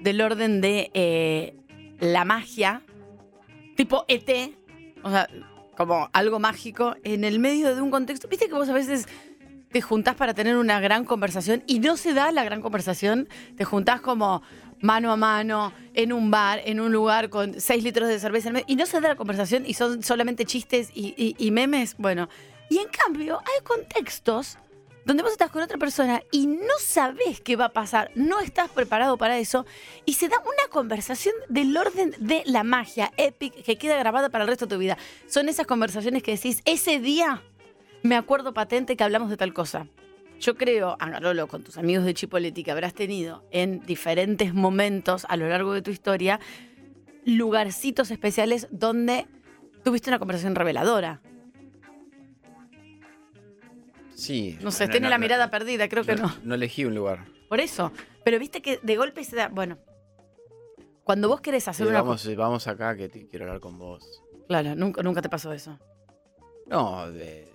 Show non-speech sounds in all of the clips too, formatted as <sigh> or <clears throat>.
del orden de eh, la magia, tipo ET, o sea, como algo mágico, en el medio de un contexto. Viste que vos a veces te juntás para tener una gran conversación y no se da la gran conversación, te juntás como mano a mano, en un bar, en un lugar con seis litros de cerveza en y no se da la conversación y son solamente chistes y- y memes, bueno. Y en cambio hay contextos donde vos estás con otra persona y no sabés qué va a pasar, no estás preparado para eso, y se da una conversación del orden de la magia epic que queda grabada para el resto de tu vida. Son esas conversaciones que decís, ese día me acuerdo patente que hablamos de tal cosa. Yo creo, Angarolo, con tus amigos de Chipoletti que habrás tenido en diferentes momentos a lo largo de tu historia, lugarcitos especiales donde tuviste una conversación reveladora. Sí. No sé, tiene la mirada perdida, creo que no. No elegí un lugar. Por eso. Pero viste que de golpe se da. Bueno. Cuando vos querés hacer Sí, una. vamos, eh, vamos acá que te quiero hablar con vos. Claro, nunca, nunca te pasó eso. No, de-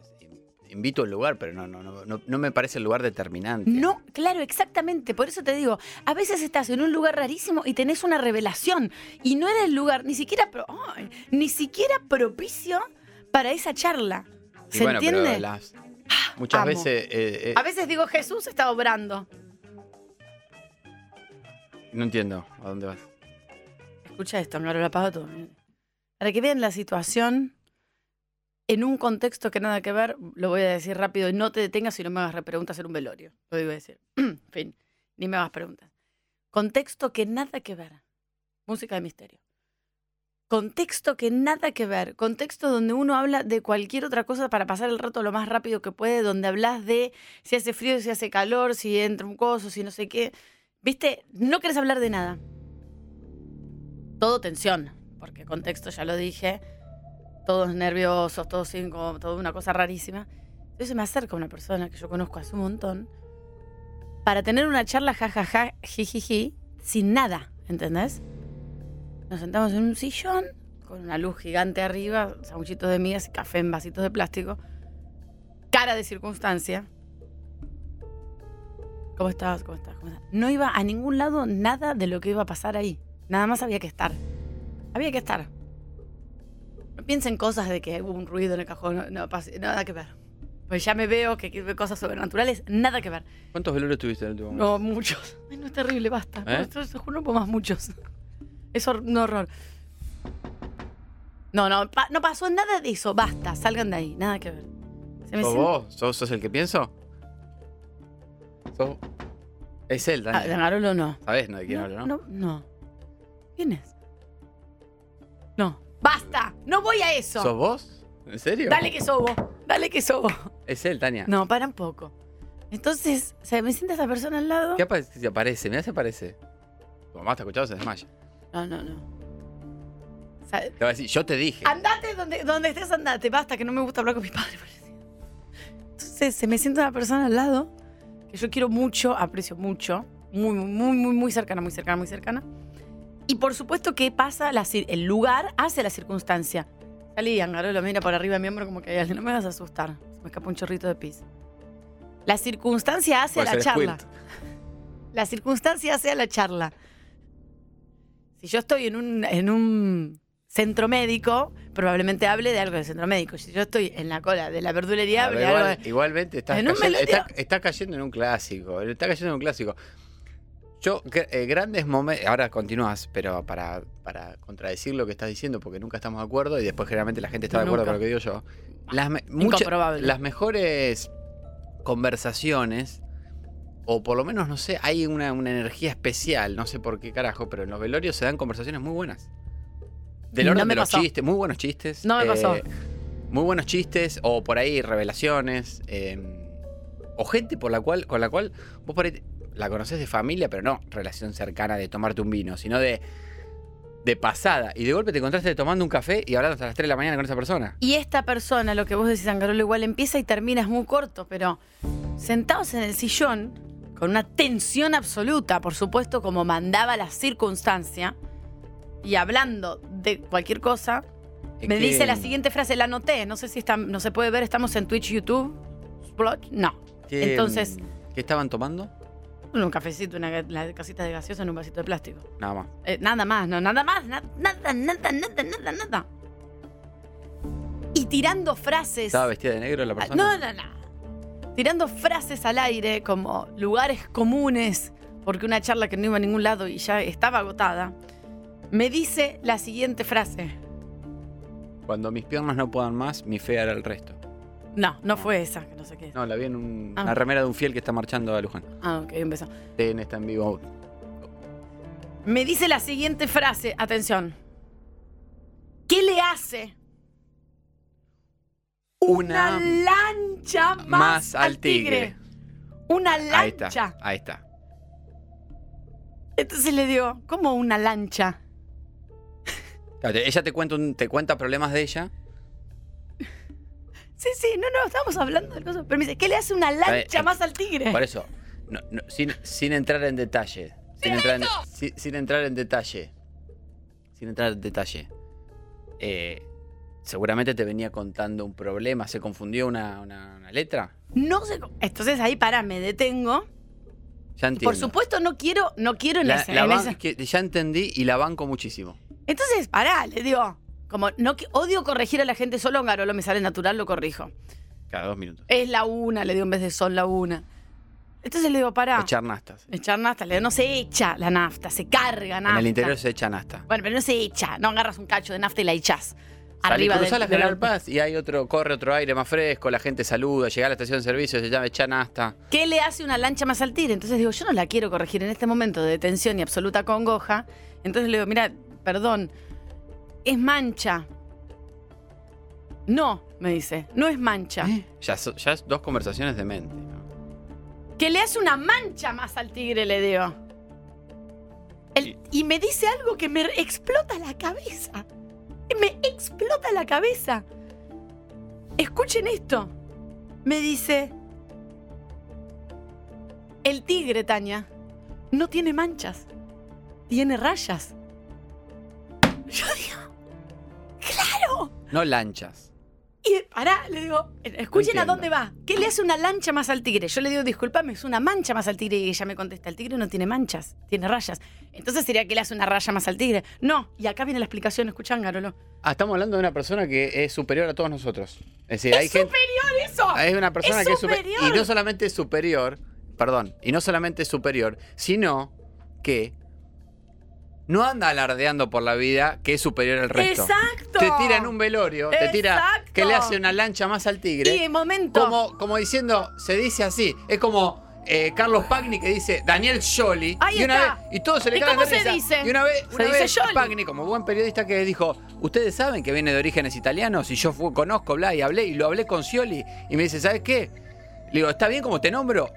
invito al lugar, pero no, no, no, no, no me parece el lugar determinante. No, claro, exactamente. Por eso te digo, a veces estás en un lugar rarísimo y tenés una revelación. Y no era el lugar ni siquiera, pro- ni siquiera propicio para esa charla. Y ¿Se bueno, pero entiende? las- muchas amo. veces eh, eh, A veces digo, Jesús está obrando. no entiendo a dónde vas. Escucha esto, me lo apago todo. Para que vean la situación en un contexto que nada que ver, lo voy a decir rápido y no te detengas y no me hagas preguntas en un velorio. Lo digo a decir. <clears throat> en fin, ni me hagas preguntas. Contexto que nada que ver. Música de misterio. Contexto que nada que ver. Contexto donde uno habla de cualquier otra cosa para pasar el rato lo más rápido que puede, donde hablas de si hace frío, si hace calor, si entra un coso, si no sé qué. ¿Viste? No querés hablar de nada todo tensión, porque contexto ya lo dije, todos nerviosos, todos sin como toda una cosa rarísima. Entonces me acerca una persona que yo conozco hace un montón para tener una charla jajaja, jijiji, sin nada, ¿entendés? Nos sentamos en un sillón con una luz gigante arriba, sanguchitos de migas y café en vasitos de plástico. Cara de circunstancia. ¿Cómo estás? ¿Cómo estás? ¿Cómo estás? No iba a ningún lado nada de lo que iba a pasar ahí. Nada más había que estar. Había que estar. No piensen cosas de que hubo un ruido en el cajón. No, no, nada que ver. Pues ya me veo que cosas sobrenaturales. Nada que ver. ¿Cuántos velorios tuviste en el último? No, muchos. Ay, no es terrible, basta. No, ¿Eh? no puedo más muchos. Es un horror. No, no, pa- no pasó nada de eso. Basta, salgan de ahí. Nada que ver. Se me ¿Sos siente- vos? ¿Sos, sos el que pienso? ¿Sos- Es él, Ah, Dani. Danarolo no. ¿Sabés no, de quién hablo, no? no, no. ¿Quién es? No. ¡Basta! No voy a eso. ¿Sos vos? ¿En serio? Dale que sobo. Dale que sobo. Es él, Tania. No, para un poco. Entonces, o sea, me sienta esa persona al lado. ¿Qué aparece? aparece? Mirá si aparece. Tu mamá está escuchando, se desmaya. No, no, no. O sea, Te va a decir, yo te dije. andate donde, donde estés, andate. Basta, que no me gusta hablar con mis padres. parece. Entonces, se me sienta una persona al lado que yo quiero mucho, aprecio mucho. Muy, muy, muy, muy cercana, muy cercana, muy cercana. Y por supuesto que pasa la el lugar hace la circunstancia. Salí, Angaro lo mira por arriba de mi hombro como que no me vas a asustar. Se me escapa un chorrito de pis. La circunstancia hace Puede la charla. La circunstancia hace a la charla. Si yo estoy en un, en un centro médico, probablemente hable de algo del centro médico. Si yo estoy en la cola de la verdulería, hable de algo igual- de- igualmente estás En cayendo, está, está cayendo en un clásico. Está cayendo en un clásico. Yo, eh, grandes momentos. Ahora continúas, pero para, para contradecir lo que estás diciendo, porque nunca estamos de acuerdo y después generalmente la gente está de acuerdo con lo que digo yo. Las, me- muchas- las mejores conversaciones, o por lo menos, no sé, hay una, una energía especial, no sé por qué carajo, pero en los velorios se dan conversaciones muy buenas. Del No orden me de los pasó. chistes, muy buenos chistes. No me pasó. Muy buenos chistes, o por ahí revelaciones, eh, o gente por la cual, con la cual vos por ahí la conoces de familia, pero no relación cercana de tomarte un vino, sino de, de pasada. Y de golpe te encontraste tomando un café y hablando hasta las 3 de la mañana con esa persona. Y esta persona, lo que vos decís, Angarolo, igual empieza y termina, es muy corto, pero sentados en el sillón, con una tensión absoluta, por supuesto, como mandaba la circunstancia, y hablando de cualquier cosa, Es me que- dice la siguiente frase, la anoté, no sé si está, no se puede ver, estamos en Twitch, YouTube, no. que, Entonces- ¿Qué estaban tomando? Un cafecito, una la casita de gaseosa en un vasito de plástico. Nada más. Eh, nada más, no, nada más, na- nada, nada, nada, nada, nada. Y tirando frases. ¿Estaba vestida de negro la Ah, persona? No, no, no. Tirando frases al aire como lugares comunes, porque una charla que no iba a ningún lado y ya estaba agotada, me dice la siguiente frase. Cuando mis piernas no puedan más, mi fe hará el resto. No, no fue esa, que no sé qué. No, la vi en un- Ah. una remera de un fiel que está marchando a Luján. Ah, ok, empezó. TN está en vivo. Me dice la siguiente frase, atención. ¿Qué le hace una, Una lancha más, más al tigre? tigre. Una Ahí está. lancha. Ahí está. Entonces le digo, ¿cómo una lancha? Ella te cuenta, un- te cuenta problemas de ella. Sí, sí, no, no, estamos hablando de cosas. Pero me dice, ¿qué le hace una lancha eh, más al tigre? Por eso, no- no, sin, sin entrar en detalle. Sin entrar en, sin, sin entrar en detalle. Sin entrar en detalle. Eh, seguramente te venía contando un problema. ¿Se confundió una, una- una letra? No sé. Entonces ahí para, me detengo. Ya entiendo. Por supuesto, no quiero, no quiero en La- ese- la en ese- que ya entendí y la banco muchísimo. Entonces, pará, le digo. Como no odio corregir a la gente, solo en Garolo me sale natural, lo corrijo. Cada dos minutos. Es la una, le digo en vez de son la una. Entonces le digo, pará. Echar nastas. Echar nafta, le digo, no se echa la nafta, se carga nafta. En el interior se echa nasta. Bueno, pero no se echa, no agarras un cacho de nafta y la echás. Salí, Arriba cruzá del- la General. Paz y hay otro, corre otro aire más fresco, la gente saluda, llega a la estación de servicio, se llama echar nasta. ¿Qué le hace una lancha más al tigre? Entonces digo, yo no la quiero corregir en este momento de tensión y absoluta congoja. Entonces le digo, mira, perdón, es mancha. No, me dice, no es mancha. ¿Eh? Ya, so- ya es dos conversaciones de mente. ¿no? Que le hace una mancha más al tigre, le digo. El- y me dice algo que me explota la cabeza. Me explota la cabeza. Escuchen esto. Me dice, el tigre, Tania, no tiene manchas, tiene rayas. Yo claro. No lanchas. Y pará, le digo, escuchen a dónde va. ¿Qué le hace una lancha más al tigre? Yo le digo, discúlpame, es una mancha más al tigre. Y ella me contesta, el tigre no tiene manchas, tiene rayas. Entonces sería que le hace una raya más al tigre. No, y acá viene la explicación, escuchan, Garolo. Ah, estamos hablando de una persona que es superior a todos nosotros. Es decir, ¡Es hay gente. superior eso! Es una persona ¡Es que es superior. superior! Y no solamente es superior, perdón, y no solamente es superior, sino que no anda alardeando por la vida que es superior al resto. ¡Exacto! Te tira en un velorio, te tira Exacto. que le hace una lancha más al tigre. Y momento... Como, como diciendo, se dice así, es como eh, Carlos Pagni que dice Daniel Scioli. Ahí y una está. vez, y todos se le ¿Y cómo se risa. dice? Y una vez, Se una dice vez Scioli. Pagni, como buen periodista que dijo, ustedes saben que viene de orígenes italianos y yo conozco, bla, y hablé, y lo hablé con Scioli, y me dice, ¿sabes qué? Le digo, está bien como te nombro,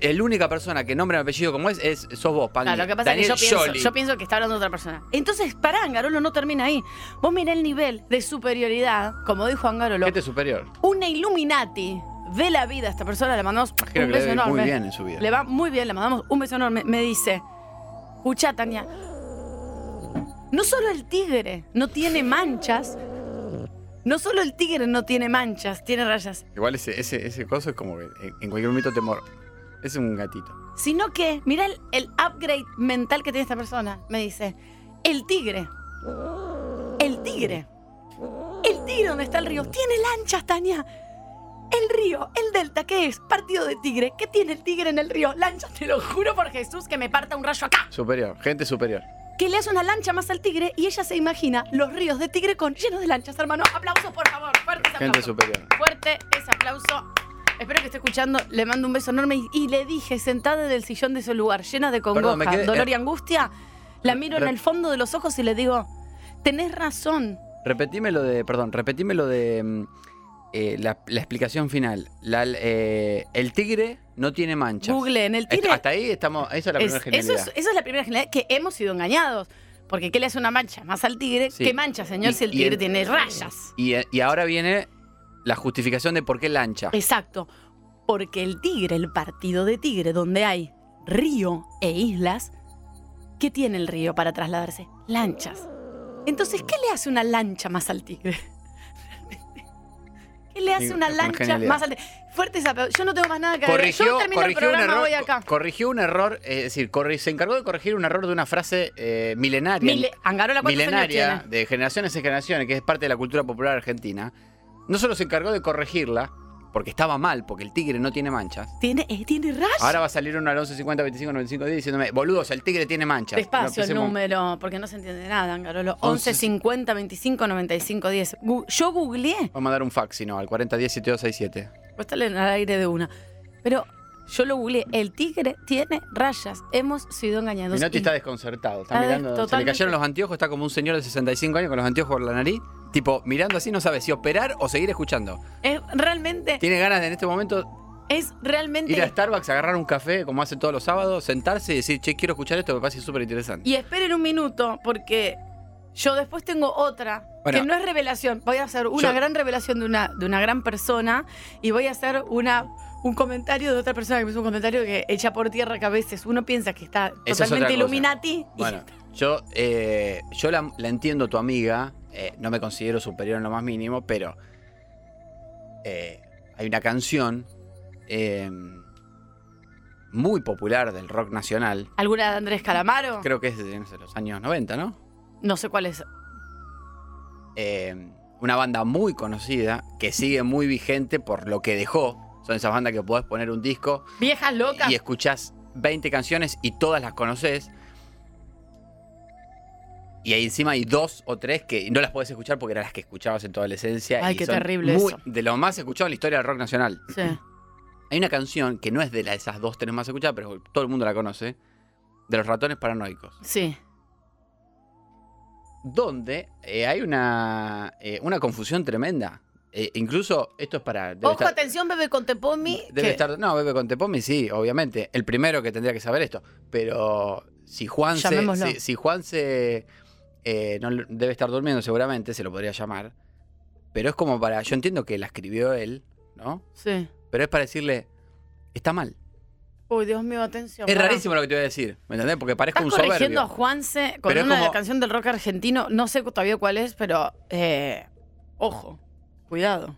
la única persona que nombra mi apellido como es, es sos vos. Claro, lo que pasa Daniel es que yo pienso, Scioli. yo pienso que está hablando de otra persona. Entonces, pará, Angarolo no termina ahí. Vos mirá el nivel de superioridad, como dijo Angarolo. Gente superior. Una Illuminati de la vida a esta persona, le mandamos un que le beso debe ir enorme. muy bien en su vida. Le va muy bien, le mandamos un beso enorme. Me dice, escucha Tania, no solo el tigre no tiene manchas, no solo el tigre no tiene manchas, tiene rayas, Igual ese, ese, ese coso es como que en, cualquier momento te mor... Es un gatito. sino que, mira el, el upgrade mental que tiene esta persona. Me dice, el tigre, el tigre, el tigre donde está el río, tiene lanchas, Tania. El río, el delta, ¿qué es? Partido de tigre. ¿Qué tiene el tigre en el río? Lanchas, te lo juro por Jesús que me parta un rayo acá. Superior, gente superior. Que le hace una lancha más al tigre y ella se imagina los ríos de tigre con llenos de lanchas, hermano. Aplausos, por favor. Fuerte ese Gente aplauso. superior. Fuerte ese aplauso. Espero que esté escuchando. Le mando un beso enorme y, y le dije, sentada en el sillón de ese lugar, llena de congoja, Perdón, me quedé- dolor y eh, angustia, la miro en re- el fondo de los ojos y le digo, tenés razón. Repetime lo de. Perdón, repetime lo de. mm, eh, la, la explicación final. La- eh, el tigre no tiene manchas. Google en el tigre. Hasta ahí estamos. Esa es la Es- primera eso, genialidad. es, eso es la primera genialidad, que hemos sido engañados. Porque ¿qué le hace una mancha más al tigre? Sí. ¿Qué mancha, señor, Y- si el tigre el- tiene rayas? Y, y ahora viene la justificación de por qué lancha. Exacto. Porque el tigre, el partido de tigre, donde hay río e islas, ¿qué tiene el río para trasladarse? Lanchas. Entonces, ¿qué le hace una lancha más al tigre? ¿Qué le hace una lancha más al tigre? Fuerte esa Yo no tengo más nada que agregar. Corrigió, Yo termino el corrigió un programa, error. voy acá. co- Corrigió un error, es decir, corri- se encargó de corregir un error de una frase eh, milenaria. Mile- Angarola, ¿cuántos años milenaria, tiene? de generaciones en generaciones, que es parte de la cultura popular argentina. No solo se encargó de corregirla, porque estaba mal, porque el tigre no tiene manchas. Tiene, eh, tiene rayas. Ahora va a salir uno al 11 50 25 95 10 diciéndome, boludos, el tigre tiene manchas. Despacio el empecemos- número, porque no se entiende nada, Angarolo. 11, 11 50 25 95 10. Gu- Yo googleé Vamos a dar un fax, si no, al 40 10 7267. Pues está al aire de una. Pero yo lo googleé. El tigre tiene rayas. Hemos sido engañados. Minotti Y está desconcertado. Está Está mirando. Se le totalmente- cayeron los anteojos, está como un señor de 65 años con los anteojos por la nariz. Tipo, mirando así, no sabe si operar o seguir escuchando. es realmente, Tiene ganas de en este momento es realmente. ir a Starbucks, agarrar un café, como hace todos los sábados, sentarse y decir, che, quiero escuchar esto, me parece súper interesante. Y esperen un minuto, porque yo después tengo otra, Bueno. que no es revelación. Voy a hacer una Yo- gran revelación de una, de una gran persona y voy a hacer una, un comentario de otra persona que me hizo un comentario que echa por tierra que a veces uno piensa que está es totalmente cosa. Illuminati. y- Bueno, yo, eh, yo la, la entiendo tu amiga, eh, no me considero superior en lo más mínimo, pero eh, hay una canción eh, muy popular del rock nacional, ¿Alguna de Andrés Calamaro? creo que es de no sé, los años 90, ¿no? No sé cuál es. Una banda muy conocida, que sigue muy vigente por lo que dejó. Son esas bandas que podés poner un disco Viejas locas. y escuchás 20 canciones y todas las conoces. Y ahí encima hay dos o tres que no las podés escuchar porque eran las que escuchabas en tu adolescencia. Ay, y qué son terrible muy- eso. De lo más escuchado en la historia del rock nacional. Sí. Hay una canción que no es de la- esas dos tres más escuchadas, pero todo el mundo la conoce. De los ratones paranoicos. Sí. Donde eh, hay una, eh, una confusión tremenda. Eh, incluso esto es para. Ojo, estar- atención, bebé con Tepomi. Debe que- estar. No, Bebe con Tepomi, sí, obviamente. El primero que tendría que saber esto. Pero si Juan se. Si, si Juan se. Eh, no, debe estar durmiendo seguramente, se lo podría llamar. Pero es como para. Yo entiendo que la escribió él, ¿no? Sí. Pero es para decirle. Está mal. Uy, Dios mío, atención. Es rarísimo lo que te voy a decir. ¿Me entendés? Porque parezco Estás un corrigiendo a soberbio. Juanse con Pero una como- canción del rock argentino. No sé todavía cuál es, pero. eh, ojo. Cuidado.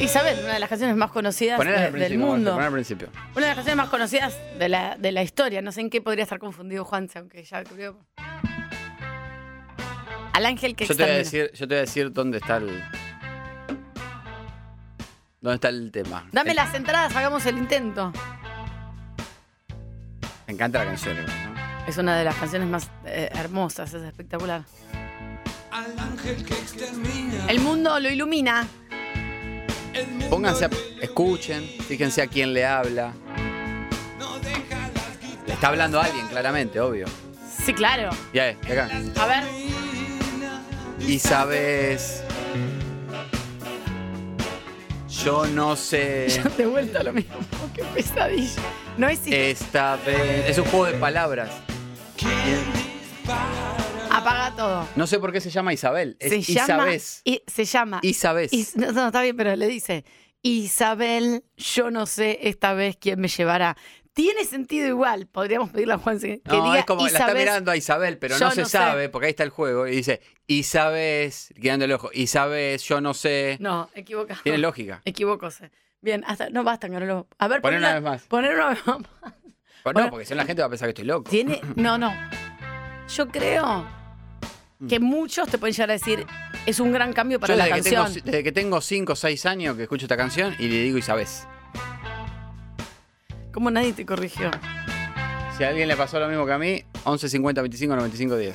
Isabel, una de las canciones más conocidas de- al del mundo. Al principio. Una de las canciones más conocidas de la, de la historia. No sé en qué podría estar confundido Juanse, aunque ya creo. Al ángel que Yo te, voy a extermina. decir, yo te voy a decir dónde está el. ¿Dónde está el tema? Dame El- las entradas, hagamos el intento. Me encanta la canción, ¿no? Es una de las canciones más eh, hermosas, es espectacular. El mundo lo ilumina. Pónganse, a- escuchen, fíjense a quién le habla. Le está hablando a alguien, claramente, obvio. Sí, claro. Ya, de acá. A ver. Y sabes. Yo no sé. <laughs> De vuelta lo mismo. Qué pesadilla. No es Esta vez. Es un juego de palabras. Apaga todo. No sé por qué se llama Isabel. Es se llama. Isabés. se llama. Isabés. Is- no, no, está bien, pero le dice, Isabel, yo no sé esta vez quién me llevará. Tiene sentido igual, podríamos pedirle a Juan que No, diga es como la está Isabel. mirando a Isabel, pero no se no sé. sabe, porque ahí está el juego. Y dice, Isabes, guiando el ojo, Isabes, yo no sé. No, equivocado. Tiene lógica. Equivocóse. Bien, hasta, no basta, Carolo. A ver, poné una vez más. Poner una vez más. Bueno. no, porque si no la gente va a pensar que estoy loco. Tiene. No, no. <laughs> Yo creo. Que muchos te pueden llegar a decir, es un gran cambio para Yo la desde que, canción. tengo, desde que tengo 5 o 6 años que escucho esta canción y le digo Isabes. Como nadie te corrigió. Si a alguien le pasó lo mismo que a mí, 11 50 25 95 10.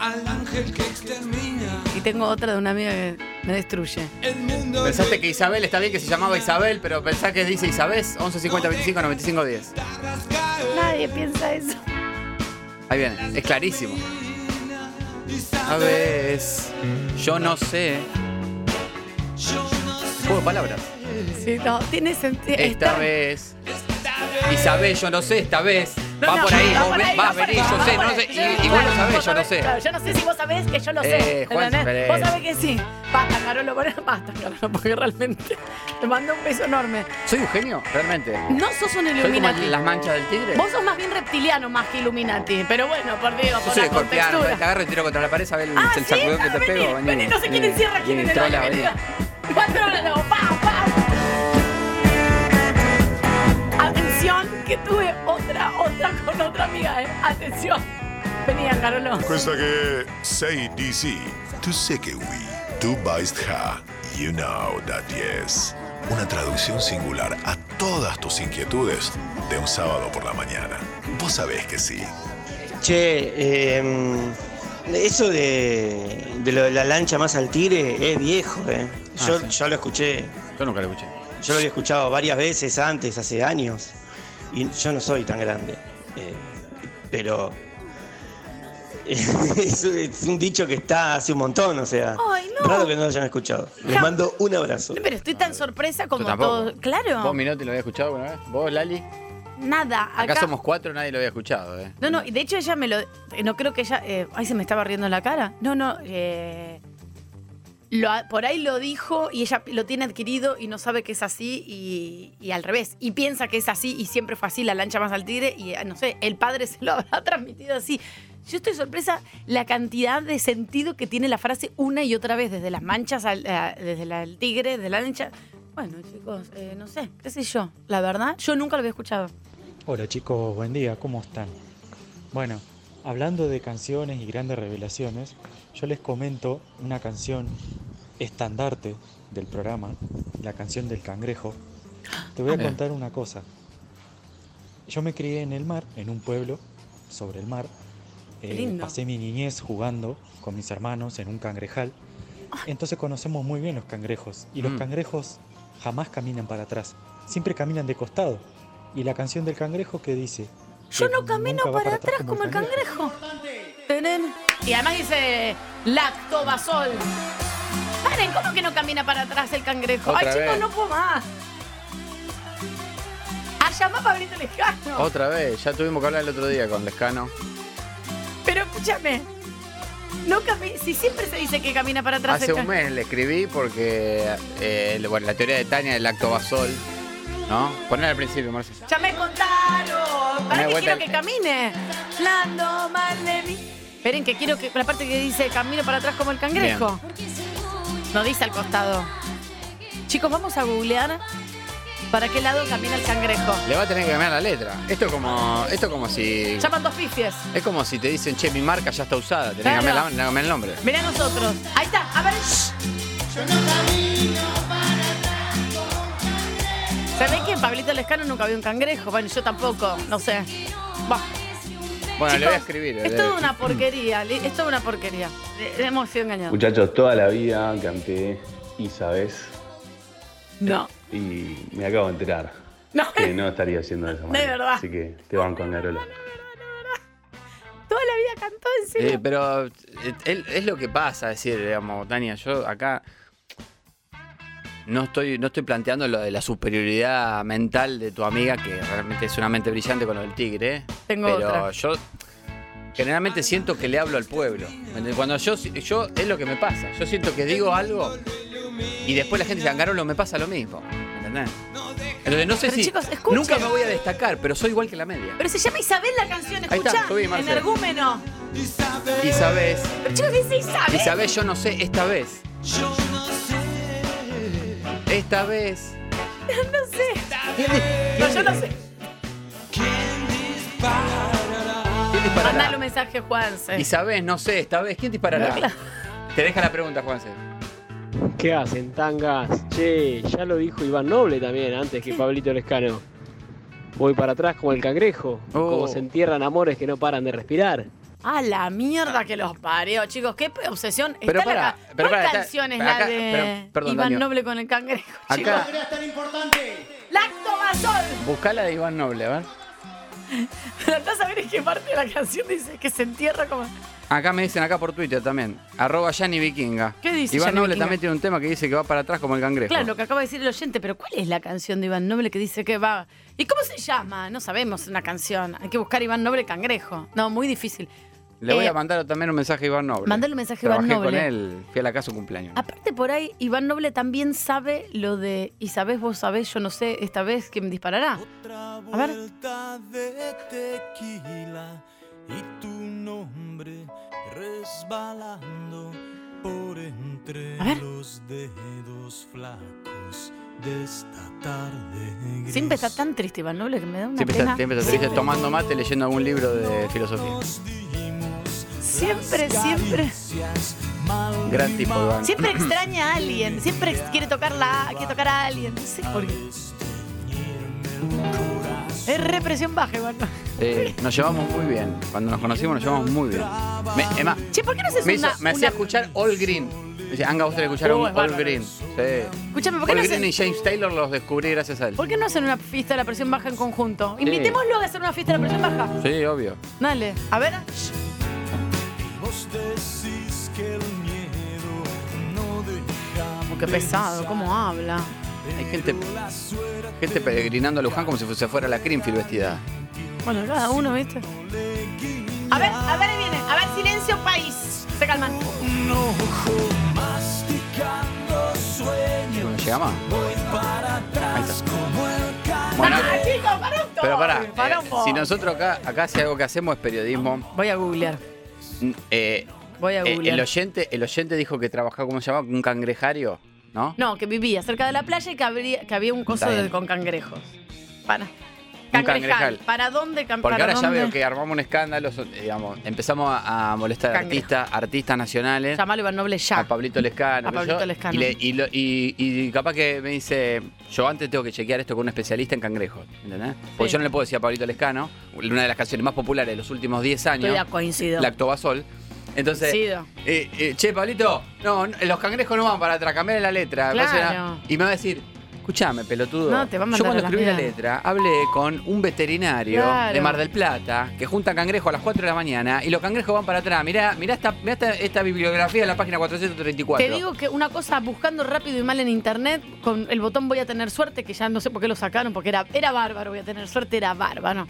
Al ángel que extermina Y tengo otra de una amiga que me destruye. el mundo. Pensaste que Isabel está bien que se llamaba Isabel, pero pensás que dice Isabes, 11 50 25 95 10. Nadie piensa eso. Ahí viene, es clarísimo. Isabes, yo no sé. Juego de palabras. Sí, no, tiene sentido. Esta vez. Isabel, yo no sé, esta vez. No, va no, por ahí, va vos por ahí, va va a por venir, ahí, yo sé, no sé. Y, y vos lo sabés, yo no sé. claro, yo no sé si vos sabés que yo lo Eh, sé. Juan, ¿entendés? Vos eh. sabés que sí. Basta, Carolo, basta, Carolo, porque realmente <laughs> te mando un beso enorme. ¿Soy un genio? Realmente. No sos un ¿Soy como Illuminati. las manchas del tigre? Vos sos más bien reptiliano más que Illuminati. Pero bueno, por Dios, Yo por soy la contextura. te agarro y tiro contra la pared, ¿sabes el, Ah, el ¿sí? sacudón que te Vení, pego? vení, no sé quién encierra a quién en el vení. vení. Cuatro horas ¡pam, pam! Atención, que tuve otra, otra con otra amiga, ¿eh? Atención. Venía, Carolo. Questa che sei DC. Tu sé que oui. Tu weißt ja. You know that yes. Una traducción singular a todas tus inquietudes de un sábado por la mañana. Vos sabés que sí. Che, eh, eso de, de lo de la lancha más al tigre es viejo, ¿eh? Yo, Ah, sí. yo lo escuché, Yo nunca lo escuché. yo lo había escuchado varias veces antes, hace años, y yo no soy tan grande, eh, pero <laughs> es, es un dicho que está hace un montón, o sea, Ay, no. raro que no lo hayan escuchado. Les mando un abrazo. No, Pero estoy tan sorpresa como todos. Claro. ¿Vos, Minotti, lo había escuchado alguna vez? ¿Vos, Lali? Nada. Acá, Acá, somos cuatro, nadie lo había escuchado, ¿eh? No, no, y de hecho ella me lo. No creo que ella. eh, ay, se me estaba riendo en la cara. No, no. eh, lo por ahí lo dijo y ella lo tiene adquirido y no sabe que es así y, al revés. Y piensa que es así y siempre fue así, la lancha más al tigre y eh, no sé, el padre se lo <laughs> habrá transmitido así. Yo estoy sorpresa la cantidad de sentido que tiene la frase una y otra vez, desde las manchas, al, desde el tigre, desde la lancha. Bueno, chicos, eh, no sé, qué sé yo. La verdad, yo nunca lo había escuchado. Hola chicos, buen día, ¿cómo están? Bueno, hablando de canciones y grandes revelaciones, yo les comento una canción estandarte del programa, la canción del cangrejo. Te voy a Ah. contar una cosa. Yo me crié en el mar, en un pueblo sobre el mar. Eh, lindo. pasé mi niñez jugando con mis hermanos en un cangrejal. Entonces conocemos muy bien los cangrejos. Y los Mm. cangrejos jamás caminan para atrás, siempre caminan de costado. Y la canción del cangrejo que dice... Yo que no camino para atrás como el cangrejo. Y además dice lactobasol. Paren, ¿cómo que no camina para atrás el cangrejo? Otra Ay, chicos, vez. no puedo más. A llamar a Pablito Lejano. Otra vez, ya tuvimos que hablar el otro día con Lescano. Pero escúchame. No cami- si siempre se dice que camina para atrás Hace el un cangrejo. mes le escribí porque, eh, bueno, la teoría de Tania del lactobasol, ¿no? Poner al principio, Marcia. Ya me contaron. Una ¿Para qué vuelta quiero al- que camine? Lando mal de mí. Esperen que quiero que la parte que dice camino para atrás como el cangrejo. No dice al costado. Chicos, vamos a googlear para qué lado camina el cangrejo. Le va a tener que cambiar la letra. Esto es como, esto es como si... Llaman dos pifies. Es como si te dicen, che, mi marca ya está usada, tenés Claro. que cambiar, la- cambiar el nombre. Mirá nosotros. Ahí está. A ver. shh. ¿Se ve que en Pablito Lescano nunca vio un cangrejo? Bueno, yo tampoco. No sé. Bah. Bueno, le voy a Chicos, escribir. Es toda una porquería. Es toda una porquería. Hemos sido engañados. Muchachos, toda la vida canté Isabes No. y me acabo de enterar No. que no estaría haciendo de esa <laughs> manera. verdad. Así que te van con Garola. Toda la vida cantó encima. Eh, pero eh, es, es lo que pasa, es decir, digamos, Tania, yo acá no estoy, no estoy planteando lo de la superioridad mental de tu amiga, que realmente es una mente brillante con lo del tigre. Tengo pero otra. yo generalmente siento que le hablo al pueblo. Cuando yo, yo, es lo que me pasa. Yo siento que digo algo y después la gente dice, Angarolo, me pasa lo mismo. ¿me ¿Entendés? Entonces no sé Pero, si. chicos, escuchen. nunca me voy a destacar, pero soy igual que la media. Pero se llama Isabel la canción, Ahí está, escuchá. subí, Marcel. Energúmeno. Y sabes, Pero chicos, dice Isabel. y sabes, yo no sé, esta vez. Esta vez. <laughs> No sé. No, yo no sé. ¿Quién disparará? Mandale un mensaje, Juanse. Y sabes, no sé, esta vez, ¿quién disparará? Claro. Te deja la pregunta, Juanse. ¿Qué hacen, tangas? Che, ya lo dijo Iván Noble también, antes que Pablito Lescano. Voy para atrás como el cangrejo, Oh. como se entierran amores que no paran de respirar. A la mierda que los pareo, chicos. Qué obsesión. Pero Está la pará, ca- pero ¿Cuál está- canción es acá- la de pero- perdón, Iván Daniel. Noble con el cangrejo? Acá, ¡Lactobasol! buscala de Iván Noble, a ver. Pero ver en qué parte de la canción dice que se entierra como. Acá me dicen acá por Twitter también. Arroba Yanni Vikinga. ¿Qué dice Iván Noble Vikinga? también tiene un tema que dice que va para atrás como el cangrejo. Claro, lo que acaba de decir el oyente, pero ¿cuál es la canción de Iván Noble que dice que va? ¿Y cómo se llama? No sabemos una canción. Hay que buscar Iván Noble Cangrejo. No, muy difícil. Le voy Eh, a mandar también un mensaje a Iván Noble. Mandale un mensaje a Iván Trabajé Noble. con él, fui a la casa su cumpleaños. Aparte por ahí, Iván Noble también sabe lo de, y sabés, vos sabés, yo no sé, esta vez quién disparará. A ver. de tequila y tu nombre resbalando por entre A ver. los dedos flacos de esta tarde gris. Siempre está tan triste Iván Noble que me da una Siempre pena. está, siempre está triste tomando mate leyendo algún libro de filosofía. Siempre, siempre. Gran tipo, Iván. Siempre extraña a alguien. Siempre ex- quiere tocar, la, quiere tocar a alguien. No sé por qué. Es represión baja, Iván. Eh, nos llevamos muy bien. Cuando nos conocimos nos llevamos muy bien. Me, es más, Che, ¿por qué no haces me, hizo- una, me hacía una- escuchar All Green. Me decía, Anga, que escuchar Uh, un es All bárbaro. Green. Sí. Escúchame, ¿por qué All no Green hacen- y James Taylor los descubrí gracias a él. ¿Por qué no hacen una fiesta de la presión baja en conjunto? Invitémoslo a hacer una fiesta de la presión baja. Sí, obvio. Dale, a ver. Qué pesado, cómo habla. Hay gente, gente peregrinando a Luján como si fuese fuera la Greenfield vestida. Bueno, cada uno, ¿viste? A ver, a ver, ahí viene. A ver, silencio, país. Se calman. un ojo masticando sueños. Bueno, llega más. Voy para atrás como el can- Bueno, ¡Ah, chicos, para un toque! pero pará, eh, si nosotros acá, acá si algo que hacemos es periodismo, Voy a googlear. Mm, eh, Voy a eh, el, oyente, el oyente dijo que trabajaba, ¿cómo se llama? Un cangrejario, ¿no? No, que vivía cerca de la playa y que, habría- que había un coso de- con cangrejos. Para. Cangrejal. cangrejal. ¿Para dónde Porque para ahora ya veo que armamos un escándalo, digamos, empezamos a, a molestar a Cangrejo. artistas, artistas nacionales. Llamalo Iván Noble ya. A Pablito Lescano. A Pablito yo, Lescano. Y, le- y lo- y- y capaz que me dice, yo antes tengo que chequear esto con un especialista en cangrejos, ¿entendés? Porque Sí. yo no le puedo decir a Pablito Lescano, una de las canciones más populares de los últimos 10 años, Estoy coincido. Lactobasol. Entonces, Coincido. eh, eh, che, Pablito, no, no, los cangrejos no van para atrás, cambiar la letra. Claro. Y me va a decir, escuchame, pelotudo. No, te va a Yo mandar cuando a la escribí la mierda. letra, hablé con un veterinario Claro. de Mar del Plata que junta cangrejos a las 4 de la mañana y los cangrejos van para atrás. Mirá, mirá, esta, mirá esta, esta bibliografía de la página 434. Te digo que una cosa, buscando rápido y mal en internet, con el botón voy a tener suerte, que ya no sé por qué lo sacaron, porque era, era bárbaro, voy a tener suerte, era bárbaro.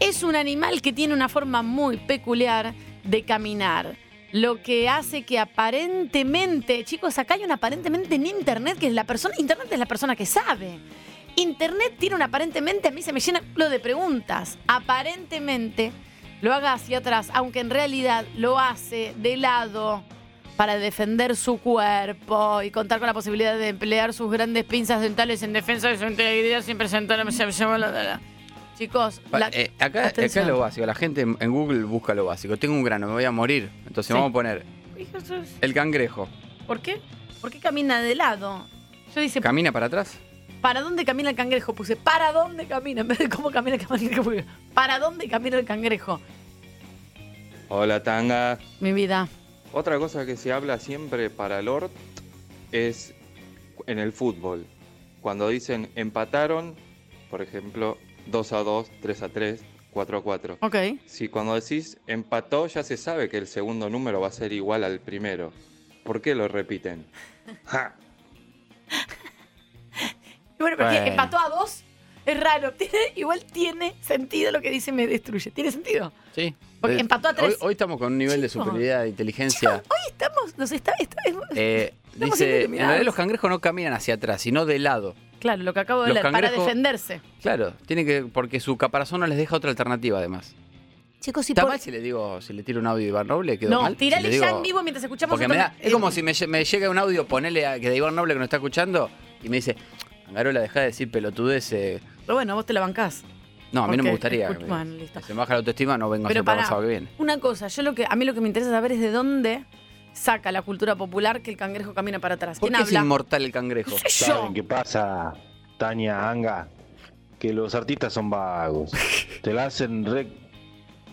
Es un animal que tiene una forma muy peculiar de caminar. Lo que hace que aparentemente, chicos, acá hay un aparentemente en internet, que es la persona, internet es la persona que sabe. Internet tiene un aparentemente, a mí se me llena lo de preguntas. Aparentemente lo haga hacia atrás, aunque en realidad lo hace de lado para defender su cuerpo y contar con la posibilidad de emplear sus grandes pinzas dentales en defensa de su integridad sin presentar Chicos, la- eh, acá, es lo básico. La gente en Google busca lo básico. Tengo un grano, me voy a morir. Entonces Sí. vamos a poner el cangrejo. ¿Por qué? ¿Por qué camina de lado? Yo dice, ¿Camina para atrás? ¿para dónde camina el cangrejo? Puse, ¿para dónde camina? <laughs> En vez de cómo camina el cangrejo, puse, ¿para dónde camina el cangrejo? Hola Tanga. Mi vida. Otra cosa que se habla siempre para Lord es en el fútbol. Cuando dicen empataron, por ejemplo, 2 a 2, 3 a 3, 4 a 4. Ok. Si cuando decís empató ya se sabe que el segundo número va a ser igual al primero. ¿Por qué lo repiten? <laughs> Ja. Bueno, pero ¿qué? Bueno. ¿empató a dos? Es raro. Tiene, igual tiene sentido lo que dice me destruye. ¿Tiene sentido? Sí. Porque Eh, empató a tres. Hoy, hoy estamos con un nivel de Chicos. superioridad de inteligencia. Hoy estamos, nos está, está- es- Eh, Estamos dice, en realidad los cangrejos no caminan hacia atrás, sino de lado. Claro, lo que acabo de Los leer, para defenderse. Claro, tiene que, porque su caparazón no les deja otra alternativa además. Chicos, si ¿Está por- mal si le digo, si le tiro un audio de Iván Noble? ¿Quedó No, mal? Si tirale le ya digo- en vivo mientras escuchamos Porque me da- es como si me, lle- me llega un audio, ponele a, que de Iván Noble que nos está escuchando y me dice, Angarola, deja de decir pelotudez. eh". Pero bueno, vos te la bancás. No, a mí no me gustaría. escuch- que me- bueno, listo. Se me baja la autoestima, no vengo a Pero hacer para que viene. Una cosa, yo lo que a mí lo que me interesa saber es de dónde saca la cultura popular que el cangrejo camina para atrás. ¿Por ¿Quién qué es habla? inmortal el cangrejo? No sé yo. ¿Saben qué pasa, Tania Anga? Que los artistas son vagos. Te la hacen re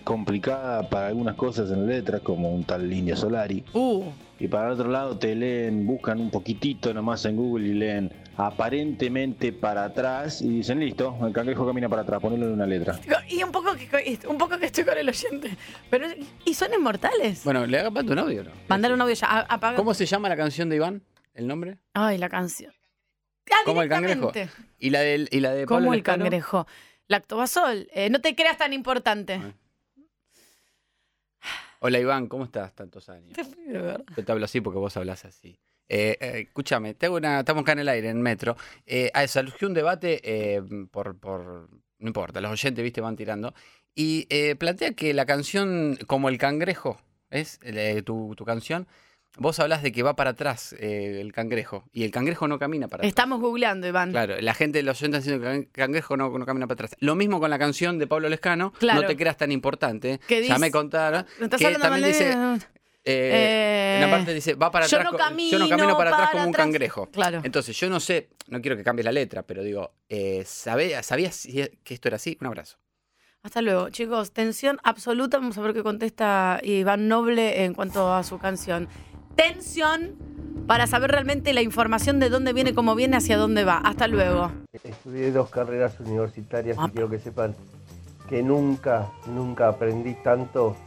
complicada para algunas cosas en letras, como un tal India Solari. Uh, Y para el otro lado te leen, buscan un poquitito nomás en Google y leen aparentemente para atrás y dicen, listo, el cangrejo camina para atrás, ponelo en una letra. y un poco que un poco que estoy con el oyente. Pero y son inmortales. Bueno, le haga un audio, ¿no? Mandar un audio ya. a- apaga- ¿Cómo se llama la canción de Iván? ¿El nombre? Ay, la canción. Ah, ¿Cómo el cangrejo? Y la, del, y la de Pablo ¿Cómo el Lescano? cangrejo? Lactobasol. Eh, no te creas tan importante. Hola Iván, ¿cómo estás? Tantos años. Te de. Yo te hablo así porque vos hablas así. Eh, eh, escúchame, te hago una, estamos acá en el aire, en Metro. Eh, surgió un debate eh, por, por, no importa, los oyentes, viste, van tirando. Y eh, plantea que la canción, como el cangrejo, ¿es? Eh, tu, tu canción, vos hablas de que va para atrás eh, el cangrejo. Y el cangrejo no camina para atrás. Estamos googleando, Iván. Claro, la gente, los oyentes diciendo que el cangrejo no, no camina para atrás. Lo mismo con la canción de Pablo Lescano, Claro. no te creas tan importante. Que ya dice- me contaron. ¿Me estás que también dice, eh, Eh, en la parte dice, va para yo atrás, no co- yo no camino camino para atrás como un cangrejo. Claro. Entonces, yo no sé, no quiero que cambies la letra, pero digo, eh, ¿sabe- ¿sabías si- que esto era así? Un abrazo. Hasta luego, chicos. Tensión absoluta. Vamos a ver qué contesta Iván Noble en cuanto a su canción. Tensión para saber realmente la información de dónde viene, cómo viene, hacia dónde va. Hasta luego. Estudié dos carreras universitarias y quiero que sepan que nunca, nunca aprendí tanto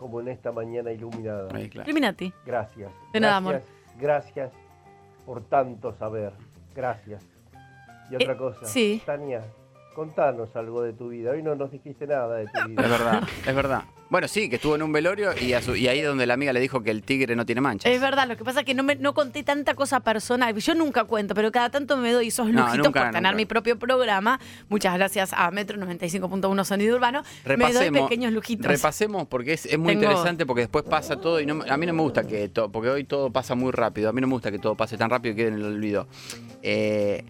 como en esta mañana iluminada. Illuminati. Gracias. De nada, gracias, Gracias por tanto saber. Gracias. Y otra Eh, cosa, sí. Tania, contanos algo de tu vida. Hoy no nos dijiste nada de tu vida. Es verdad, es verdad. Bueno, sí, que estuvo en un velorio y, a su- y ahí es donde la amiga le dijo que el tigre no tiene manchas. Es verdad, lo que pasa es que no, me, no conté tanta cosa personal. Yo nunca cuento, pero cada tanto me doy esos No, lujitos nunca, por tener nunca. mi propio programa. Muchas gracias a Metro 95.1 Sonido Urbano. Me doy Repasemos, pequeños lujitos. repasemos porque es, es muy Tengo- interesante porque después pasa todo y no, a mí no me gusta que todo, porque hoy todo pasa muy rápido, a mí no me gusta que todo pase tan rápido y quede en el olvido. Eh,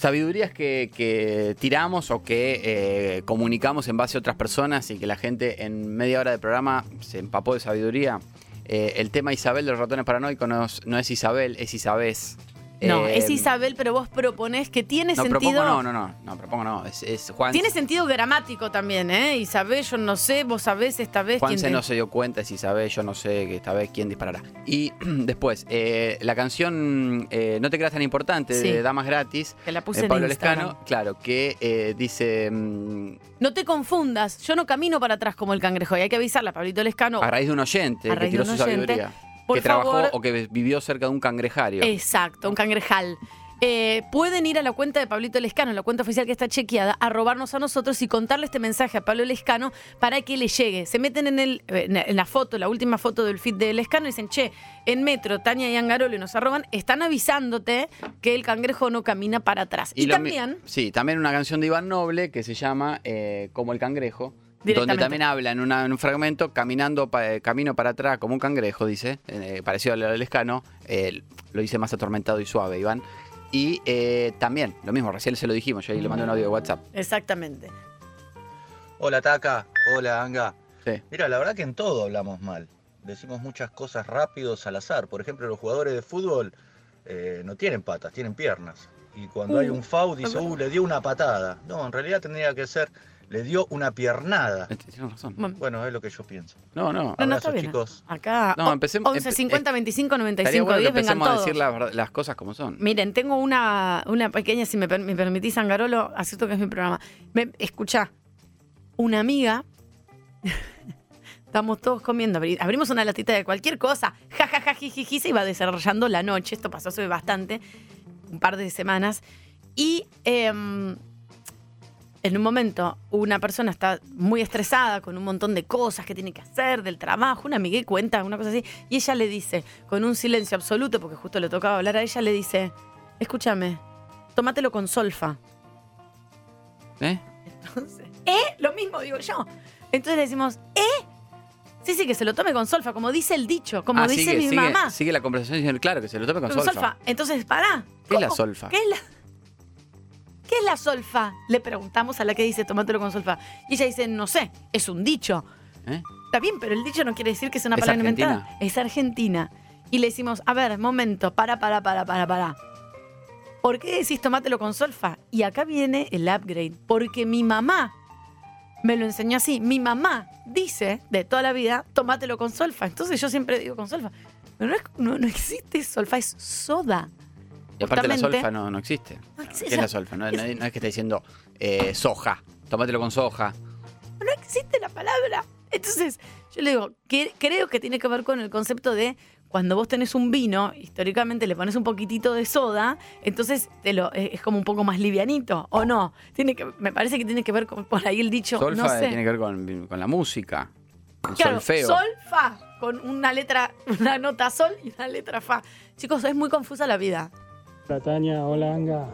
sabidurías que, tiramos o que eh, comunicamos en base a otras personas y que la gente en media hora de programa se empapó de sabiduría. Eh, el tema Isabel de los ratones paranoicos no es, no es Isabel, es Isabés. No, Eh, es Isabel, pero vos proponés que tiene no, sentido. propongo no, no, no, no, propongo no, es, es Juan. Tiene sentido gramático también, ¿eh? Isabel, yo no sé, vos sabés esta vez Juan quién se te- no se dio cuenta, es Isabel, yo no sé que esta vez quién disparará. Y <clears throat> después, eh, la canción eh, No te creas tan importante Sí. de Damas Gratis, Que la puse en Pablo Instagram. Lescano, claro, que eh, dice, mm, No te confundas, yo no camino para atrás como el cangrejo. Y hay que avisarle a Pablito Lescano. a raíz de un oyente A que tiró de un su sabiduría, por que trabajó o que vivió cerca de un cangrejario. Exacto, un cangrejal. Eh, pueden ir a la cuenta de Pablito Lescano, la cuenta oficial que está chequeada, a robarnos a nosotros y contarle este mensaje a Pablo Lescano para que le llegue. Se meten en, el, eh, en la foto, la última foto del feed de Lescano y dicen, che, en Metro, Tania y Angarolo y nos arroban, están avisándote que el cangrejo no camina para atrás. Y, también, Sí, también una canción de Iván Noble que se llama eh, Como el cangrejo. Donde también habla en, una- en un fragmento, caminando pa- eh, camino para atrás como un cangrejo, dice, eh, parecido al del escano, eh, lo dice más atormentado y suave, Iván. Y eh, también, lo mismo, recién se lo dijimos, yo ahí le mandé un audio de WhatsApp. exactamente. Hola Taca, hola Anga. Sí. Mira, la verdad que en todo hablamos mal. Decimos muchas cosas rápidos al azar. Por ejemplo, los jugadores de fútbol eh, no tienen patas, tienen piernas. Y cuando hay un foul dice, uh, le dio una patada. No, en realidad tendría que ser, le dio una piernada. Tienes razón. Bueno, es lo que yo pienso. No, no. No, no, está bien. chicos. Acá, No, empecemos- 11 empe- 50 25 Estaría 95 bueno que 10, vengan empecemos a decir la las cosas como son. Miren, tengo una, una pequeña, si me, me permitís, Angarolo, acepto que es mi programa. Me, escuchá, una amiga, <laughs> estamos todos comiendo, abri- abrimos una latita de cualquier cosa, jajaja, jijiji, se iba desarrollando la noche, esto pasó hace bastante, un par de semanas, y em, en un momento una persona está muy estresada con un montón de cosas que tiene que hacer, del trabajo, una amiga cuenta, una cosa así, y ella le dice, con un silencio absoluto, porque justo le tocaba hablar a ella, le dice, escúchame, tómatelo con solfa. ¿Eh? Entonces, ¿eh? Lo mismo digo yo. Entonces le decimos, ¿eh? Sí, sí, que se lo tome con solfa, como dice el dicho, como Ah, dice sigue, mi sigue, mamá. Sigue la conversación diciendo, claro, que se lo tome con, Con solfa. Entonces, pará. ¿Qué es la solfa? ¿Qué es la, ¿Qué es la solfa? Le preguntamos a la que dice tómatelo con solfa. Y ella dice, no sé, es un dicho. ¿Eh? Está bien, pero el dicho no quiere decir que sea una ¿Es palabra argentina? inventada. Es argentina. Y le decimos, a ver, momento, para, para, para, para, para. ¿Por qué decís tomátelo con solfa? Y acá viene el upgrade. Porque mi mamá me lo enseñó así. Mi mamá dice de toda la vida, tomátelo con solfa. Entonces yo siempre digo con solfa. Pero no, es- no- no existe solfa, es soda. Y aparte la solfa no, no existe. existe. ¿Qué es la solfa? No, no- no es que está diciendo eh, soja, tómatelo con soja. no existe la palabra. Entonces, yo le digo, que, creo que tiene que ver con el concepto de cuando vos tenés un vino, históricamente le pones un poquitito de soda, entonces te lo, eh, es como un poco más livianito, ¿o no? Tiene que, me parece que tiene que ver con por ahí el dicho, Solfa no sé. tiene que ver con, con la música. El Claro, solfeo. sol, fa, con una letra, una nota sol y una letra fa. Chicos, es muy confusa la vida. Hola Tania, hola Anga.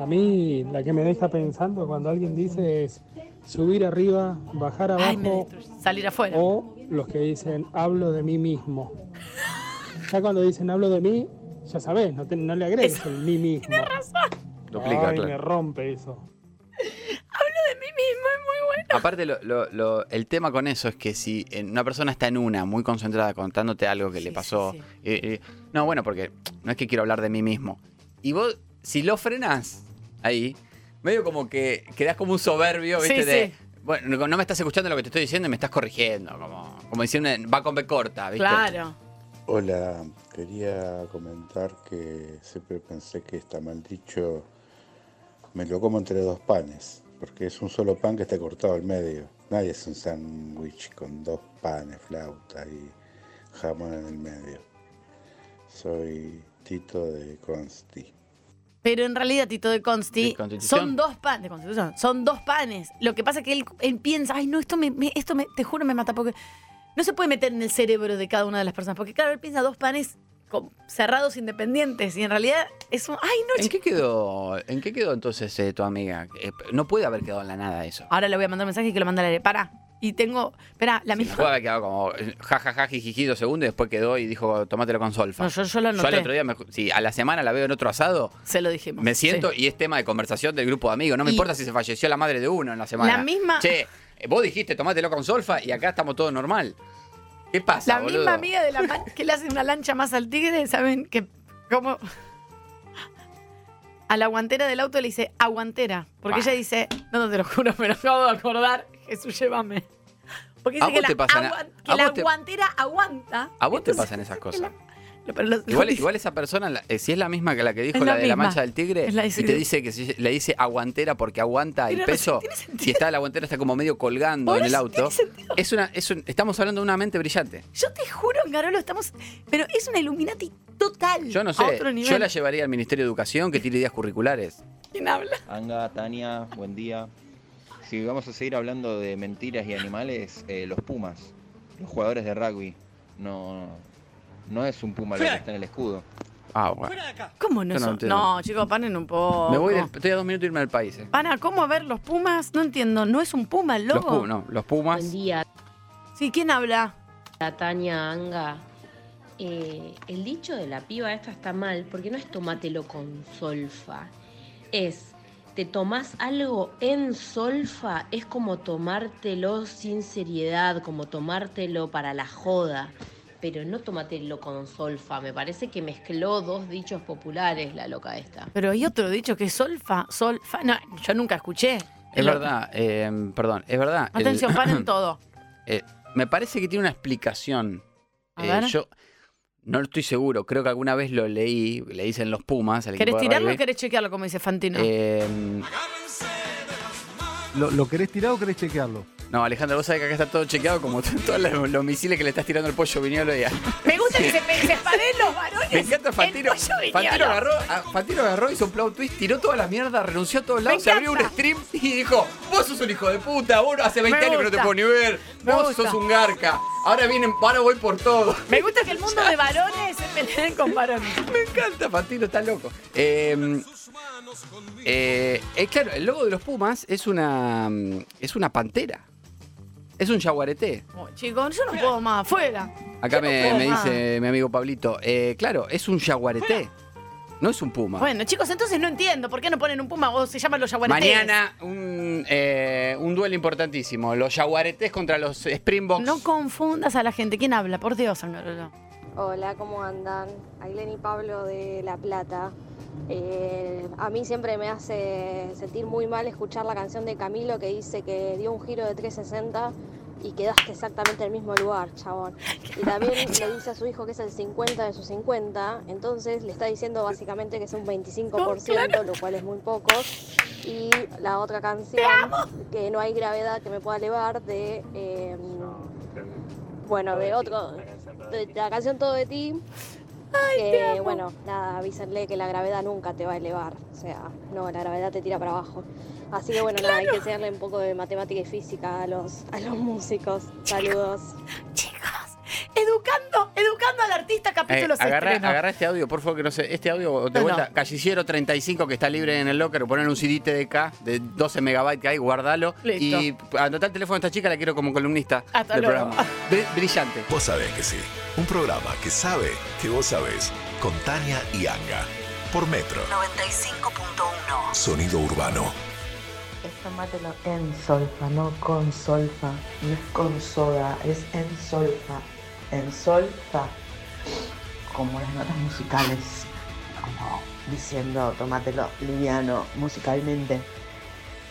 A mí la que me deja pensando cuando alguien dice es subir arriba, bajar abajo Ay. Salir afuera. o los que dicen hablo de mí mismo. Ya cuando dicen hablo de mí, ya sabes, no, te- no le agregues el mí mismo. Duplica, Ay, claro. me rompe eso. Hablo de mí mismo, es muy bueno. Aparte, lo- lo- lo- el tema con eso es que si una persona está en una, muy concentrada, contándote algo que le pasó. eh, eh, no, bueno, porque no es que quiero hablar de mí mismo. Y vos, si lo frenás ahí, medio como que quedás como un soberbio, ¿viste? Sí, de, sí. Bueno, no no me estás escuchando lo que te estoy diciendo y me estás corrigiendo. Como, como diciendo, va con B corta, ¿viste? Claro. Hola, quería comentar que siempre pensé que está mal dicho, me lo como entre dos panes, porque es un solo pan que está cortado al medio. Nadie es un sándwich con dos panes, flauta y jamón en el medio. Soy Tito de Consti. Pero en realidad, Tito de Consti, son dos panes, de Constitución, son dos panes. Lo que pasa es que él, él piensa, ay, no, esto me, me- esto me, te juro me mata, porque no se puede meter en el cerebro de cada una de las personas, porque claro, él piensa dos panes con- cerrados independientes, y en realidad es un, ay, no, ¿En qué quedó, en qué quedó entonces eh, tu amiga? Eh, no puede haber quedado en la nada eso. Ahora le voy a mandar un mensaje y que lo manda al aire. Para. Y tengo, espera, la misma. haber quedado como eh, jajaja, jijiji, dos segundos y después quedó y dijo, tomátelo con solfa. No, yo, yo lo Yo anoté. al otro día, me- si a la semana la veo en otro asado, Se lo dijimos. me siento Sí. y es tema de conversación del grupo de amigos. No me Y- importa si se falleció la madre de uno en la semana. La misma- Che, eh, vos dijiste tomátelo con solfa y acá estamos todos normal. ¿Qué pasa, La boludo? misma amiga de la que le hace una lancha más al tigre, ¿saben? Que como a la guantera del auto le dice aguantera. Porque ella dice, no, no te lo juro, me lo acabo de acordar. Jesús, llévame. Porque ¿A dice que, la, te pasan- agua- que a la vos te- guantera aguanta. A vos te pasan esas <laughs> cosas. Igual, esa persona, la- eh, si es la misma que la que dijo la, la de la mancha del tigre, y te dice que si- le dice aguantera porque aguanta el Tiene peso, si está la aguantera está como medio colgando Por en el auto, es una, es un- estamos hablando de una mente brillante. Yo te juro, Garolo, estamos. Pero es una Illuminati total. Yo no A sé, otro nivel. yo la llevaría al Ministerio de Educación que tire ideas curriculares. ¿Quién habla? Anga, Tania, buen día. Si vamos a seguir hablando de mentiras y animales, eh, los Pumas, los jugadores de rugby, no, no es un Puma lo que está en el escudo. Ah, bueno. ¿Cómo no no. No, chicos, paren un poco. Me voy del- estoy a dos minutos de irme del país. eh. Pana, ¿cómo a ver los Pumas? No entiendo. ¿No es un Puma el Los, logo? Pu- no, los Pumas. Buen día, Sí, ¿quién habla? la Tania Anga. Eh, el dicho de la piba esta está mal porque no es tomátelo con solfa. Es, te tomás algo en solfa, es como tomártelo sin seriedad, como tomártelo para la joda. Pero no tomátelo con solfa. Me parece que mezcló dos dichos populares la loca esta. Pero hay otro dicho que es solfa, solfa. No, yo nunca escuché. Es verdad, eh, perdón, es verdad. el- Atención, paren <clears throat> todo. Eh, me parece que tiene una explicación. A Eh, ver. yo no estoy seguro, creo que alguna vez lo leí, le dicen los Pumas. al ¿Querés equipo de tirarlo o querés chequearlo, como dice Fantino? Eh, ¿Lo, lo querés tirar o querés chequearlo? No, Alejandro, vos sabés que acá está todo chequeado como <laughs> todos los, los misiles que le estás tirando al pollo viñolo y a- Me gusta que se, se los varones? Me encanta Fantino. El. Fantino agarró, a- Fantino agarró, hizo un plot twist, tiró toda la mierda, renunció a todos lados, se abrió un stream y dijo: Vos sos un hijo de puta, vos hace 20 Me años que no te puedo ni ver, Me vos gusta. sos un garca. Ahora vienen, ahora voy por todo. Me gusta que el mundo de <laughs> varones se peleen con varones. Me encanta, Fantino, está loco. Eh, eh, eh, claro, el logo de los Pumas es una, mm, es una pantera. Es un jaguarete. Oh, chicos, yo no puedo más, fuera. Acá no me, puedo me más. dice mi amigo Pablito. eh, claro, es un jaguarete. No es un puma. Bueno, chicos, entonces no entiendo por qué no ponen un puma o se llaman los yaguaretes. Mañana un, eh, un duelo importantísimo. Los jaguaretes contra los Springboks. No confundas a la gente. ¿Quién habla? Por Dios, Angarolo. Hola, ¿cómo andan? Ailén y Pablo de La Plata. Eh, a mí siempre me hace sentir muy mal escuchar la canción de Camilo que dice que dio un giro de 360 y quedaste exactamente en el mismo lugar, chabón. Y también <laughs> le dice a su hijo que es el 50 de sus 50, entonces le está diciendo básicamente que es un 25%, lo cual es muy poco. Y la otra canción, que no hay gravedad que me pueda elevar, de... eh, bueno, de otro, de la canción Todo de ti, que bueno, nada, avísenle que la gravedad nunca te va a elevar, o sea, no, la gravedad te tira para abajo. Así que bueno, nada, hay que enseñarle un poco de matemática y física a los, a los músicos. Saludos. Educando, educando al artista, Eh, capítulo agarra, estreno. agarra este audio, por favor, que no sé. Este audio, de No, vuelta, no. Calliciero 35 que está libre en el locker, poner un CD TDK de 12 megabytes que hay, guardalo. Listo. Y anotar el teléfono de esta chica, la quiero como columnista Hasta del luego. programa. Bri- Brillante. Vos sabés que sí. Un programa que sabe que vos sabés. Con Tania y Anga. Por Metro. 95.1. Sonido urbano. Es tomátelo en solfa, no con solfa. No es con soda, es en solfa. En solfa. Como las notas musicales. Como diciendo, tomátelo liviano musicalmente.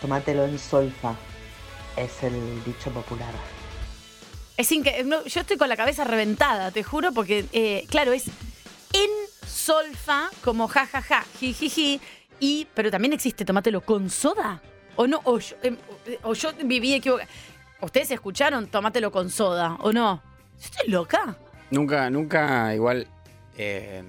Tomátelo en solfa. Es el dicho popular. Es increíble. yo estoy con la cabeza reventada, te juro, porque, eh, claro, es en solfa, como jajaja, jijiji, y, pero también existe tomátelo con soda. ¿O no? O yo, em, viví equivocada. ¿Ustedes escucharon tomátelo con soda o no? Estoy loca. Nunca, nunca, igual. eh,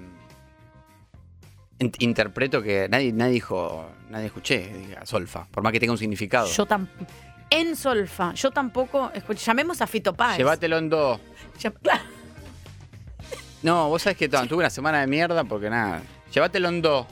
in- interpreto que nadie, nadie dijo, nadie escuché, diga, solfa, por más que tenga un significado. Yo tampoco. En solfa, yo tampoco. escuché- llamemos a Fito Páez. Llévatelo en dos. No, vos sabés que <laughs> tuve una semana de mierda porque nada. Llévatelo en dos.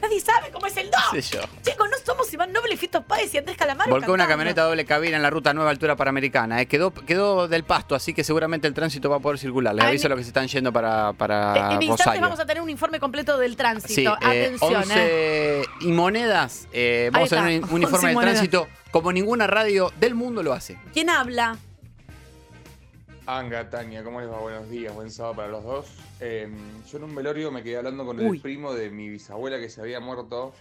Nadie sabe cómo es el do. sé yo. Chicos, no somos Iván Noble, Fito Páez y Andrés Calamaro. Volcó una camioneta doble cabina en la ruta nueva altura panamericana. eh. Quedó, quedó del pasto, así que seguramente el tránsito va a poder circular. Les Ay, aviso a los que se están yendo para, para en instantes Rosario. vamos a tener un informe completo del Sí, tránsito. eh, Atención, 11 ¿eh? y monedas. eh, vamos a tener un, un informe 11 de tránsito como ninguna radio del mundo lo hace. ¿Quién habla? Anga, Tania, ¿cómo les va? Buenos días, buen sábado para los dos. Eh, yo en un velorio me quedé hablando con Uy. el primo de mi bisabuela que se había muerto.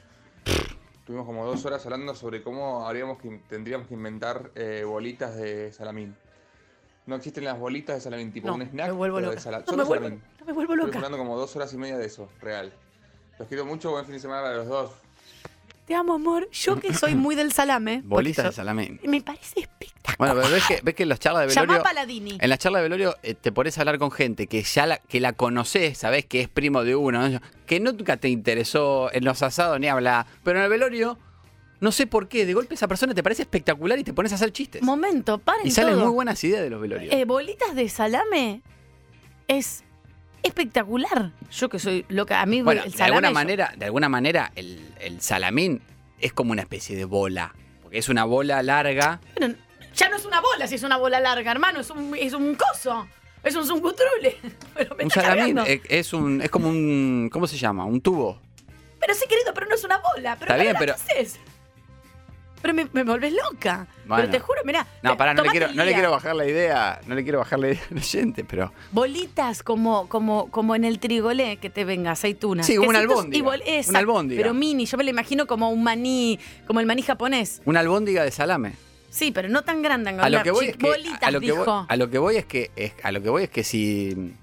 Tuvimos como dos horas hablando sobre cómo habríamos que, tendríamos que inventar eh, bolitas de salamín. No existen las bolitas de salamín, tipo No, un snack, me vuelvo de No, me vuelvo- salamín. no me vuelvo loca. hablando como dos horas y media de eso, real. Los quiero mucho, buen fin de semana para los dos. Te amo, amor. Yo que soy muy del salame. Bolitas de salame. Me parece espectacular. Bueno, pero ves que, ves que en las charlas de Llamá velorio. a Paladini. En las charlas de velorio eh, te pones a hablar con gente que ya la, que la conoces, sabes que es primo de uno, ¿no? que nunca te interesó en los asados ni hablar. Pero en el velorio, no sé por qué, de golpe esa persona te parece espectacular y te pones a hacer chistes. Momento, paren Y salen todo. muy buenas ideas de los velorios. Eh, bolitas de salame es espectacular. Yo que soy loca. A mí bueno, el de salame. alguna yo- manera, de alguna manera, el, el salamín es como una especie de bola. Porque es una bola larga. Pero ya no es una bola, si es una bola larga, hermano. Es un, es un coso. Es un <laughs> me Un salamín es, es un, es como un. ¿Cómo se llama? Un tubo. Pero sí, querido, pero no es una bola. Pero Está bien, pero- ¿qué haces? Pero me, me volvés loca. Bueno. Pero te juro, mirá. No, pará, no le, quiero, el no le día. quiero bajar la idea. No le quiero bajar la idea al oyente, pero. Bolitas como, como, como en el trigolé que te venga, aceitunas. Sí, Quesitos albóndiga. Una exacto, albóndiga. Pero mini, yo me lo imagino como un maní, como el maní japonés. Una albóndiga de salame. Sí, pero no tan grande. A lo que voy es que, Bolitas, a lo que voy, dijo. a lo que voy es que es- a lo que voy es que si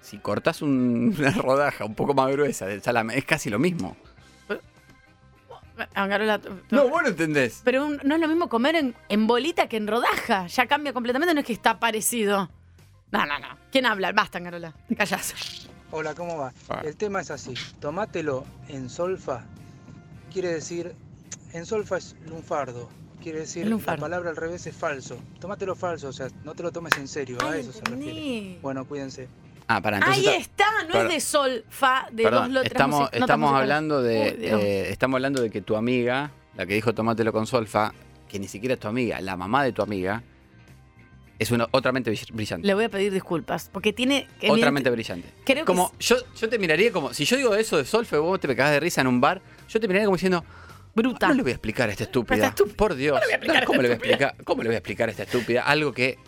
si cortas un- <laughs> una rodaja un poco más gruesa del salame es casi lo mismo. No, vos no entendés. Pero un- no es lo mismo comer en, en bolita que en rodaja. Ya cambia completamente, no es que está parecido. No, no, no. ¿Quién habla? Basta, Carola. Te callás. Hola, ¿cómo va? Ah. El tema es así. Tomátelo en solfa. Quiere decir, en solfa es lunfardo. Quiere decir, Lunfardo. la palabra al revés es falso. Tomátelo falso, o sea, no te lo tomes en serio. a eso se refiere. Bueno, cuídense. Ah, para entonces. Ahí está, no es de sol, fa, de dos letras. estamos, estamos hablando de. Uy, eh, estamos hablando de que tu amiga, la que dijo tomátelo con solfa, que ni siquiera es tu amiga, la mamá de tu amiga, es una otra mente brill- brillante. Le voy a pedir disculpas, porque tiene... Otra mente brillante. Creo que Como yo, yo te miraría como. Si yo digo eso de solfa y vos te me cagás de risa en un bar, yo te miraría como diciendo. Bruta. No le voy a explicar a esta estúpida. Por <laughs> Dios. ¿Cómo le voy a explicar? ¿Cómo le voy a explicar a esta estúpida? Algo que.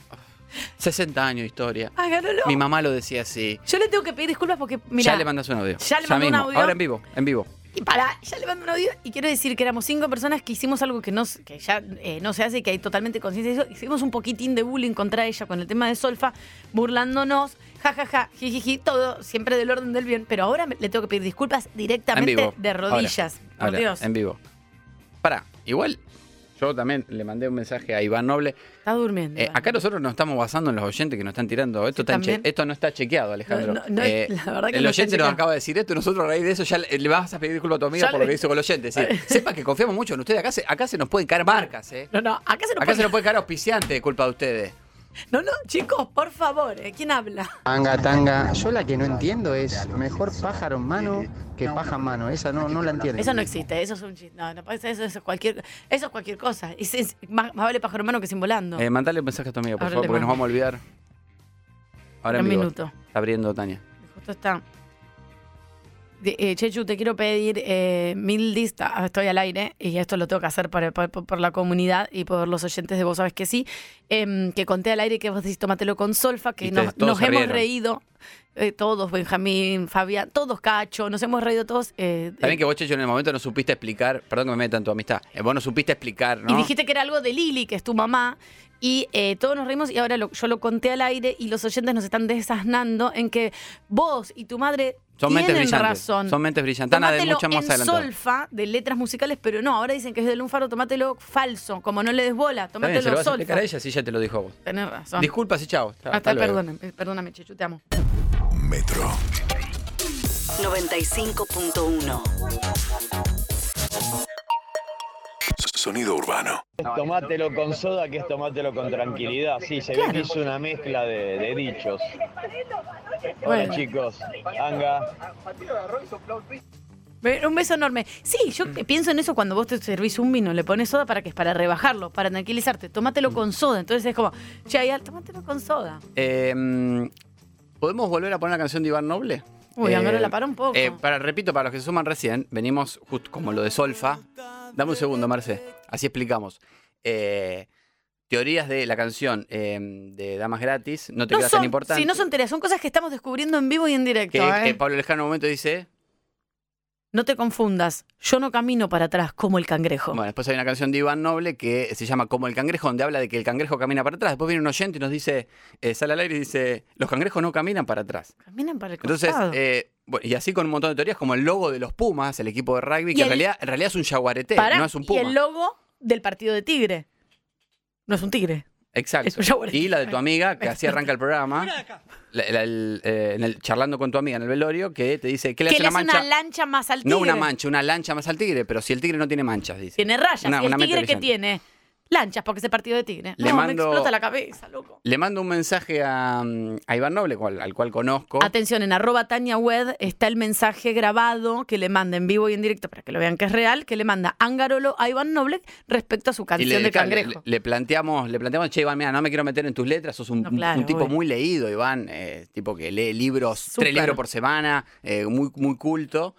60 años de historia. Hágalo. Mi mamá lo decía así. Yo le tengo que pedir disculpas porque, mira, ya le mandas un audio. ya le mandó un audio. Ahora en vivo, en vivo. y para, ya le mando un audio y quiero decir que éramos cinco personas que hicimos algo que, no, que ya eh, no se hace y que hay totalmente conciencia de eso. Hicimos un poquitín de bullying contra ella con el tema de Solfa, burlándonos, jajaja, jijiji, todo siempre del orden del bien. Pero ahora me- le tengo que pedir disculpas En directamente de rodillas. Ahora, por ahora, Dios. En vivo. Pará, igual yo también le mandé un mensaje a Iván Noble. Está durmiendo. Eh, acá nosotros nos estamos basando en los oyentes que nos están tirando. Esto, está che- esto no está chequeado, Alejandro. No, no, no, Eh, la verdad que el oyente nos acaba de decir esto y nosotros a raíz de eso ya le, le vas a pedir disculpas a tu amiga Ya por lo que hizo con el oyente. Es <laughs> decir, sepa que confiamos mucho en ustedes. Acá se, acá se nos pueden caer marcas, ¿eh? No, no, acá se nos Acá puede- se nos puede caer auspiciante de culpa de ustedes. No, no, chicos, por favor, ¿eh? ¿quién habla? Tanga, tanga. Yo la que no entiendo es mejor pájaro en mano que paja en mano. Esa no, no la entiendo. Eso no existe, eso es un chiste. No, no, eso, eso es cualquier, eso es cualquier cosa. Es- es- más, más vale pájaro hermano que sin volando. Eh, mandale un mensaje a tu amiga, por Ahora favor, porque nos vamos a olvidar. Ahora en Un vivo. minuto. Está abriendo Tania. Justo está. Eh, Chechu, te quiero pedir eh, mil distas. Ah, Estoy al aire y esto lo tengo que hacer por, por- por la comunidad y por los oyentes de Vos Sabes que sí. em, que conté al aire que vos decís tómatelo con solfa, que nos, hemos reído. eh, todos, Benjamín, Fabián, todos Cacho, nos hemos reído todos. eh, También que vos, Checho, en el momento no supiste explicar, perdón que me meta en tu amistad, eh, vos no supiste explicar, ¿no? Y dijiste que era algo de Lili, que es tu mamá. Y eh, todos nos reímos y ahora lo- yo lo conté al aire y los oyentes nos están desasnando en que vos y tu madre Son mentes brillantes. razón. Son mentes brillantes. Ade- Tomátelo mucho más en solfa de letras musicales, pero no, ahora dicen que es de lunfardo, tomátelo falso, como no le des bola, tomátelo vas a explicar solfa. a ella si ya te lo dijo a vos. Tenés razón. Disculpas y chao. Hasta- Hasta, hasta luego. perdóname, perdóname, Chechu, te amo. Metro. 95.1. Sonido urbano. Tomátelo con soda, que es tomátelo con tranquilidad. Sí, se ve que hizo una mezcla de, de dichos. Hola Bueno. chicos, Anga. Un beso enorme. Sí, yo pienso en eso cuando vos te servís un vino, le pones soda para que es para rebajarlo, para tranquilizarte. Tómatelo con soda. Entonces es como, che, ahí, tómatelo con soda. Eh, mm, ¿Podemos volver a poner la canción de Iván Noble? Uy, ahora la para un poco. eh, para, repito, para los que se suman recién, venimos justo como lo de Solfa. Dame un segundo, Marce. Así explicamos. Eh, teorías de la canción eh, de Damas Gratis, no te No son, tan importante. sí, no son teorías, son cosas que estamos descubriendo en vivo y en directo. que, ¿eh? que Pablo Lejano en un momento dice. No te confundas, yo no camino para atrás como el cangrejo. Bueno, después hay una canción de Iván Noble que se llama Como el cangrejo, donde habla de que el cangrejo camina para atrás. Después viene un oyente y nos dice, eh, sale al aire y dice, los cangrejos no caminan para atrás. Caminan para el Entonces, costado. eh, bueno, y así con un montón de teorías, como el logo de los Pumas, el equipo de rugby, Y que en, el- realidad, en realidad es un jaguarete, Pará, no es un Y puma. el logo del partido de Tigre. No es un tigre. Exacto. es un jaguarete. Y la de tu amiga, que así arranca el programa, la- la- el, eh, en el- charlando con tu amiga en el velorio, que te dice, ¿qué le que hace le una hace mancha? una lancha más al tigre. no una mancha, una lancha más al tigre, pero si el tigre no tiene manchas, dice. Tiene rayas. Una- y el tigre que tiene lanchas porque es el partido de tigre. Le no, me mando- explota la cabeza, loco. Le mando un mensaje a, mm, a Iván Noble, cual- al cual conozco. Atención, en arroba Tania Wed está el mensaje grabado que le manda en vivo y en directo para que lo vean que es real, que le manda Angarolo a Iván Noble respecto a su Y canción de cangrejo. le, le planteamos, le planteamos, che, Iván, mira, no me quiero meter en tus letras, sos un, No, claro, un tipo obvio. muy leído, Iván, eh, tipo que lee libros, tres libros por semana, eh, muy, muy culto,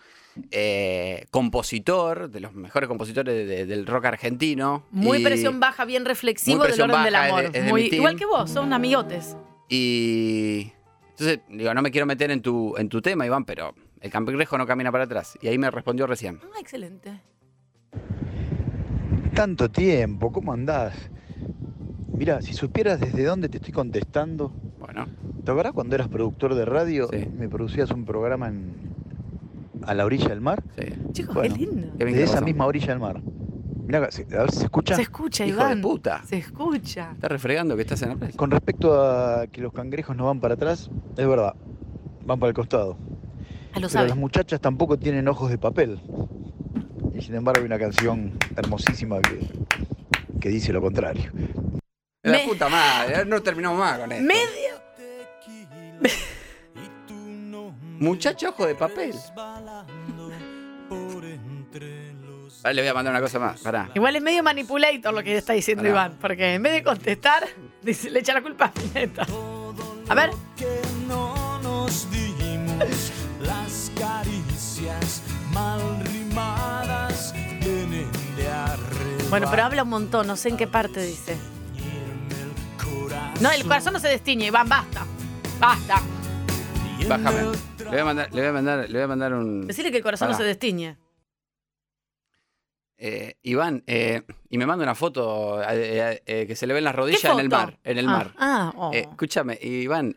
eh, compositor, de los mejores compositores de- de- del rock argentino. Muy y- presión baja, bien reflexivo del orden del baja, amor. de- es de Muy- igual que vos, son amigotes. Y entonces, digo, no me quiero meter en tu, en tu tema, Iván, pero el cangrejo no camina para atrás. Y ahí me respondió recién. Ah, excelente. Tanto tiempo, ¿cómo andás? Mira, si supieras desde dónde te estoy contestando. Bueno. ¿Te acuerdas cuando eras productor de radio? Me producías un programa en, a la orilla del mar. Sí. Chicos, Bueno, qué lindo. Qué bien de que esa pasó. misma orilla del mar. Mirá, a ver si se escucha. Se escucha, Hijo Iván. de puta. Se escucha. ¿Estás refregando que estás en la playa? Con respecto a que los cangrejos no van para atrás, es verdad, van para el costado. Ah, lo Pero sabe. las muchachas tampoco tienen ojos de papel. Y sin embargo hay una canción hermosísima que, que dice lo contrario. La puta madre, no terminamos más con esto. Medio. <laughs> Muchacho ojo de papel. <laughs> Ah, le voy a mandar una cosa más, pará. Igual es medio manipulator lo que está diciendo Pará. Iván, porque en vez de contestar, dice- le echa la culpa a Spinetta. A ver. no nos dimos las caricias mal rimadas vienen de arriba. Bueno, pero habla un montón, no sé en qué parte dice. No, el corazón no se destiñe, Iván, basta. Basta. Bájame. Le voy a mandar, le voy a mandar, le voy a mandar un. Decirle que el corazón no se destiñe. Eh, Iván, eh, y me manda una foto eh, que se le ven las rodillas en el mar. En el Ah, mar. ah, oh. Escúchame, Iván,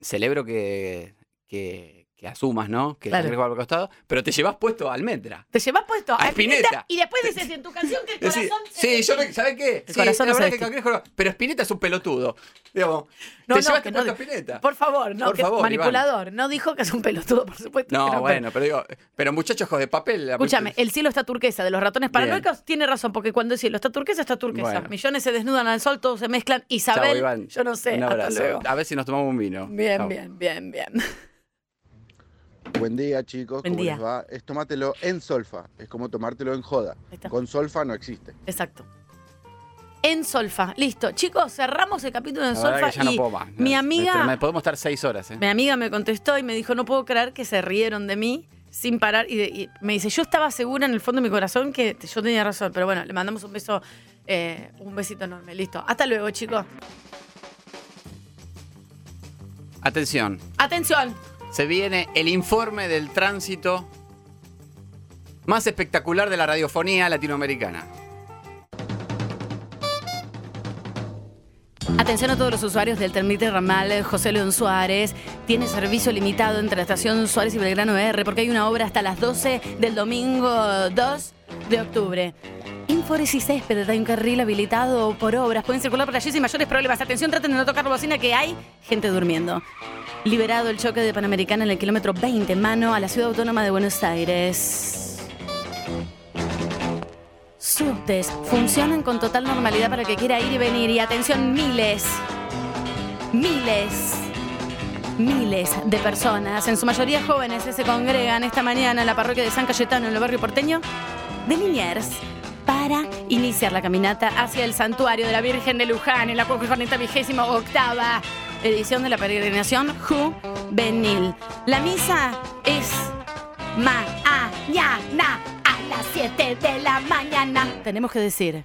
celebro que, que, que asumas, ¿no? Que Claro. el va al costado, pero te llevas puesto a Almendra. Te llevas puesto A Spinetta. y después dices en tu canción que el corazón se sí, yo me, ¿sabes qué? El Sí, corazón la no verdad que cangrejo pero Spinetta es un pelotudo. Digamos, No, te no, llevaste que no puesto a Spinetta. Por favor, no, Por que favor, manipulador. No dijo que es un pelotudo, por supuesto. No, bueno, pero digo, pero muchachos de papel. la Escúchame, el cielo está turquesa de los ratones paranoicos. Tiene razón, porque cuando el cielo está turquesa, está turquesa. Bueno. Millones se desnudan al sol, todos se mezclan. Isabel, Iván. yo no sé. Un Hasta abrazo. luego. A ver si nos tomamos un vino. Bien, bien, bien, bien. Buen día, chicos. Buen ¿Cómo día. les va? Es tomártelo en solfa. Es como tomártelo en joda. está. Con solfa no existe. Exacto. En solfa. Listo. Chicos, cerramos el capítulo en La verdad solfa. que ya no puedo más. mi Es amiga, tremendo. Podemos estar seis horas, ¿eh? mi amiga me contestó y me dijo, no puedo creer que se rieron de mí sin parar. Y, de- y me dice, yo estaba segura en el fondo de mi corazón que te- yo tenía razón. Pero bueno, le mandamos un beso, eh, un besito enorme. Listo. Hasta luego, chicos. Atención. Atención. Se viene el informe del tránsito más espectacular de la radiofonía latinoamericana. Atención a todos los usuarios del Termite Ramal José León Suárez. Tiene servicio limitado entre la estación Suárez y Belgrano R porque hay una obra hasta las 12 del domingo 2 de octubre. Infores y césped, hay un carril habilitado por obras. Pueden circular por allí sin mayores problemas. Atención, traten de no tocar la bocina que hay gente durmiendo. Liberado el choque de Panamericana en el kilómetro 20, mano a la ciudad autónoma de Buenos Aires. Subtes funcionan con total normalidad para el que quiera ir y venir. Y atención, miles, miles, miles de personas, en su mayoría jóvenes, se congregan esta mañana en la parroquia de San Cayetano, en el barrio porteño de Liniers, para iniciar la caminata hacia el santuario de la Virgen de Luján, en la 48 octava edición de la peregrinación juvenil. La misa es mañana a las 7 de la mañana. Tenemos que decir.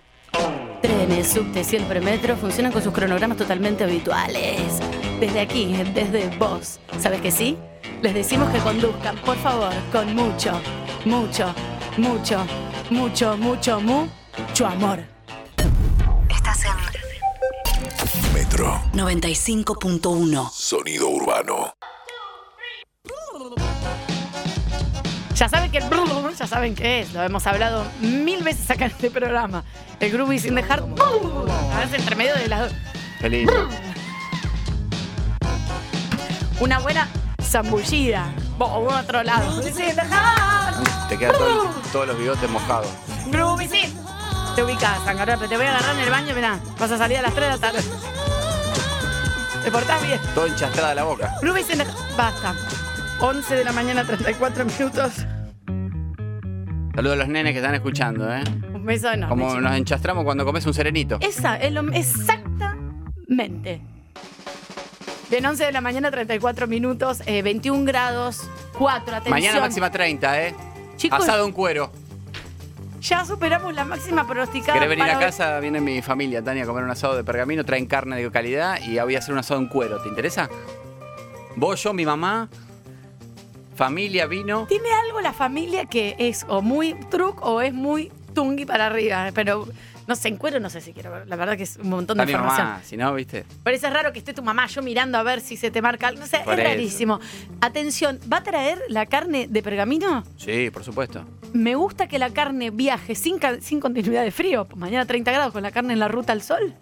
Trenes, subtes y el funcionan con sus cronogramas totalmente habituales. Desde aquí, desde vos. ¿Sabes que sí? Les decimos que conduzcan, por favor, con mucho, mucho, mucho, mucho, mucho, mucho amor. 4. 95.1. Sonido urbano. Ya saben que el <laughs> ya saben qué es, lo hemos hablado mil veces acá en este programa. El groovy sin dejar. A veces entre medio de las dos. Una buena zambullida. O otro lado. Sin dejar. Te quedan todos los bigotes mojados. Groovy sin. Te ubicas, Sangarra, pero te voy a agarrar en el baño, mirá. Vas a salir a las 3 de la tarde. Te portás bien. Todo enchastrada la boca. Groovy sin dejar. Basta. 11 de la mañana, 34 minutos. Saludos a los nenes que están escuchando, ¿eh? Un beso enorme. Como chicos. nos enchastramos cuando comes un serenito. Esa es lo exactamente. Bien, 11 de la mañana, 34 minutos, eh, 21 grados, 4, atención. Mañana máxima 30, ¿eh? Chicos- Asado en cuero. Ya superamos la máxima pronosticada. ¿Querés venir para a hoy. casa? Viene mi familia, Tania, a comer un asado de pergamino. Traen carne de calidad y voy a hacer un asado en cuero. ¿Te interesa? Vos, yo, mi mamá, familia, vino. Tiene algo la familia que es o muy truc o es muy tungui para arriba, pero No sé, en cuero no sé si quiero. La verdad que es un montón de Está mi información. mamá, si no, ¿viste? Parece raro que esté tu mamá yo mirando a ver si se te marca algo. No sé, Por es eso. rarísimo. Atención, ¿va a traer la carne de pergamino? Sí, por supuesto. Me gusta que la carne viaje sin, ca- sin continuidad de frío. Mañana 30 grados con la carne en la ruta al sol.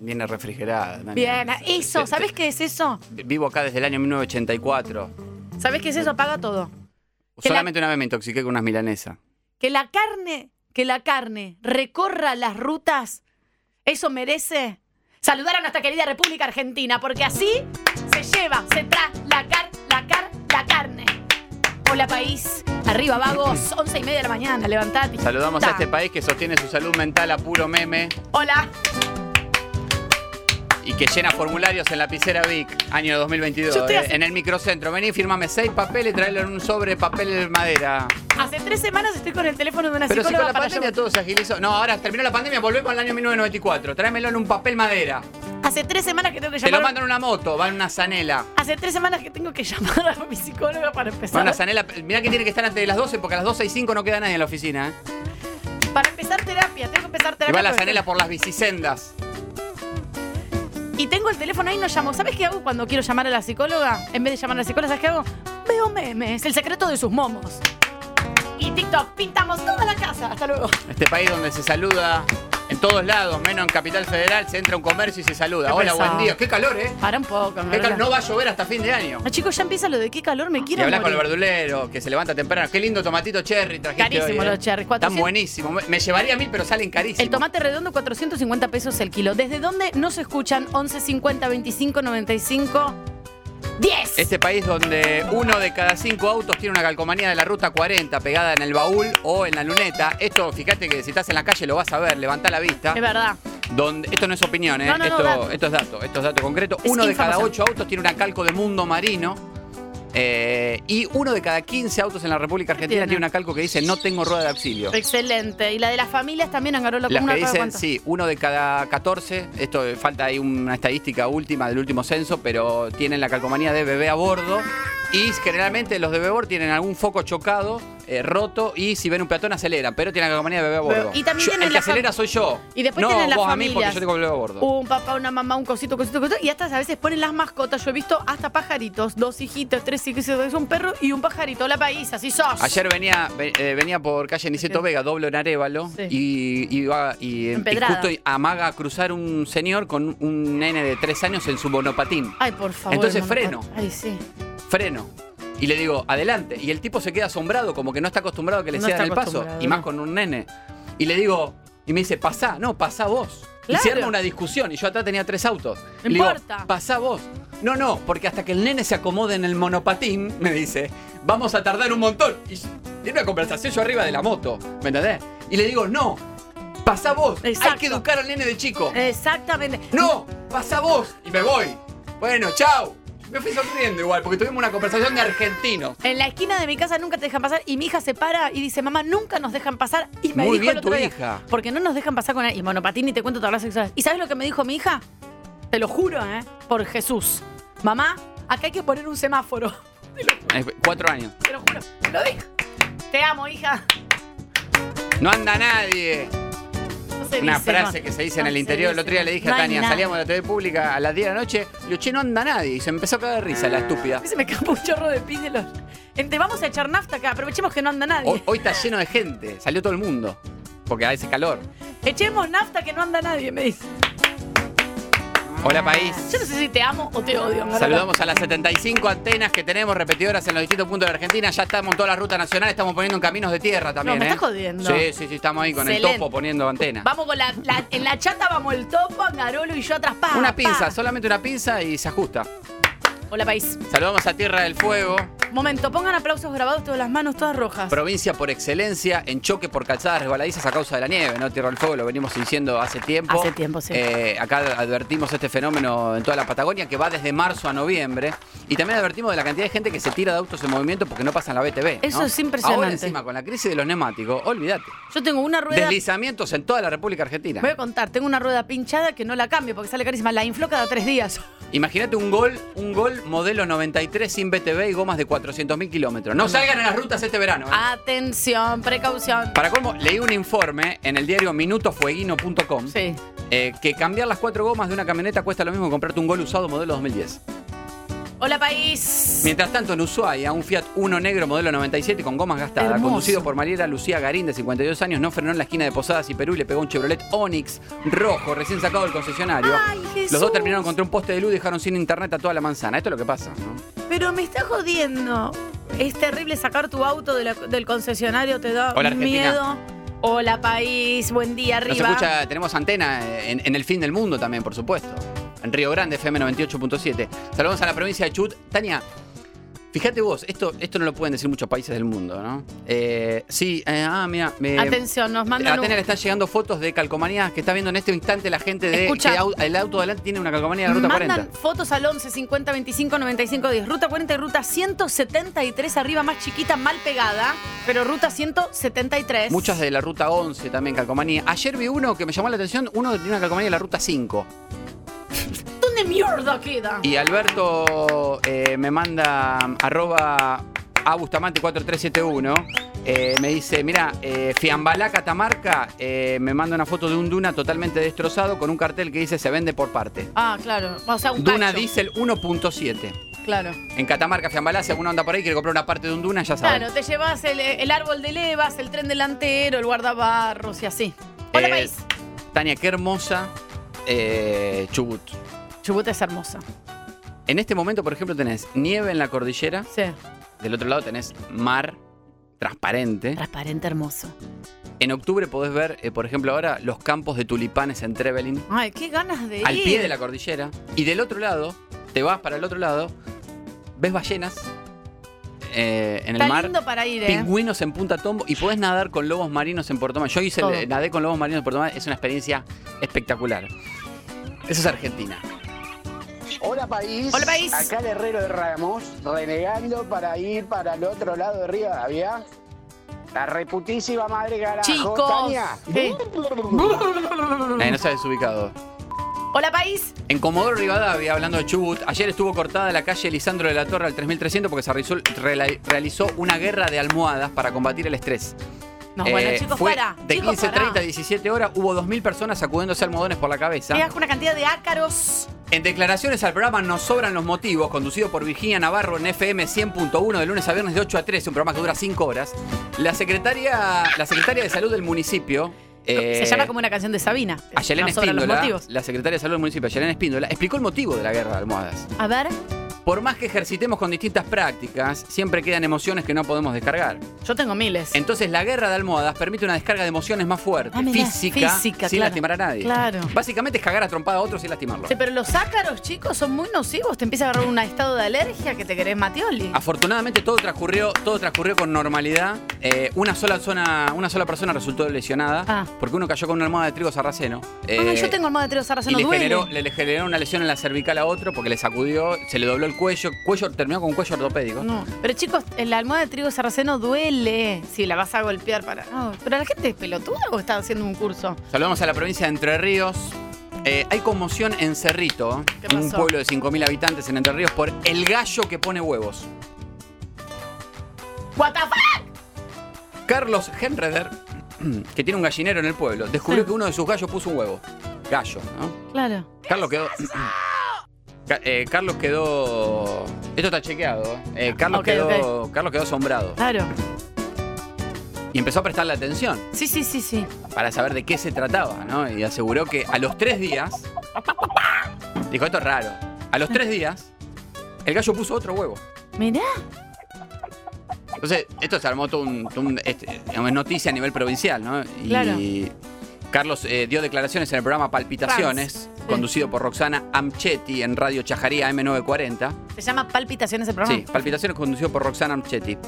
Viene refrigerada. Dani. Bien, eso, Sí, ¿sabes qué es eso? Vivo acá desde el año 1984. ¿Sabes qué es eso? Apaga todo. Que la- Solamente una vez me intoxiqué con unas milanesas. Que la carne, que la carne recorra las rutas, eso merece saludar a nuestra querida República Argentina, porque así se lleva, se trae la car, la car, la carne. Hola país, arriba vagos, once y media de la mañana, levantate. Saludamos a este país que sostiene su salud mental a puro meme Hola. Y que llena formularios en la lapicera Vic, año 2022. Yo estoy eh, hace- En el microcentro. Vení, firmame seis papeles y traerlo en un sobre papel madera. Hace tres semanas estoy con el teléfono de una Pero si psicóloga con la para pandemia llamar- todo se agilizó. No, ahora terminó la pandemia, volvemos al año 1994. Tráemelo en un papel madera. Hace tres semanas que tengo que Te lo llamar. mandan en una moto, va en una zanela. Hace tres semanas que tengo que <laughs> llamar a mi psicóloga para Va en empezar. una zanela. Mirá que tiene que estar antes de las 12 porque a las 12 y 5 no queda nadie en la oficina. ¿eh? Para empezar terapia, tengo que empezar Y terapia. va la zanela por las bicisendas. Y tengo el teléfono ahí, no llamo. ¿Sabes qué hago cuando quiero llamar a la psicóloga? En vez de llamar a la psicóloga, ¿sabes qué hago? Veo memes, el secreto de sus momos. Y TikTok, pintamos toda la casa. Hasta luego. Este país donde se saluda en todos lados, menos en Capital Federal, se entra a un comercio y se saluda. Qué Hola, pesado. buen día. Qué calor, ¿eh? Para un poco, Qué cal- No va a llover hasta fin de año. No, chicos, ya empieza lo de qué calor me Y quiero hablas con el morir. verdulero, que se levanta temprano. Qué lindo tomatito cherry trajiste Carísimo hoy, ¿eh? los cherry, Están 400. buenísimos. Me- llevaría mil, pero salen carísimos. El tomate redondo, 450 pesos el kilo. ¿Desde dónde no se escuchan? 11 50 25 95 10. Este país donde uno de cada cinco autos tiene una calcomanía de la ruta 40 pegada en el baúl o en la luneta. Esto, fíjate que si estás en la calle lo vas a ver, levantá la vista. Es verdad. Donde, esto no es opinión, ¿eh? No, no, no, esto, dato. esto es dato, esto es dato concreto. Es uno de cada información. ocho autos tiene una calco de mundo marino. Eh, y uno de cada 15 autos en la República Argentina tiene? una calco que dice no tengo rueda de auxilio. Excelente. Y la de las familias también agarró la Las que ¿cada dicen, sí, uno de cada 14, esto eh, falta ahí una estadística última del último censo, pero tienen la calcomanía de bebé a bordo y generalmente los de bordo tienen algún foco chocado, eh, roto y si ven un peatón aceleran, pero tienen la calcomanía de bebé a bordo. Y también Yo- tienen el que la fam- acelera soy yo. Y después no tienen las vos a mí porque familias. yo tengo bebé a bordo. Un papá, una mamá, un cosito, cosito, cosito. Y hasta a veces ponen las mascotas. Yo he visto hasta pajaritos. Dos hijitos, tres hijitos. Es un perro y un pajarito. Hola, país. Así sos. Ayer venía, ve- eh, venía por calle Niceto Vega, doble en Arevalo, Sí. y, iba- y, y Empedrada. justo amaga a cruzar un señor con un nene de tres años en su monopatín. Ay, por favor. Entonces freno. Ay, sí. Freno. Y le digo, adelante. Y el tipo se queda asombrado, como que no está acostumbrado a que le No está el paso. Y más con un nene. Y le digo, y me dice, pasá. No, pasá vos. Y se Claro. arma una discusión. Y yo atrás tenía tres autos. No digo, importa. pasá vos. No, no, porque hasta que el nene se acomode en el monopatín, me dice, vamos a tardar un montón. Y tiene una conversación yo arriba de la moto. ¿Me entendés? Y le digo, no, pasá vos. Hay que educar al nene de chico. Exactamente. No, pasá vos. Y me voy. Bueno, chao. Me fui sonriendo igual, porque tuvimos una conversación de argentinos. En la esquina de mi casa nunca te dejan pasar y mi hija se para y dice, mamá, nunca nos dejan pasar. Y me Muy dijo bien el otro tu día, hija. Porque no nos dejan pasar con él. Y monopatín, y te cuento todas las sexuales. ¿Y sabes lo que me dijo mi hija? Te lo juro, ¿eh? Por Jesús. Mamá, acá hay que poner un semáforo. <laughs> Cuatro años. Te lo juro. Te lo dijo. Te amo, hija. No anda nadie. Se Una dice, frase no. que se dice en el interior. El otro día le dije No a Tania, salíamos de la TV pública a las 10 de la noche. Le digo, che, no anda nadie. Y se empezó a caer de risa la estúpida. A se me escapó un chorro de pis de los... Vamos a echar nafta acá, aprovechemos que no anda nadie. Hoy, hoy está lleno de gente. Salió todo el mundo. Porque hace calor. Echemos nafta que no anda nadie, me dice. Hola, país. Yo no sé si te amo o te odio. Saludamos a las 75 antenas que tenemos repetidoras en los distintos puntos de la Argentina. Ya estamos en toda la ruta nacional, estamos poniendo en caminos de tierra también. No, me ¿eh? estás jodiendo. Sí, sí, sí, estamos ahí con el topo poniendo antenas. Vamos con la, la- En la chata vamos el topo, Angarolo y yo atrás. Pa, Una pa. pinza, solamente una pinza y se ajusta. Hola, país. Saludamos a Tierra del Fuego, Momento, pongan aplausos grabados todas las manos, todas rojas. provincia por excelencia en choque por calzadas resbaladizas a causa de la nieve, ¿no? Tierra del Fuego lo venimos diciendo hace tiempo. Hace tiempo, sí. Eh, acá advertimos este fenómeno en toda la Patagonia que va desde marzo a noviembre. Y también advertimos de la cantidad de gente que se tira de autos en movimiento porque no pasan la BTV. Eso ¿no? es impresionante. Ahora encima con la crisis de los neumáticos, olvídate. Yo tengo una rueda. Deslizamientos en toda la República Argentina. Voy a contar, tengo una rueda pinchada que no la cambio porque sale carísima. La infló cada tres días. Imagínate un gol, un gol modelo 93 sin BTV y gomas de 400.000 kilómetros. No salgan a las rutas este verano. ¿eh? Atención, precaución. Para cómo, leí un informe en el diario minutofueguino.com Sí. eh, que cambiar las cuatro gomas de una camioneta cuesta lo mismo que comprarte un gol usado modelo 2010. Hola, país. Mientras tanto, en Ushuaia, un Fiat Uno negro modelo 97 con gomas gastadas, Hermoso. conducido por Mariela Lucía Garín, de 52 años, no frenó en la esquina de Posadas y Perú y le pegó un Chevrolet Onix rojo, recién sacado del concesionario. Ay. Los dos terminaron contra un poste de luz y dejaron sin internet a toda la manzana. Esto es lo que pasa, ¿no? Pero me está jodiendo. Es terrible sacar tu auto de la- del concesionario, te da Hola, Argentina. miedo. Hola, país. Buen día, Nos arriba. escucha, tenemos antena en, en el fin del mundo también, por supuesto. En Río Grande, FM 98.7. Saludamos a la provincia de Chubut. Tania, fíjate vos, esto, esto no lo pueden decir muchos países del mundo, ¿no? Eh, sí, eh, ah, mira. me- Atención, nos mandan un... Tania le están llegando fotos de calcomanías que está viendo en este instante la gente de Escucha. que au- el auto delante tiene una calcomanía de la ruta Mandan 40. fotos al 11 50 25 95 10. Ruta 40 y ruta 173 arriba, más chiquita, mal pegada. Pero ruta 173. Muchas de la ruta 11 también calcomanía. Ayer vi uno que me llamó la atención, uno tiene una calcomanía de la ruta 5. ¿Dónde mierda queda? Y Alberto eh, me manda arroba a Bustamante 4371. eh, me dice, mira, eh, Fiambalá Catamarca eh, me manda una foto de un Duna totalmente destrozado con un cartel que dice se vende por parte. Ah, claro. O sea, un Duna cacho. Diesel 1.7. Claro. En Catamarca, Fiambalá, si alguno anda por ahí quiere comprar una parte de un Duna, ya saben. Claro, te llevas el, el árbol de levas, el tren delantero, el guardabarros y así. Hola, país. Tania, qué hermosa Chubut. Chubut es hermosa. En este momento, por ejemplo, tenés nieve en la cordillera. Sí. Del otro lado tenés mar transparente. Transparente, hermoso. En octubre podés ver, eh, por ejemplo, ahora los campos de tulipanes en Trevelin, Ay, qué ganas de al ir. pie de la cordillera. Y del otro lado, te vas para el otro lado, ves ballenas eh, en Está el mar. lindo para ir, ¿eh? Pingüinos en Punta Tombo y podés nadar con lobos marinos en Puerto Mar. Yo hice, Todo. nadé con lobos marinos en Puerto Mar, es una experiencia espectacular. Eso es Argentina. Hola país. Hola, país. Acá el Herrero de Ramos, renegando para ir para el otro lado de Rivadavia. La reputísima madre carajo. Chicos. Tania. ¿Qué? Eh, no sabes ubicado. Hola, país. En Comodoro Rivadavia, hablando de Chubut, ayer estuvo cortada la calle Lisandro de la Torre al 3300 porque se realizó, una guerra de almohadas para combatir el estrés. No, bueno, Eh, chicos, fue para. De Chicos, 15.30 para. a 17 horas hubo 2.000 personas sacudiéndose almohadones por la cabeza. Das una cantidad de ácaros. En declaraciones al programa Nos sobran los motivos, conducido por Virginia Navarro en FM 100.1 de lunes a viernes de 8 a 13, un programa que dura 5 horas, la secretaria, la secretaria de salud del municipio... Se eh, llama como una canción de Sabina. Ayelén No sobran los Espíndola, motivos. la secretaria de salud del municipio, Ayelén Espíndola, explicó el motivo de la guerra de almohadas. A ver, Por más que ejercitemos con distintas prácticas, siempre quedan emociones que no podemos descargar. yo tengo miles. Entonces la guerra de almohadas permite una descarga de emociones más fuerte, Ah, mirá, física, física, sin claro. lastimar a nadie. Claro. Básicamente es cagar a trompada a otros sin lastimarlo. Sí, pero los ácaros, chicos, son muy nocivos. Te empieza a agarrar un estado de alergia que te querés matioli. Afortunadamente todo transcurrió, todo transcurrió con normalidad. Eh, una, sola zona, una sola persona resultó lesionada porque uno cayó con una almohada de trigo sarraceno. Ah, Eh, yo tengo almohada de trigo y sarraceno, le duele. generó, le, le generó una lesión en la cervical a otro porque le sacudió, se le dobló el cuello, cuello terminó con un cuello ortopédico. No, pero chicos, la almohada de trigo sarraceno duele si la vas a golpear para. No, pero la gente es pelotuda o está haciendo un curso. Saludamos a la provincia de Entre Ríos. Eh, hay conmoción en Cerrito, ¿Qué un pueblo de 5.000 habitantes en Entre Ríos, por el gallo que pone huevos. ¿What the fuck? Carlos Henreder, que tiene un gallinero en el pueblo, descubrió que uno de sus gallos puso un huevo. Gallo, ¿no? Claro. Carlos quedó. Eh, Carlos quedó. Esto está chequeado. eh, Carlos, quedó, Carlos quedó asombrado. Claro. Y empezó a prestarle atención Sí, sí, sí, sí. para saber de qué se trataba, ¿no? Y aseguró que a los tres días. Dijo, esto es raro. A los tres días, el gallo puso otro huevo. Mirá. Entonces, esto se armó todo un, todo un- este, digamos, noticia a nivel provincial, ¿no? Y Claro. Carlos eh, dio declaraciones en el programa Palpitaciones, conducido por Roxana Amchetti en Radio Chajaría M940. Se llama palpitaciones el programa. Sí, Palpitaciones conducido por Roxana Amchetti.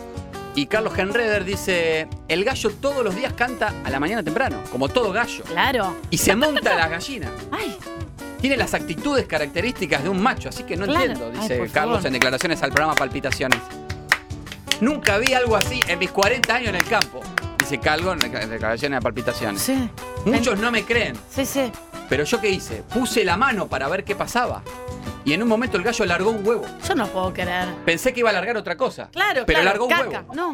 Y Carlos Henreder dice, el gallo todos los días canta a la mañana temprano, como todo gallo. Claro. Y se monta la gallina. <laughs> Ay. Tiene las actitudes características de un macho, así que no Claro. entiendo, dice Carlos favor. en declaraciones al programa Palpitaciones. Nunca vi algo así en mis 40 años en el campo, dice Calvo en decla- en declaraciones a Palpitaciones. Sí. Muchos no me creen, Sí, sí. pero yo qué hice? Puse la mano para ver qué pasaba. y en un momento el gallo largó un huevo. Yo no puedo creer. Pensé que iba a largar otra cosa. Claro, Pero claro, largó un caca. huevo. No.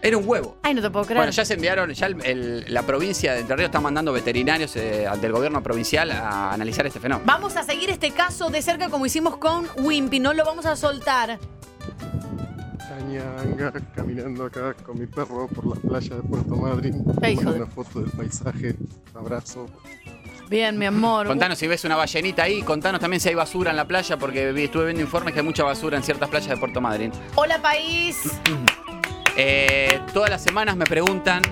Era un huevo. Ay, no te puedo creer. Bueno, ya se enviaron, ya el- el- la provincia de Entre Ríos está mandando veterinarios eh, del gobierno provincial a analizar este fenómeno. Vamos a seguir este caso de cerca como hicimos con Wimpy. No lo vamos a soltar. Cañanga, caminando acá con mi perro por la playa de Puerto Madryn. Hijo de- una foto del paisaje. Abrazo. Bien, mi amor. Contanos si ves una ballenita ahí, contanos también si hay basura en la playa, porque estuve viendo informes que hay mucha basura en ciertas playas de Puerto Madryn. Hola, país. <clears throat> Eh, todas las semanas me preguntan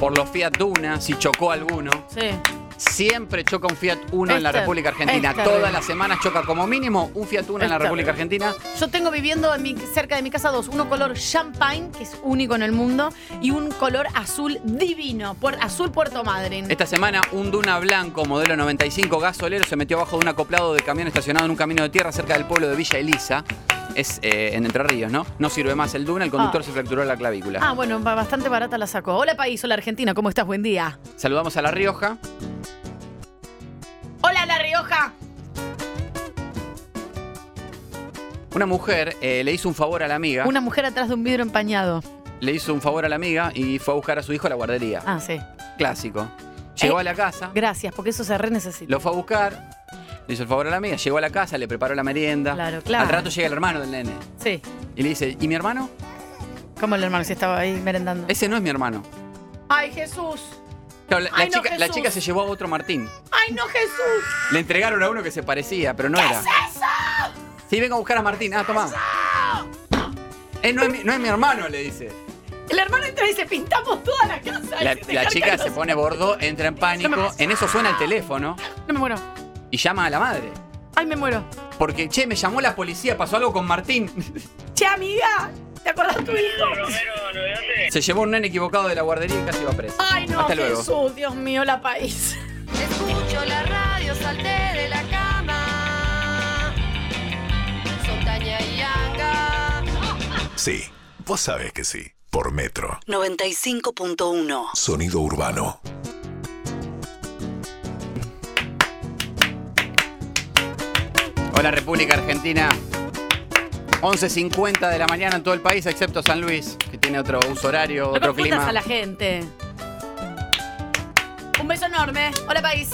por los Fiat Duna, si chocó alguno. Sí. Siempre choca un Fiat Uno en la Este- República Argentina. Todas las semanas choca como mínimo un Fiat Uno en la Este- República Argentina. Yo tengo viviendo en mi- cerca de mi casa dos. Uno color champagne, que es único en el mundo, y un color azul divino. Puer- azul Puerto Madryn. Esta semana un Duna blanco modelo 95 gasolero se metió abajo de un acoplado de camión estacionado en un camino de tierra cerca del pueblo de Villa Elisa. Es eh, en Entre Ríos, ¿no? No sirve más el Duna, el conductor Ah. se fracturó la clavícula. Ah, bueno, ba- bastante barata la sacó. Hola, país. Hola, Argentina. ¿Cómo estás? Buen día. Saludamos a La Rioja. Una mujer eh, le hizo un favor a la amiga. Una mujer atrás de un vidrio empañado. Le hizo un favor a la amiga y fue a buscar a su hijo a la guardería. Ah, sí. Clásico. Llegó Eh, a la casa, Gracias, porque eso se re necesita. lo fue a buscar, le hizo el favor a la amiga, llegó a la casa, le preparó la merienda. Claro, claro. Al rato llega el hermano del nene Sí. y le dice, ¿y mi hermano? ¿Cómo el hermano si estaba ahí merendando? Ese no es mi hermano. Ay, Jesús. Claro, la, la Ay, no, chica, la Jesús. chica se llevó a otro Martín. Ay, no, Jesús. Le entregaron a uno que se parecía, pero no ¿Qué era. Sí, vengo a buscar a Martín. Ah, toma. Eh, no, es mi, no es mi hermano, le dice. El hermano entra y dice, pintamos toda la casa. La, Y se la cargan chica los- se pone bordo, entra en pánico. En eso suena el teléfono No me muero. y llama a la madre. Ay, me muero. Porque, che, me llamó la policía, pasó algo con Martín. <laughs> Che, amiga. ¿Te acordás de tu hijo? Se llevó un nene equivocado de la guardería y casi va preso. Ay, no, Hasta luego. Jesús. Dios mío, la país. Escucho la radio, salté de la cama. Y Anga. Sí, vos sabés que sí. Por Metro. 95.1. Sonido urbano. Hola República Argentina. 11.50 de la mañana en todo el país, excepto San Luis, que tiene otro uso horario, No otro clima. a la gente. Un beso enorme. Hola, país.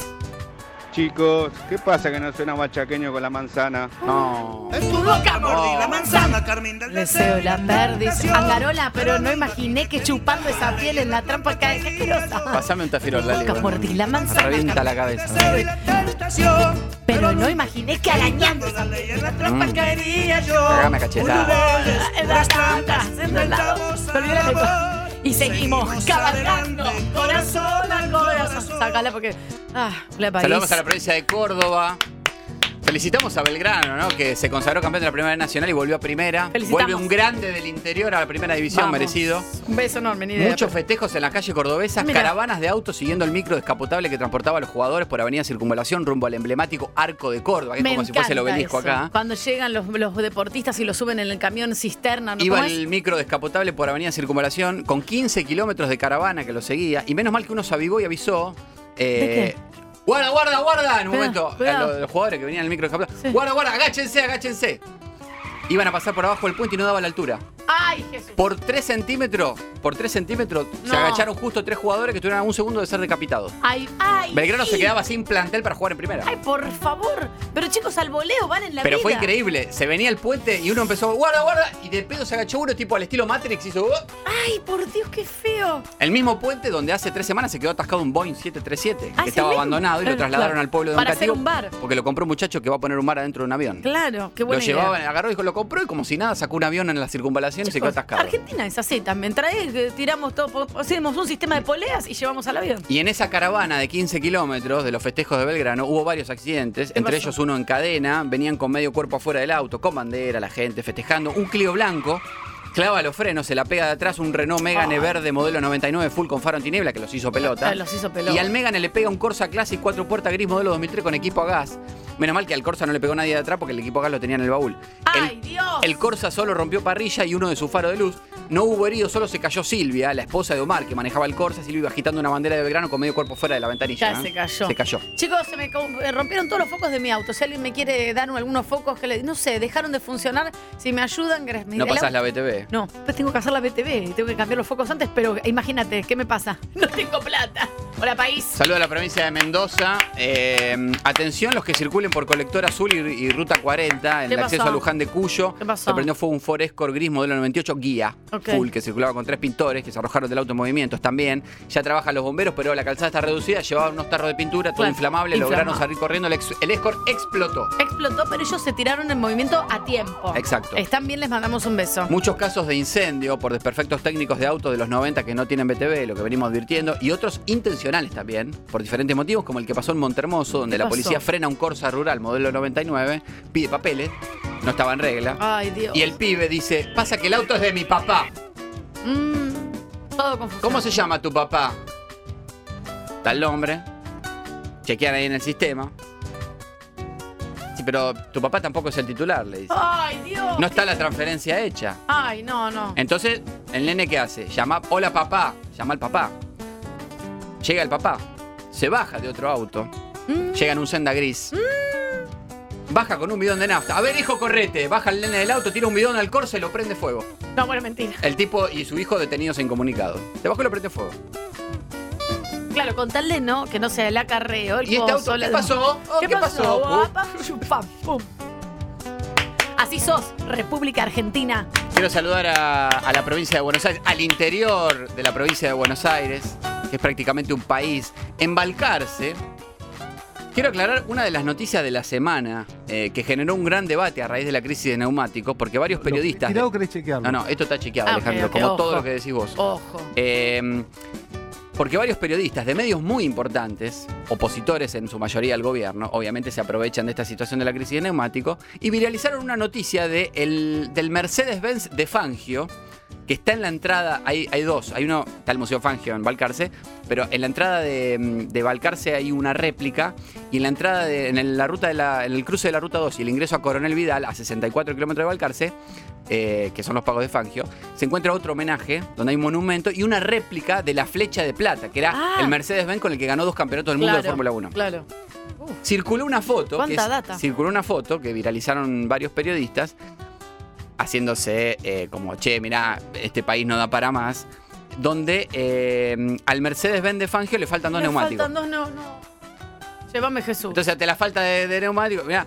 Chicos, ¿qué pasa que no suena machaqueño con la manzana? No. En tu boca mordí la manzana, Carmen del Deseo la perdiz. Angarola, pero no imaginé que chupando esa piel en la trampa cae. ¡Qué asquerosa! Pasame un tafirol, dale. Boca mordí la manzana. Revienta la cabeza. Pero no imaginé que arañando esa piel en la trampa Mm. caería yo. Cagame a cachetada. En las trampas, en el Y seguimos cabalgando, corazón al corazón. Sácala porque. Ah, la país. Saludamos a la provincia de Córdoba. Felicitamos a Belgrano, ¿no? Que se consagró campeón de la Primera Nacional y volvió a Primera. Felicitamos. Vuelve un grande del interior a la Primera División, Vamos. merecido. Un beso enorme, ni idea. Muchos festejos en la calle cordobesa, Mira. caravanas de autos siguiendo el micro descapotable que transportaba a los jugadores por Avenida Circunvalación rumbo al emblemático Arco de Córdoba, que es como si fuese el obelisco eso. acá. Cuando llegan los, los deportistas y lo suben en el camión cisterna, ¿no? Iba el micro descapotable por Avenida Circunvalación con 15 kilómetros de caravana que lo seguía. Y menos mal que uno se avivó y avisó. eh, Guarda, guarda, guarda. En un momento, los, los jugadores que venían en el micro descapotable. Guarda, guarda, agáchense, agáchense. Iban a pasar por abajo del puente y no daba la altura. ¡Ay, Jesús! Por 3 centímetros, por 3 centímetros, se agacharon justo tres jugadores que estuvieron a un segundo de ser decapitados. ¡Ay, ay! Belgrano se sí. quedaba sin plantel para jugar en primera. ¡Ay, por favor! Pero chicos, al voleo van en la Pero vida. fue increíble. Se venía el puente y uno empezó, guarda, guarda, y de pedo se agachó uno, tipo al estilo Matrix, hizo. "Oh". ¡Ay, por Dios, qué feo! El mismo puente donde hace tres semanas se quedó atascado un Boeing 737, Ah, que ¿es estaba el mismo? abandonado y lo trasladaron claro. al pueblo de Para hacer un bar. Porque lo compró un muchacho que va a poner un bar adentro de un avión. Claro, qué Lo buena llevaba, idea. agarró y dijo, lo compró y como si nada sacó un avión en la circunvalación y se quedó atascado. Argentina es así también. Trae, que tiramos todo, hacemos un sistema de poleas y llevamos al avión. Y en esa caravana de 15 kilómetros de los festejos de Belgrano hubo varios accidentes, ¿Qué entre pasó? ellos uno en cadena, venían con medio cuerpo afuera del auto, con bandera, la gente festejando, un Clio blanco. Clava los frenos, se la pega de atrás un Renault Megane verde modelo 99 full con faro antiniebla que los hizo pelota. Ah, los hizo pelota. Y al Megane le pega un Corsa Classic cuatro puertas gris modelo 2003 con equipo a gas. Menos mal que al Corsa no le pegó nadie de atrás porque el equipo acá lo tenía en el baúl. ¡Ay, Dios! El Corsa solo rompió parrilla y uno de su faro de luz. No hubo heridos, solo se cayó Silvia, la esposa de Omar, que manejaba el Corsa. Silvia iba agitando una bandera de Belgrano con medio cuerpo fuera de la ventanilla. Ya ¿eh? se cayó. Se cayó. Chicos, se me rompieron todos los focos de mi auto. Si alguien me quiere dar algunos focos que le. No sé, dejaron de funcionar. Si me ayudan, gracias. No pasás la BTV. No, pues tengo que hacer la BTV y tengo que cambiar los focos antes, pero imagínate, ¿qué me pasa? <laughs> No tengo plata. Hola, país. Saludo a la provincia de Mendoza. Eh, atención los que circulen por Colector Azul y, y Ruta 40 en ¿Qué el acceso a Luján de Cuyo. ¿Qué pasó? Se prendió fuego un Ford Escort gris modelo 98 guía Ok. full que circulaba con tres pintores que se arrojaron del auto en movimientos también. Ya trabajan los bomberos, pero la calzada está reducida. Llevaban unos tarros de pintura, todo Claro, inflamable. Lograron salir corriendo. El, ex- el Escort explotó. Explotó, pero ellos se tiraron en movimiento a tiempo. Exacto. Están bien, les mandamos un beso. Muchos casos de incendio por desperfectos técnicos de autos de los 90 que no tienen BTV, lo que venimos advirtiendo, y otros intencionales también, por diferentes motivos, como el que pasó en Montermoso, donde ¿Qué la pasó? policía frena un Corsa rural modelo 99, pide papeles, no estaba en regla, Ay, Dios. y el pibe dice, pasa que el auto es de mi papá. Mm, todo. ¿Cómo se llama tu papá? Tal nombre. Chequean ahí en el sistema. Pero tu papá tampoco es el titular, le dice. Ay, Dios. No está la transferencia hecha. Ay, no, no. Entonces, el nene ¿qué hace? Llama, hola papá, llama al papá. Llega el papá, se baja de otro auto, Mm. llega en un senda gris. Baja con un bidón de nafta. A ver, hijo, correte. Baja el nene del auto, tira un bidón al corse y lo prende fuego. No, bueno, mentira. El tipo y su hijo detenidos en comunicado. Se bajó y lo prende fuego. Claro, con tal de no, que no sea el acarreo. El ¿Y este auto qué pasó? Oh, ¿Qué, ¿qué pasó? guapa? Pum. Así sos, República Argentina. Quiero saludar a, a la provincia de Buenos Aires, al interior de la provincia de Buenos Aires, que es prácticamente un país. Embalcarse. Quiero aclarar una de las noticias de la semana eh, que generó un gran debate a raíz de la crisis de neumáticos, porque varios periodistas. ¿Tirado o querés chequearlo? No, no, esto está chequeado, Ah, Alejandro, como ojo. todo lo que decís vos. Ojo. Eh, porque varios periodistas de medios muy importantes, opositores en su mayoría al gobierno, obviamente se aprovechan de esta situación de la crisis de neumáticos y viralizaron una noticia de el- del Mercedes-Benz de Fangio, que está en la entrada, hay, hay dos, hay uno, está el Museo Fangio en Balcarce, pero en la entrada de, de Balcarce hay una réplica y en la entrada, de, en el- la ruta de la, en el cruce de la ruta 2 y el ingreso a Coronel Vidal, a 64 kilómetros de Balcarce, eh, que son los pagos de Fangio, se encuentra otro homenaje donde hay un monumento y una réplica de la flecha de plata, que era Ah. el Mercedes-Benz con el que ganó dos campeonatos del mundo de Fórmula 1. Claro. Circuló una foto. que ¿Cuánta es- data? Circuló una foto que viralizaron varios periodistas haciéndose eh, como, che, mirá, este país no da para más. Donde eh, al Mercedes-Benz de Fangio le faltan dos Me neumáticos. faltan dos, no, no. Llévame Jesús. Entonces, ante la falta de, de neumáticos, mirá,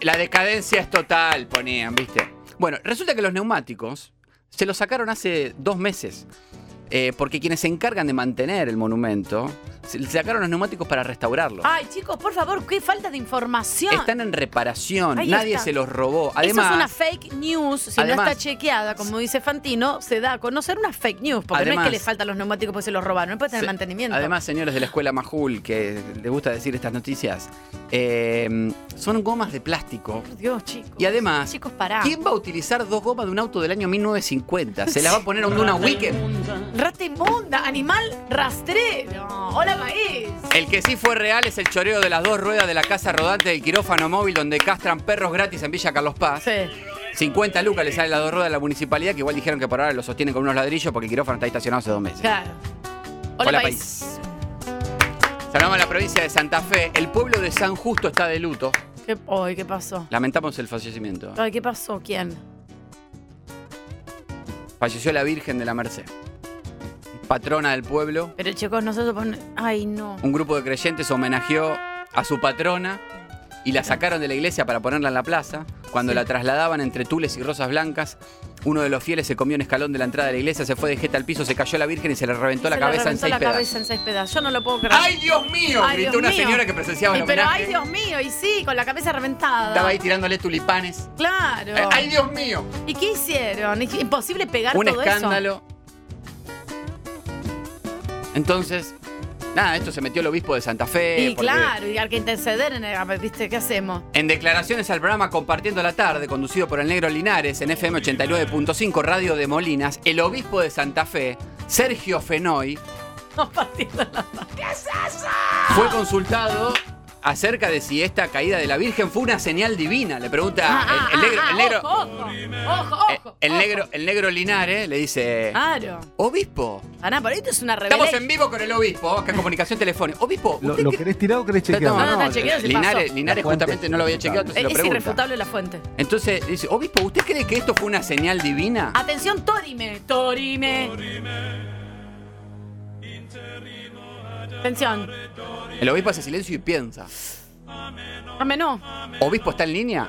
la decadencia es total, ponían, ¿viste? Bueno, resulta que los neumáticos se los sacaron hace dos meses. eh, porque quienes se encargan de mantener el monumento le sacaron los neumáticos para restaurarlo. Ay, chicos, por favor, qué falta de información. Están en reparación, Ahí nadie está. se los robó. Además, Eso es una fake news. Si no está chequeada, como dice Fantino, se da a conocer una fake news. Porque no Además- es que le faltan los neumáticos porque se los robaron. No puede tener Se- mantenimiento. Además, señores de la escuela Majul, que les gusta decir estas noticias, eh, son gomas de plástico. Por Dios, chicos. Y además, Chicos, pará. ¿quién va a utilizar dos gomas de un auto del año 1950? ¿Se las va a poner a un Duna Weekend? Rata inmunda, animal rastrero. Hola, país. El que sí fue real es el choreo de las dos ruedas de la casa rodante del quirófano móvil donde castran perros gratis en Villa Carlos Paz. 50 lucas le sale las dos ruedas a la municipalidad, que igual dijeron que por ahora lo sostienen con unos ladrillos porque el quirófano está estacionado hace dos meses. Claro. Hola, Hola, país. Saludamos a la provincia de Santa Fe. El pueblo de San Justo está de luto. ¿Qué, ay, ¿qué pasó? Lamentamos el fallecimiento. Ay, ¿qué pasó? ¿Quién? Falleció la Virgen de la Merced. Patrona del pueblo. Pero chicos, no se supone. Ay, no. Un grupo de creyentes homenajeó a su patrona y la sacaron de la iglesia para ponerla en la plaza. Cuando la trasladaban entre tules y rosas blancas, uno de los fieles se comió un escalón de la entrada de la iglesia, se fue de jeta al piso, se cayó la Virgen y se le reventó la Se le cabeza en reventó seis la pedazos. cabeza en seis pedazos. Yo no lo puedo creer. ¡Ay, Dios mío! Ay, Gritó Dios una mío. señora que presenciaba el Y Pero, homenaje. ay, Dios mío, y sí, con la cabeza reventada. Estaba ahí tirándole tulipanes. Claro. Eh, ¡Ay, Dios mío! ¿Y qué hicieron? ¿Es imposible pegar Un todo escándalo. Entonces, nada, esto se metió el obispo de Santa Fe. Y porque- claro, y hay que interceder en el, ¿viste? ¿Qué hacemos? En declaraciones al programa Compartiendo la Tarde, conducido por el Negro Linares en FM 89.5 Radio de Molinas, el obispo de Santa Fe, Sergio Fenoy, <laughs> No partiendo la ¿Qué es eso? fue consultado acerca de si esta caída de la Virgen fue una señal divina. Le pregunta Ah, el, el negro, ah, el negro, Ojo, ojo, ojo, ojo. el negro, el negro Linares le dice, Claro. obispo. Pará, por esto es una Estamos rebelión. en vivo con el obispo, acá en comunicación telefónica. Obispo, ¿Lo, ¿usted lo qué- querés tirar o querés chequear? No, no, está chequeado, se Linares, pasó. Linares justamente no lo había chequeado, entonces Es, lo irrefutable la fuente. Entonces dice, obispo, ¿usted cree que esto fue una señal divina? Atención, Torime. Torime. Atención. El obispo hace silencio y piensa. Dame no. ¿Obispo está en línea?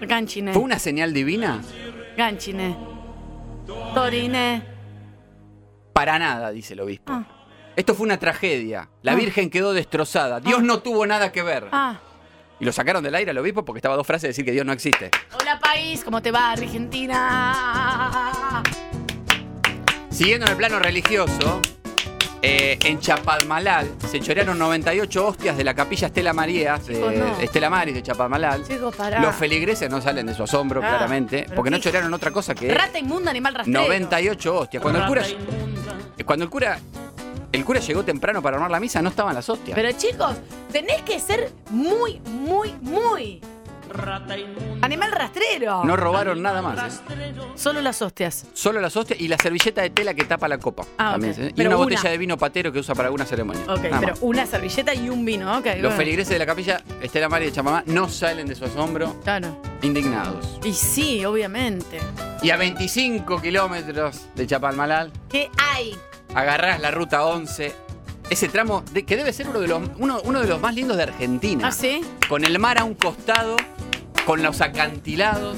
Ganchine. ¿Fue una señal divina? Ganchine. Torine. Para nada, dice el obispo. Ah. Esto fue una tragedia. La Ah. Virgen quedó destrozada. Dios no tuvo nada que ver. Ah. Y lo sacaron del aire al obispo porque estaba a dos frases de decir que Dios no existe. Hola país, ¿cómo te va Argentina? Siguiendo en el plano religioso, eh, en Chapadmalal se chorearon 98 hostias de la capilla Estela Marías, de no. Estela Maris de Chapadmalal. Chicos, pará. Los feligreses no salen de su asombro, Ah, claramente, pero porque no qué- chorearon otra cosa que Rata inmunda, animal rastrero. 98 hostias. Cuando el cura, inmunda. cuando el cura, el cura llegó temprano para armar la misa, no estaban las hostias. Pero chicos, tenés que ser muy, muy, muy. Animal rastrero. No robaron nada más. ¿eh? Solo las hostias. Solo las hostias y la servilleta de tela que tapa la copa. Ah, también, ok. ¿eh? Y Pero una una. botella de vino patero que usa para alguna ceremonia. Ok, Nada pero más. una servilleta y un vino, ok. Los bueno. feligreses de la capilla Estela María de Chamamá no salen de su asombro Claro. indignados. Y sí, obviamente. Y a 25 kilómetros de Chapalmalal, ¿Qué hay? agarrás la ruta 11. Ese tramo de- que debe ser uno de, los, uno, uno de los más lindos de Argentina. ¿Ah, sí? Con el mar a un costado, con los acantilados.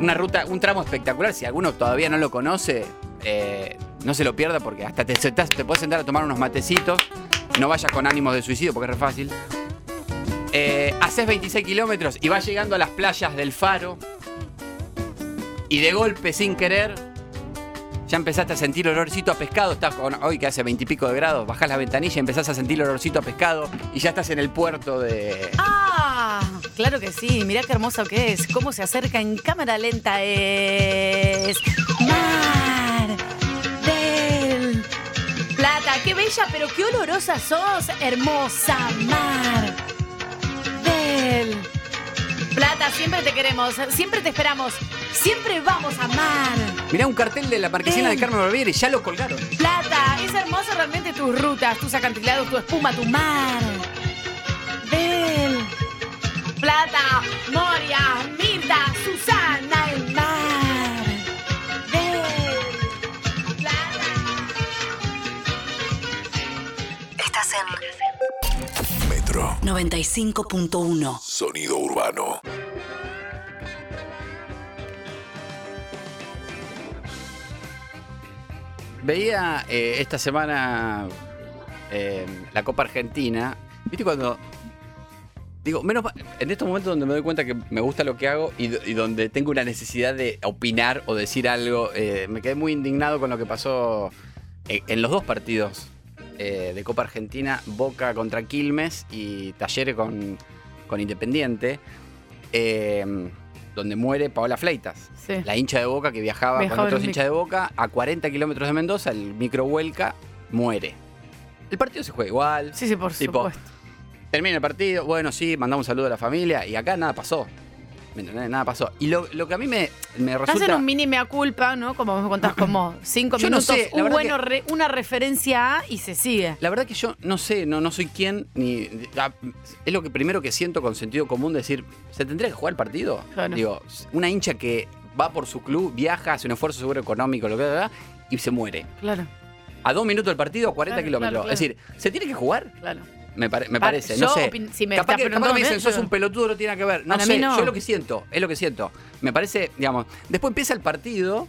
Una ruta, un tramo espectacular. Si alguno todavía no lo conoce, eh, no se lo pierda porque hasta te, te puedes sentar a tomar unos matecitos. No vayas con ánimos de suicidio porque es re fácil. Eh, haces 26 kilómetros y vas llegando a las playas del Faro. Y de golpe, sin querer, ya empezaste a sentir olorcito a pescado. Estás con, hoy que hace 20 y pico de grados, bajás la ventanilla y empezás a sentir olorcito a pescado. Y ya estás en el puerto de. Ah, claro que sí. Mirá qué hermoso que es. Cómo se acerca en cámara lenta es. Mar del Plata. Qué bella, pero qué olorosa sos, hermosa Mar del Plata. Siempre te queremos, siempre te esperamos, siempre vamos a Mar Mirá un cartel de la marquesina de Carmen Barbieri, ya lo colgaron. Plata. Es hermoso realmente tus rutas, tus acantilados, tu espuma, tu mar del Plata. Moria, Mirta, Susana, el mar del Plata. Estás en Metro. 95.1. Sonido urbano. Veía eh, esta semana eh, la Copa Argentina. ¿Viste cuando.? Digo, menos en estos momentos donde me doy cuenta que me gusta lo que hago y, do- y donde tengo una necesidad de opinar o decir algo, eh, me quedé muy indignado con lo que pasó en los dos partidos de Copa Argentina, Boca contra Quilmes y Talleres con, con Independiente, eh, donde muere Paola Fleitas, Sí. la hincha de Boca que viajaba, Viajaba con otros hinchas de Boca a 40 kilómetros de Mendoza, el micro vuelca, muere. El partido se juega igual. Sí, sí, por tipo, supuesto. Termina el partido, bueno, sí, mandamos un saludo a la familia y acá nada pasó. ¿Me entendés? Nada pasó. Y lo, lo que a mí me, me Hacen resulta... un mini mea culpa, ¿no? Como me contás, como <clears throat> cinco Yo no minutos, sé, un bueno re- una referencia A y se sigue. La verdad que yo no sé, no, no soy quien, ni. Es lo que primero que siento con sentido común decir, ¿se tendría que jugar el partido? Claro. Digo, una hincha que va por su club, viaja, hace un esfuerzo seguro económico, lo que sea, y se muere. Claro, A dos minutos del partido, a 40 Claro, kilómetros. claro. Es decir, ¿se tiene que jugar? claro. Me, pare- me Pa- parece, yo no sé. si me capaz que, capaz que me dicen, sos yo- un pelotudo, no tiene nada que ver. No Para sé, no. yo es lo que siento, es lo que siento. Me parece, digamos, después empieza el partido.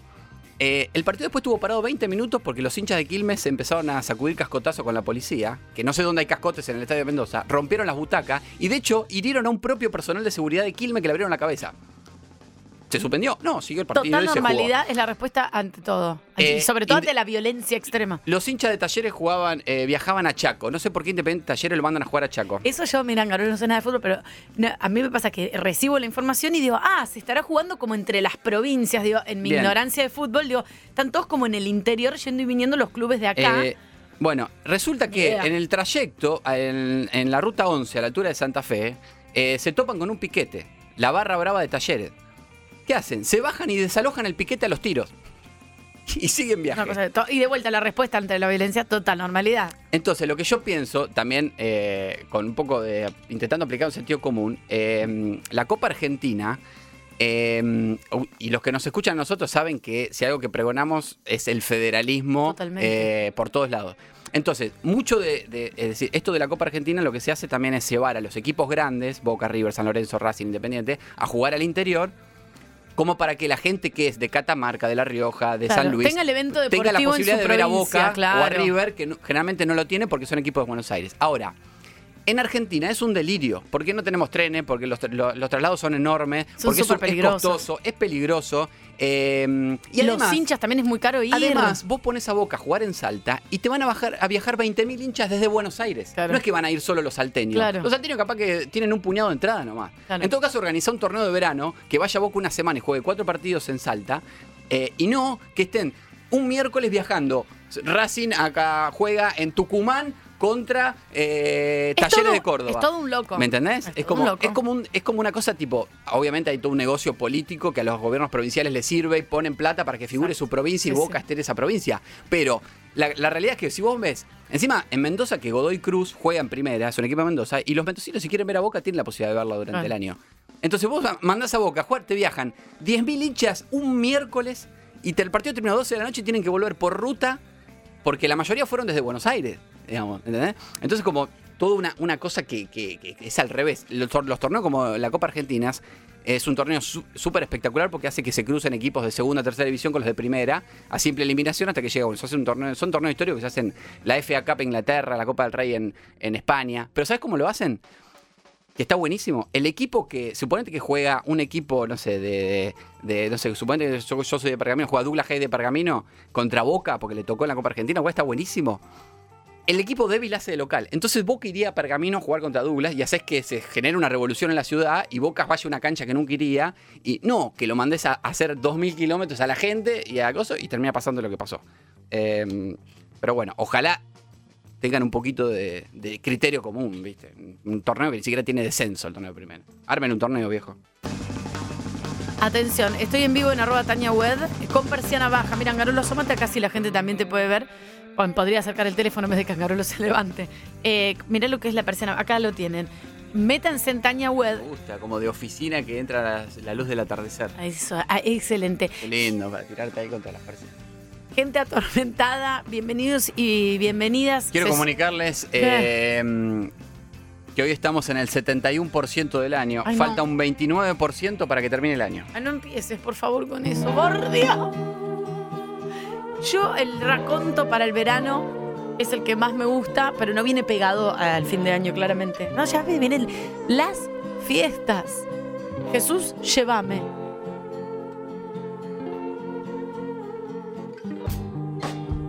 eh, el partido después estuvo parado 20 minutos porque los hinchas de Quilmes se empezaron a sacudir cascotazo con la policía, que no sé dónde hay cascotes en el estadio de Mendoza, rompieron las butacas y de hecho hirieron a un propio personal de seguridad de Quilmes que le abrieron la cabeza. ¿Se suspendió? No, siguió el partido Total y se jugó. normalidad es la respuesta ante todo. Eh, y sobre todo ante la violencia extrema. Los hinchas de Talleres jugaban, eh, viajaban a Chaco. No sé por qué Independiente Talleres lo mandan a jugar a Chaco. Eso yo, mira, Garolo, no sé nada de fútbol, pero no, a mí me pasa que recibo la información y digo, ah, se estará jugando como entre las provincias. Digo, en mi Bien. ignorancia de fútbol, digo, están todos como en el interior yendo y viniendo los clubes de acá. Eh, Bueno, resulta que en el trayecto, en, en la ruta 11, a la altura de Santa Fe, eh, se topan con un piquete, la barra brava de Talleres. ¿Qué hacen? Se bajan y desalojan el piquete a los tiros. Y siguen to- y de vuelta la respuesta ante la violencia, total normalidad. Entonces, lo que yo pienso, también eh, con un poco de. intentando aplicar un sentido común, eh, la Copa Argentina. eh, y los que nos escuchan a nosotros saben que si algo que pregonamos es el federalismo eh, por todos lados. Entonces, mucho de, de- es decir, esto de la Copa Argentina lo que se hace también es llevar a los equipos grandes, Boca, River, San Lorenzo, Racing, Independiente, a jugar al interior, como para que la gente que es de Catamarca, de La Rioja, de Claro, San Luis, tenga el evento tenga la en posibilidad su de ver a Boca o a. River, que no- generalmente no lo tiene porque son equipos de Buenos Aires. Ahora, en Argentina es un delirio. ¿Por qué no tenemos trenes? Porque los, los traslados son enormes. Son porque es, es costoso, es peligroso. eh, y Y además, los hinchas también es muy caro ir. Además, vos pones a Boca a jugar en Salta y te van a, bajar, a viajar 20.000 hinchas desde Buenos Aires. Claro. No es que van a ir solo los salteños. Claro. Los salteños capaz que tienen un puñado de entrada nomás. Claro. En todo caso, organiza un torneo de verano que vaya Boca una semana y juegue cuatro partidos en Salta eh, y no que estén un miércoles viajando. Racing acá juega en Tucumán contra eh, Es Talleres todo- de Córdoba. Es todo un loco. ¿Me entendés? Es, como, un es, como un- es como una cosa tipo, obviamente hay todo un negocio político que a los gobiernos provinciales les sirve y ponen plata para que figure su provincia y Sí, Boca sí. esté en esa provincia. Pero la, la realidad es que si vos ves, encima en Mendoza que Godoy Cruz juega en primera, es un equipo de Mendoza, y los mendocinos si quieren ver a Boca tienen la posibilidad de verla durante el año. Entonces vos mandás a Boca a jugar, te viajan 10.000 hinchas un miércoles y te- el partido termina a 12 de la noche y tienen que volver por ruta porque la mayoría fueron desde Buenos Aires, digamos, ¿entendés? Entonces como toda una, una cosa que, que- que es al revés. Los, tor- los torneos como la Copa Argentinas es un torneo súper espectacular porque hace que se crucen equipos de segunda, tercera división con los de primera a simple eliminación hasta que llega uno. Un son torneos históricos que se hacen la FA Cup en Inglaterra, la Copa del Rey en, en España. Pero ¿sabes cómo lo hacen? que está buenísimo. El equipo que, suponete que juega un equipo, no sé, de, de- no sé, suponete que yo, soy de Pergamino, juega Douglas Hay de Pergamino contra Boca, porque le tocó en la Copa Argentina, está buenísimo. El equipo débil hace de local. Entonces Boca iría a Pergamino a jugar contra Douglas y haces que se genere una revolución en la ciudad y Boca vaya a una cancha que nunca iría. Y no, que lo mandes a hacer 2.000 kilómetros a la gente y a cosas y termina pasando lo que pasó. Eh, pero bueno, ojalá tengan un poquito de, criterio común, ¿viste? Un torneo que ni siquiera tiene descenso el torneo primero. Armen un torneo, viejo. Atención, estoy en vivo en arroba Tania Wed con persiana baja. Mira, Angarolo, asómate acá si la gente también te puede ver. Podría acercar el teléfono en vez de que Angarolo se levante. Eh, mirá lo que es la persiana. Acá lo tienen. Métanse en Tania Wed. Me gusta, como de oficina que entra la, la luz del atardecer. Eso, ah, excelente. Qué lindo, para tirarte ahí contra las personas. Gente atormentada, bienvenidos y bienvenidas. Quiero Se- comunicarles eh, que hoy estamos en el 71% del año. Ay, no. Falta un 29% para que termine el año. Ay, no empieces, por favor, con eso. ¡Por Dios! Yo, el raconto para el verano es el que más me gusta, pero no viene pegado al fin de año, claramente. No, ya vienen las fiestas. Jesús, llévame.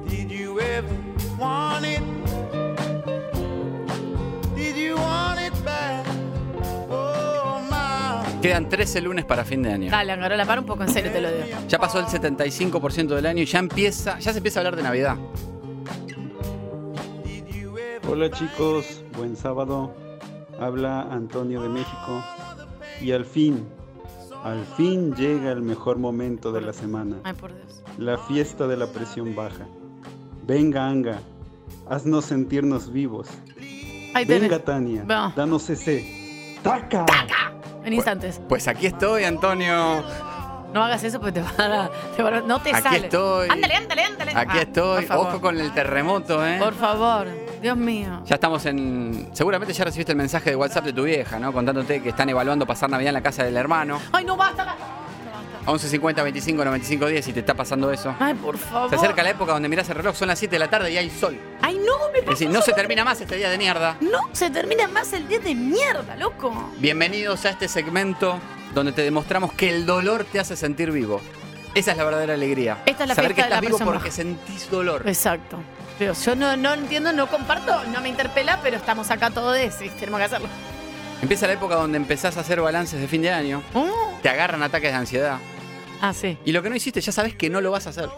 Did you ever? Quedan 13 lunes para fin de año. Dale, Angarola, para un poco en serio, te lo digo. Ya pasó el 75% del año y ya empieza, ya se empieza a hablar de Navidad. Hola chicos, buen sábado. Habla Antonio de México. Y al fin, al fin llega el mejor momento de la semana. Ay, por Dios. La fiesta de la presión baja. Venga, Anga, haznos sentirnos vivos. Venga, Tania, danos ese. ¡Taca! En instantes. Pues aquí estoy, Antonio. No hagas eso porque te van a. te van a- no te Aquí sale. estoy. Ándale, ándale, ándale. Aquí Ah, estoy. Ojo con el terremoto, ¿eh? Por favor. Dios mío. Ya estamos en. Seguramente ya recibiste el mensaje de WhatsApp de tu vieja, ¿no? Contándote que están evaluando pasar Navidad en la casa del hermano. Ay, no basta. Basta. 1150 25 95 10 si te está pasando eso. Ay, por favor. Se acerca la época donde mirás el reloj, son las 7 de la tarde y hay sol. Ay, no, me Es decir, no se termina más este día de mierda. No, se termina más el día de mierda, loco. Bienvenidos a este segmento donde te demostramos que el dolor te hace sentir vivo. Esa es la verdadera alegría. Esta es la Saber que de estás la vivo persona porque sentís dolor. Exacto. Pero yo no, no entiendo, no comparto, no me interpela, pero estamos acá todos, y tenemos que hacerlo. Empieza la época donde empezás a hacer balances de fin de año. Oh. Te agarran ataques de ansiedad. Ah, sí. Y lo que no hiciste, ya sabes que no lo vas a hacer.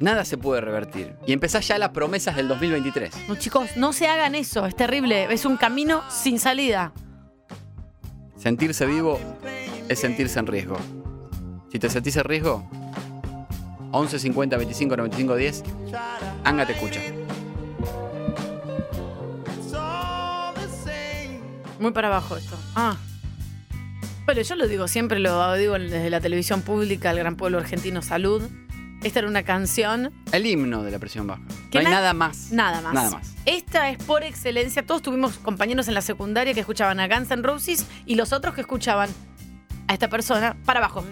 Nada se puede revertir. Y empezás ya las promesas del 2023. No, chicos, no se hagan eso, es terrible. Es un camino sin salida. Sentirse vivo es sentirse en riesgo. Si te sentís en riesgo, 11 50 25 95 10, Anga te escucha. Muy para abajo esto. Ah. Bueno, yo lo digo siempre, lo digo desde la televisión pública, el gran pueblo argentino, salud. Esta era una canción. El himno de la presión baja. Que no hay na- nada más. Nada más. Nada más. Esta es por excelencia. Todos tuvimos compañeros en la secundaria que escuchaban a Guns N' Roses y los otros que escuchaban a esta persona para abajo.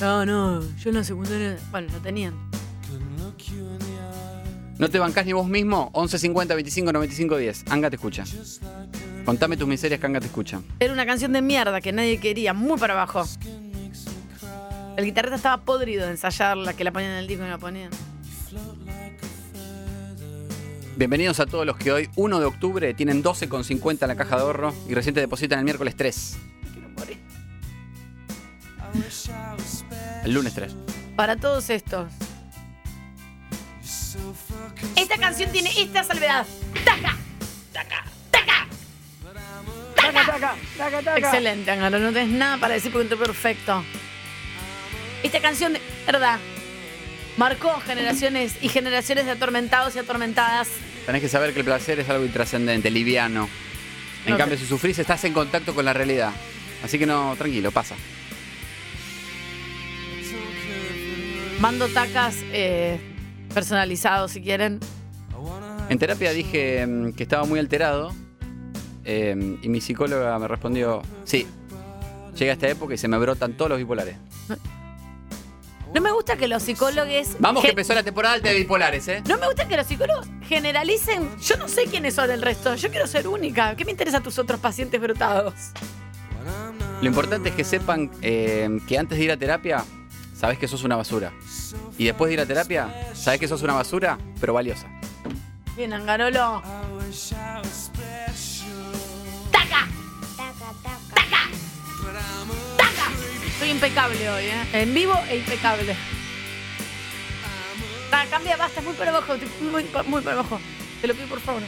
No, no, yo en la secundaria. Bueno, lo tenían. ¿No te bancás ni vos mismo? 11 50 25 95 10. Anga te escucha. Contame tus miserias que Anga te escucha. Era una canción de mierda que nadie quería, muy para abajo. El guitarrista estaba podrido de ensayarla, que la ponían en el disco y no la ponían. Bienvenidos a todos los que hoy, 1 de octubre, tienen 12,50 en la caja de ahorro y recién te depositan el miércoles 3. El lunes 3. Para todos estos. Esta canción tiene esta salvedad. ¡Taca! ¡Taca! ¡Taca! ¡Taca! Excelente, Angaro. No tenés nada para decir porque entró perfecto. Esta canción de verdad marcó generaciones y generaciones de atormentados y atormentadas. Tenés que saber que el placer es algo intrascendente, liviano. En No cambio, te- si sufrís, estás en contacto con la realidad. Así que no, tranquilo, pasa. Mando tacas eh, personalizados si quieren. En terapia dije mm, que estaba muy alterado eh, y mi psicóloga me respondió, sí, llega esta época y se me brotan todos los bipolares. No me gusta que los psicólogos. Vamos que empezó la temporada alta de bipolares, ¿eh? No me gusta que los psicólogos generalicen. Yo no sé quiénes son el resto. Yo quiero ser única. ¿Qué me interesa tus otros pacientes brotados? Lo importante es que sepan eh, que antes de ir a terapia, sabes que sos una basura. Y después de ir a terapia, sabes que sos una basura, pero valiosa. Bien, Angarolo. ¡Taca! ¡Taca! ¡Taca! Estoy impecable hoy, ¿eh? En vivo e impecable. Ah, cambia, basta, muy para abajo. Muy, muy para abajo. Te lo pido, por favor.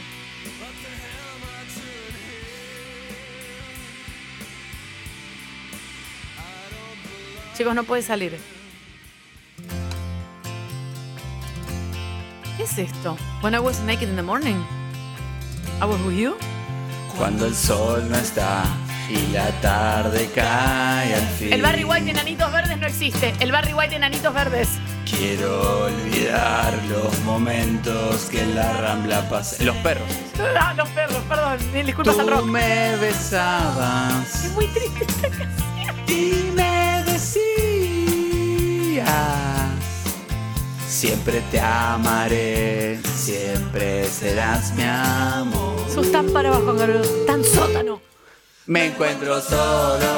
Chicos, no puede salir. ¿Qué es esto? When I was naked in the morning. I was with you. Cuando el sol no está y la tarde cae al fin. El Barry White de Enanitos Verdes no existe. El Barry White de Enanitos Verdes. Quiero olvidar los momentos que en la rambla pasé. Los perros. <laughs> Ah, los perros, perdón. Disculpas al Tú rock. me besabas Es muy triste esta canción. y me decías siempre te amaré, siempre serás mi amor. Sos tan para abajo. Tan sótano. Me encuentro solo,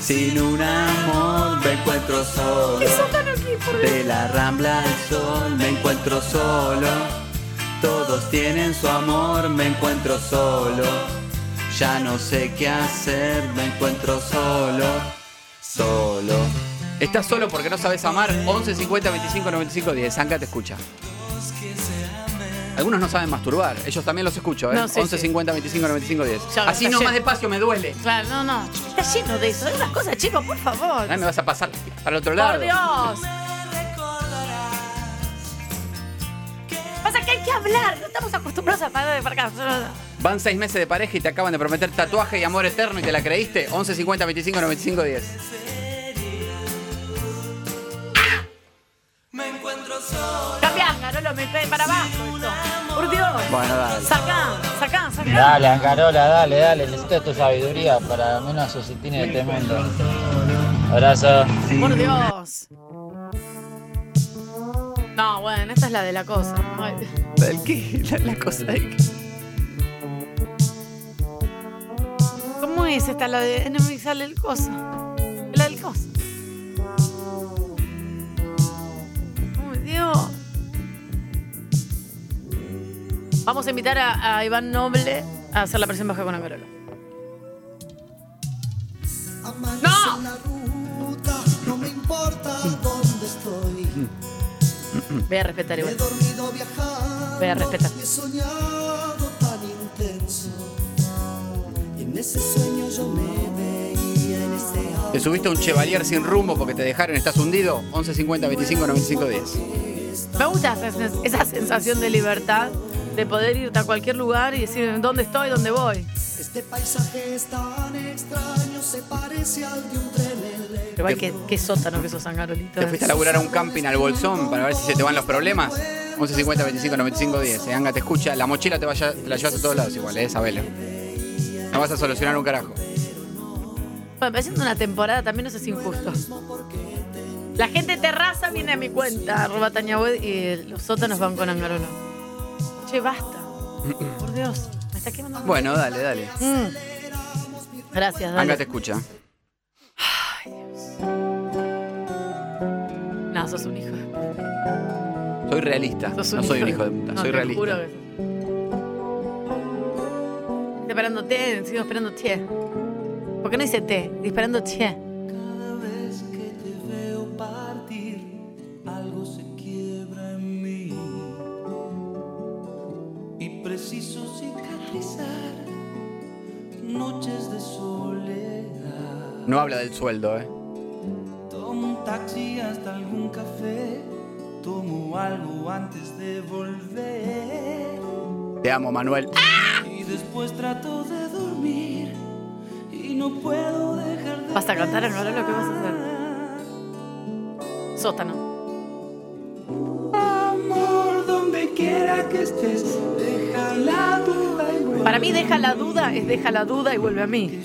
sin un amor, me encuentro solo. ¿Qué sótano aquí, por? De la rambla al sol, me encuentro solo. Todos tienen su amor, me encuentro solo. Ya no sé qué hacer, me encuentro solo. Solo. ¿Estás solo porque no sabes amar? 11 50 25 95 10. Anca te escucha. Algunos no saben masturbar. Ellos también los escucho, ¿eh? No, sí, 11 sí. 50 25 95 10. Ya, Así está no más lleno. despacio, me duele. Claro, no, no. Está lleno de eso. De esas cosas, chicos, por favor. Ay, me vas a pasar para el otro lado. Por Dios. Pasa que hay que hablar. No estamos acostumbrados a parar de. Solo- Van seis meses de pareja y te acaban de prometer tatuaje y amor eterno y te la creíste. 11 50 25 95 10. Me trae para abajo esto. Por Dios. Bueno, dale. Sacá, sacá, sacá. Dale, Ancarola, dale, dale. Necesito tu sabiduría para menos suscitar este mundo. Abrazo. Por Dios. No, bueno, esta es la de la cosa. ¿El qué? La, la cosa de que. ¿Cómo es esta la de no me sale el coso? La del coso. Ay, Dios. Vamos a invitar a, a Iván Noble a hacer la presión baja con Angarola. ¡No! No me importa dónde estoy. Voy a respetar igual. Voy a respetar. y he soñado tan intenso. Y en ese sueño yo me veía en este ¿Te subiste a un Chevalier sin rumbo porque te dejaron, estás hundido? 11 50 25 95 10. Me gusta esa, sens- esa sensación de libertad, de poder irte a cualquier lugar y decir dónde estoy, dónde voy. Este paisaje es tan extraño, se parece al de un tren. Pero igual que, qué sótano que sos Sangarolito. ¿Te fuiste a laburar a un camping al Bolsón para ver si se te van los problemas? 11 50 25 95 10. Eh, Anga te escucha, la mochila te, vaya, te la llevas a todos lados igual, eh, sabelo. No vas a solucionar un carajo. Bueno, pero haciendo una temporada también eso es injusto. La gente terraza viene a mi cuenta, arroba Tania Wed, y los sótanos van con Angarolo. Che, basta. <clears throat> Por Dios, me está quemando. Bueno, dale, dale. Mm. Gracias, dale. Anga te escucha. No, sos un hijo. Soy realista. Sos No soy un hijo de puta, No, soy te realista. juro que- Estoy esperando té, sigo esperando té. ¿Por qué no dice té? Estoy esperando preciso cicatrizar noches de soledad. No habla del sueldo, eh. Tomo un taxi hasta algún café. Tomo algo antes de volver. Te amo, Manuel. Y después trato de dormir. Y no puedo dejar de. ¿Vas a cantar Angarolo? ¿Qué vas a hacer? Sótano. Amor, donde quiera que estés, deja la duda y vuelve. Para mí, deja la duda, es deja la duda y vuelve a mí.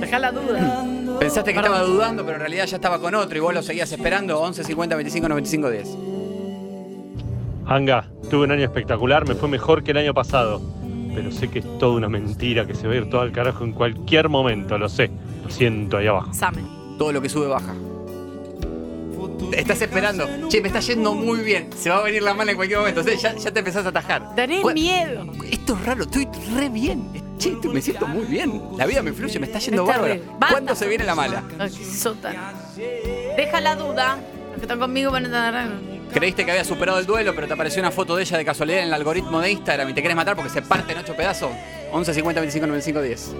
Deja la duda. Pensaste que estaba dudando, pero en realidad ya estaba con otro y vos lo seguías esperando. 11 50 25 95 10. Anga, tuve un año espectacular, me fue mejor que el año pasado. Pero sé que es toda una mentira que se va a ir todo al carajo en cualquier momento, lo sé. Lo siento ahí abajo. Same. Todo lo que sube baja. Estás esperando. Che, me está yendo muy bien. Se va a venir la mano en cualquier momento. Sea, ya, ya te empezás a atajar. ¿Cuál- miedo. Esto es raro, estoy re bien. Che, me siento muy bien. La vida me fluye, me está yendo Está bárbaro. bien. Basta. ¿Cuándo se viene la mala? Ay, Sótano. Deja la duda. Los que están conmigo van a tener. Creíste que había superado el duelo, pero te apareció una foto de ella de casualidad en el algoritmo de Instagram y te querés matar porque se parte en ocho pedazos. 11 50 25 95 10.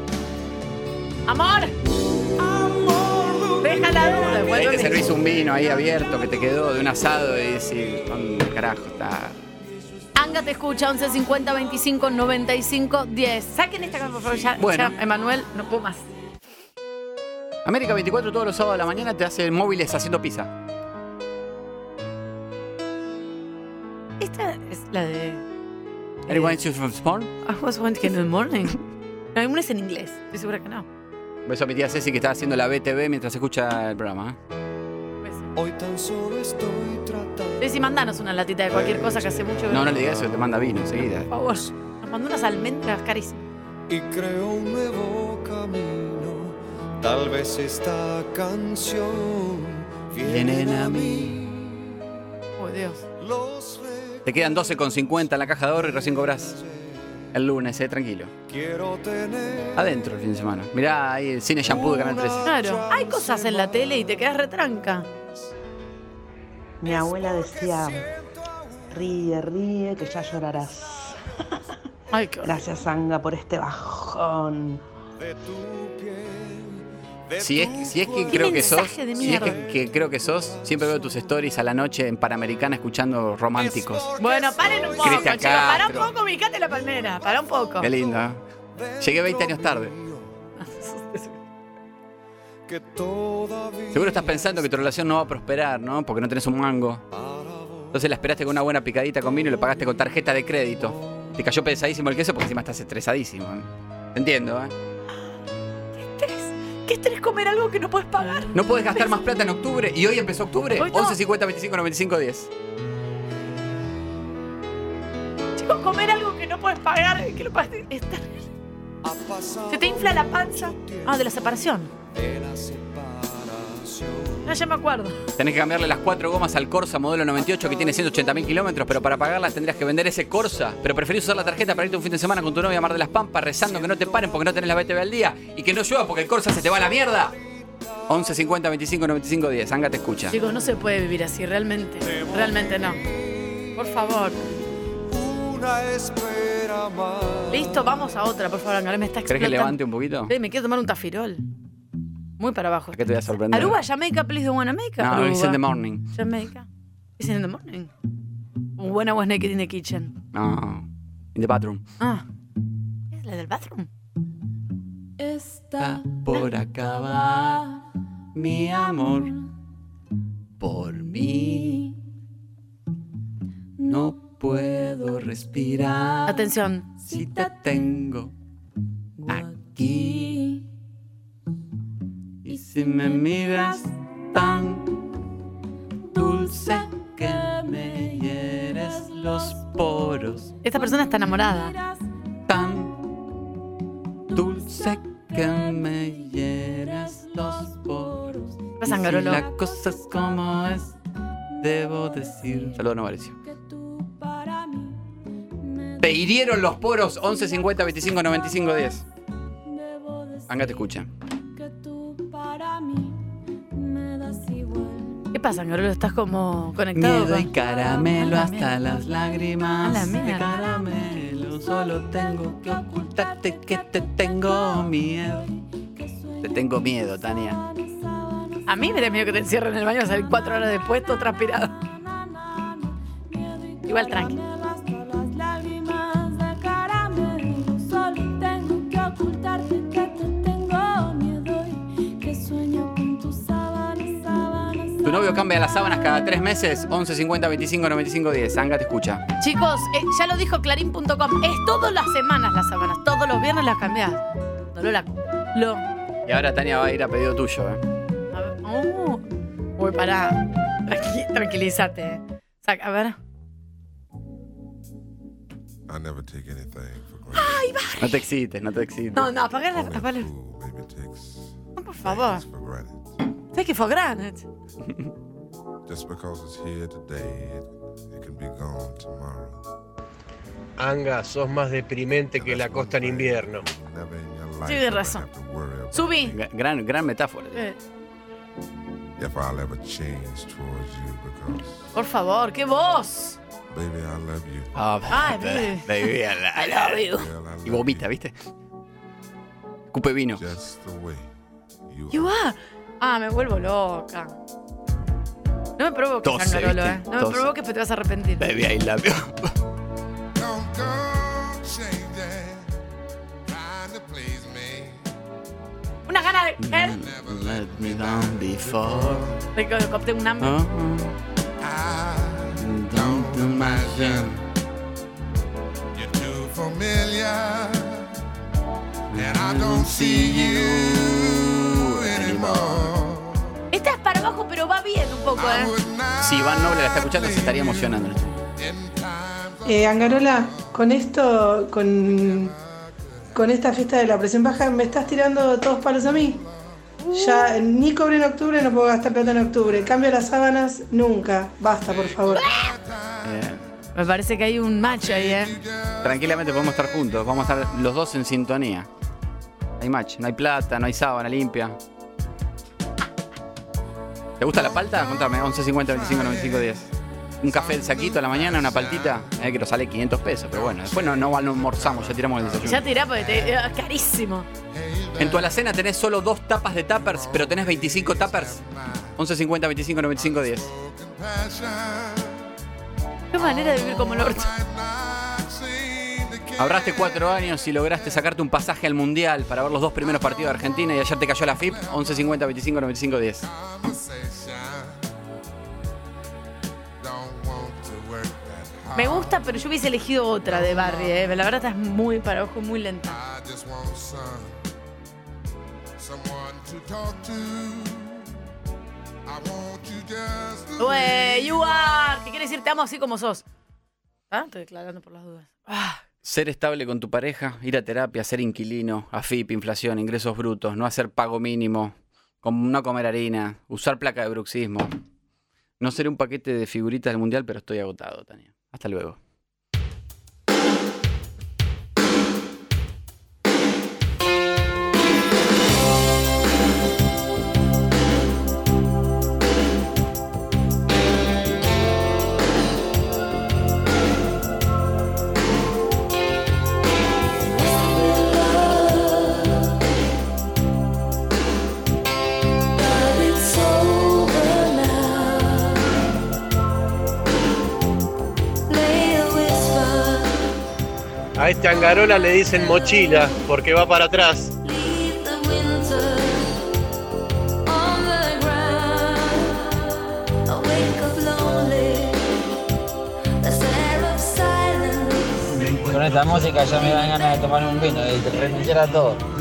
¡Amor! Deja la duda. Ahí te servís un vino ahí abierto que te quedó de un asado y decís, ¿dónde carajo está? Anga te escucha, 11 50 25 95 10. Saquen esta canción, por favor, ya, Bueno. ya, Emanuel, no puedo más. América 24 todos los sábados de la mañana te hace móviles haciendo pizza. Esta es la de Anyone choose from spawn? I was wanting in the morning. No, una es en inglés, estoy segura que no. Beso a mi tía Ceci que está haciendo la BTV mientras escucha el programa. ¿eh? Hoy tan solo estoy tratando. Ceci, mandanos una latita de cualquier cosa que hace mucho que No, no le digas eso, te manda vino enseguida. Por favor. Nos mandó unas almendras carísimas. y creo un nuevo camino. Tal vez esta canción Vienen a mí. Oh, Dios. Te quedan 12,50 en la caja de oro y recién cobras el lunes, eh, tranquilo. quiero tener. Adentro el fin de semana. Mirá ahí el cine shampoo de Canal 13. Claro, hay cosas en la tele y te quedas retranca. Mi abuela decía, ríe, ríe, que ya llorarás. Gracias, Anga, por este bajón. Si es, si es que ¿Qué creo que sos, si es que, creo que sos, siempre veo tus stories a la noche en Panamericana escuchando románticos. Bueno, paren un poco, chicos. Pará un poco, ubicate la palmera. Pará un poco. Qué lindo. ¿eh? Llegué 20 años tarde. Seguro estás pensando que tu relación no va a prosperar, ¿no? Porque no tenés un mango. Entonces la esperaste con una buena picadita con vino y lo pagaste con tarjeta de crédito. Te cayó pesadísimo el queso porque encima estás estresadísimo. ¿eh? Te entiendo, ¿eh? ¿Qué estrés comer algo que no puedes pagar? No puedes gastar más plata en octubre y hoy empezó octubre. Hoy no. 11 50 25 95 10. Chicos, comer algo que no puedes pagar, que lo pagas. es terrible. Se te infla la panza. Ah, de la separación. de la separación. No, ya me acuerdo. Tenés que cambiarle las cuatro gomas al Corsa modelo 98 que tiene 180.000 kilómetros, pero para pagarlas tendrías que vender ese Corsa. Pero preferís usar la tarjeta para irte un fin de semana con tu novia a Mar de las Pampas rezando que no te paren porque no tenés la BTV al día y que no llueva porque el Corsa se te va a la mierda. 11 50 25 95 10. Anga te escucha. Chicos, no se puede vivir así, realmente. Realmente no. Por favor. Una espera más. Listo, vamos a otra, por favor, Angaré, me está ¿Crees que explotando. levante un poquito? Sí, me quiero tomar un tafirol. Muy para abajo. ¿Qué te voy a sorprender? Aruba, Jamaica, please don't wanna make No, Aruba. it's in the morning. Jamaica. It's in the morning. When I was naked in the kitchen. No. In the bathroom. Ah. ¿Es la del bathroom? Está por acabar mi amor por mí. No puedo respirar. Atención. Si te tengo aquí. Si me miras tan dulce que me hieres los poros. Esta persona está enamorada. Dulce que me hieres los poros. pasa, Y si la cosa es como es, debo decir. Saludos, Novarecio. Te hirieron los poros 11 50 25 95 10. Anga te escucha. ¿Qué pasa, Angarolo? ¿Estás como conectado? Miedo y con- caramelo hasta las lágrimas. A la de caramelo, solo tengo que ocultarte que te tengo miedo. Te tengo miedo, Tania. A mí me da miedo que te encierren en el baño a salir cuatro horas después, todo transpirado. Igual tranqui. Tu novio cambia las sábanas cada tres meses. 11 50 25 95 10. Anga te escucha. Chicos, eh, ya lo dijo clarín.com. Es todas las semanas las sábanas. Todos los viernes las cambiás. Dolor la... Lo... Y ahora Tania va a ir a pedido tuyo, ¿eh? A ver. Oh. Uy, pará. Tranqui- tranquilízate. Saca, a ver. I never take anything for Ay, va. No te excites, no te excites. No, no, apagar la. apagar la- No, por favor. Take it for granted. <laughs> Just because it's here today, it, it can be gone tomorrow. Anga, sos más deprimente que la costa en invierno. Tienes razón. Subí. Gran, gran metáfora. Eh, If I'll ever change towards you because, por favor, qué voz. baby, I love you. Ah, Ay, <laughs> baby. baby, I love you. Y vomita, ¿viste? Cupe vino. Just the way you You are. Ah, me vuelvo loca. No me provoques, Tose, Angarolo, ¿viste? eh. No me Tose. provoques, pero te vas a arrepentir. Baby, I love you. Una gana de. ¿eh? Let me down before. De que copte un hambre. Uh-huh. Don't imagine. You're too familiar, and I don't see you abajo, pero va bien un poco, ¿eh? Si Iván Noble la está escuchando, se estaría emocionando. este. Eh, Angarola, con esto, con, con esta fiesta de la presión baja, me estás tirando todos palos a mí. Ya ni cobré en octubre, no puedo gastar plata en octubre. Cambio las sábanas, nunca. Basta, por favor. Me parece que hay un match ahí, ¿eh? Tranquilamente podemos estar juntos. Vamos a estar los dos en sintonía. Hay match, no hay plata, no hay sábana limpia. ¿Te gusta la palta? Contame, 11 50 25 95 10. Un café de saquito a la mañana, una paltita, eh, que nos sale 500 pesos, pero bueno, después no, no almorzamos, ya tiramos el desayuno. Ya tirá porque te, es carísimo. En tu alacena tenés solo dos tapas de tuppers, pero tenés 25 tuppers. 11 50 25 95 10. Qué manera de vivir como el orto. Ahorraste cuatro años y lograste sacarte un pasaje al mundial para ver los dos primeros partidos de Argentina y ayer te cayó la FIP. 11 50 25 95 10. Me gusta, pero yo hubiese elegido otra de Barry, ¿eh? La verdad estás muy para ojo, muy lenta. Wey, you are. ¿Qué quiere decir? Te amo así como sos. ¿Ah? Estoy declarando por las dudas. Ah, Ser estable con tu pareja, ir a terapia, ser inquilino, AFIP, inflación, ingresos brutos, no hacer pago mínimo, no comer harina, usar placa de bruxismo. No seré un paquete de figuritas del mundial, pero estoy agotado, Tania. Hasta luego. A este Angarola le dicen mochila porque va para atrás. Con esta música ya me dan ganas de tomar un vino y renunciar a todo.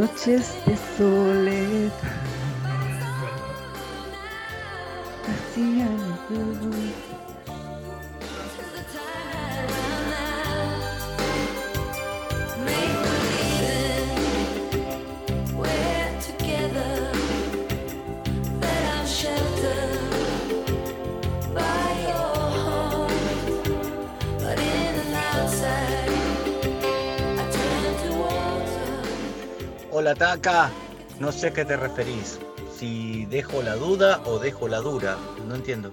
Noches de soledad. Hacían el Hola Taca, no sé a qué te referís. Si dejo la duda o dejo la dura, no entiendo.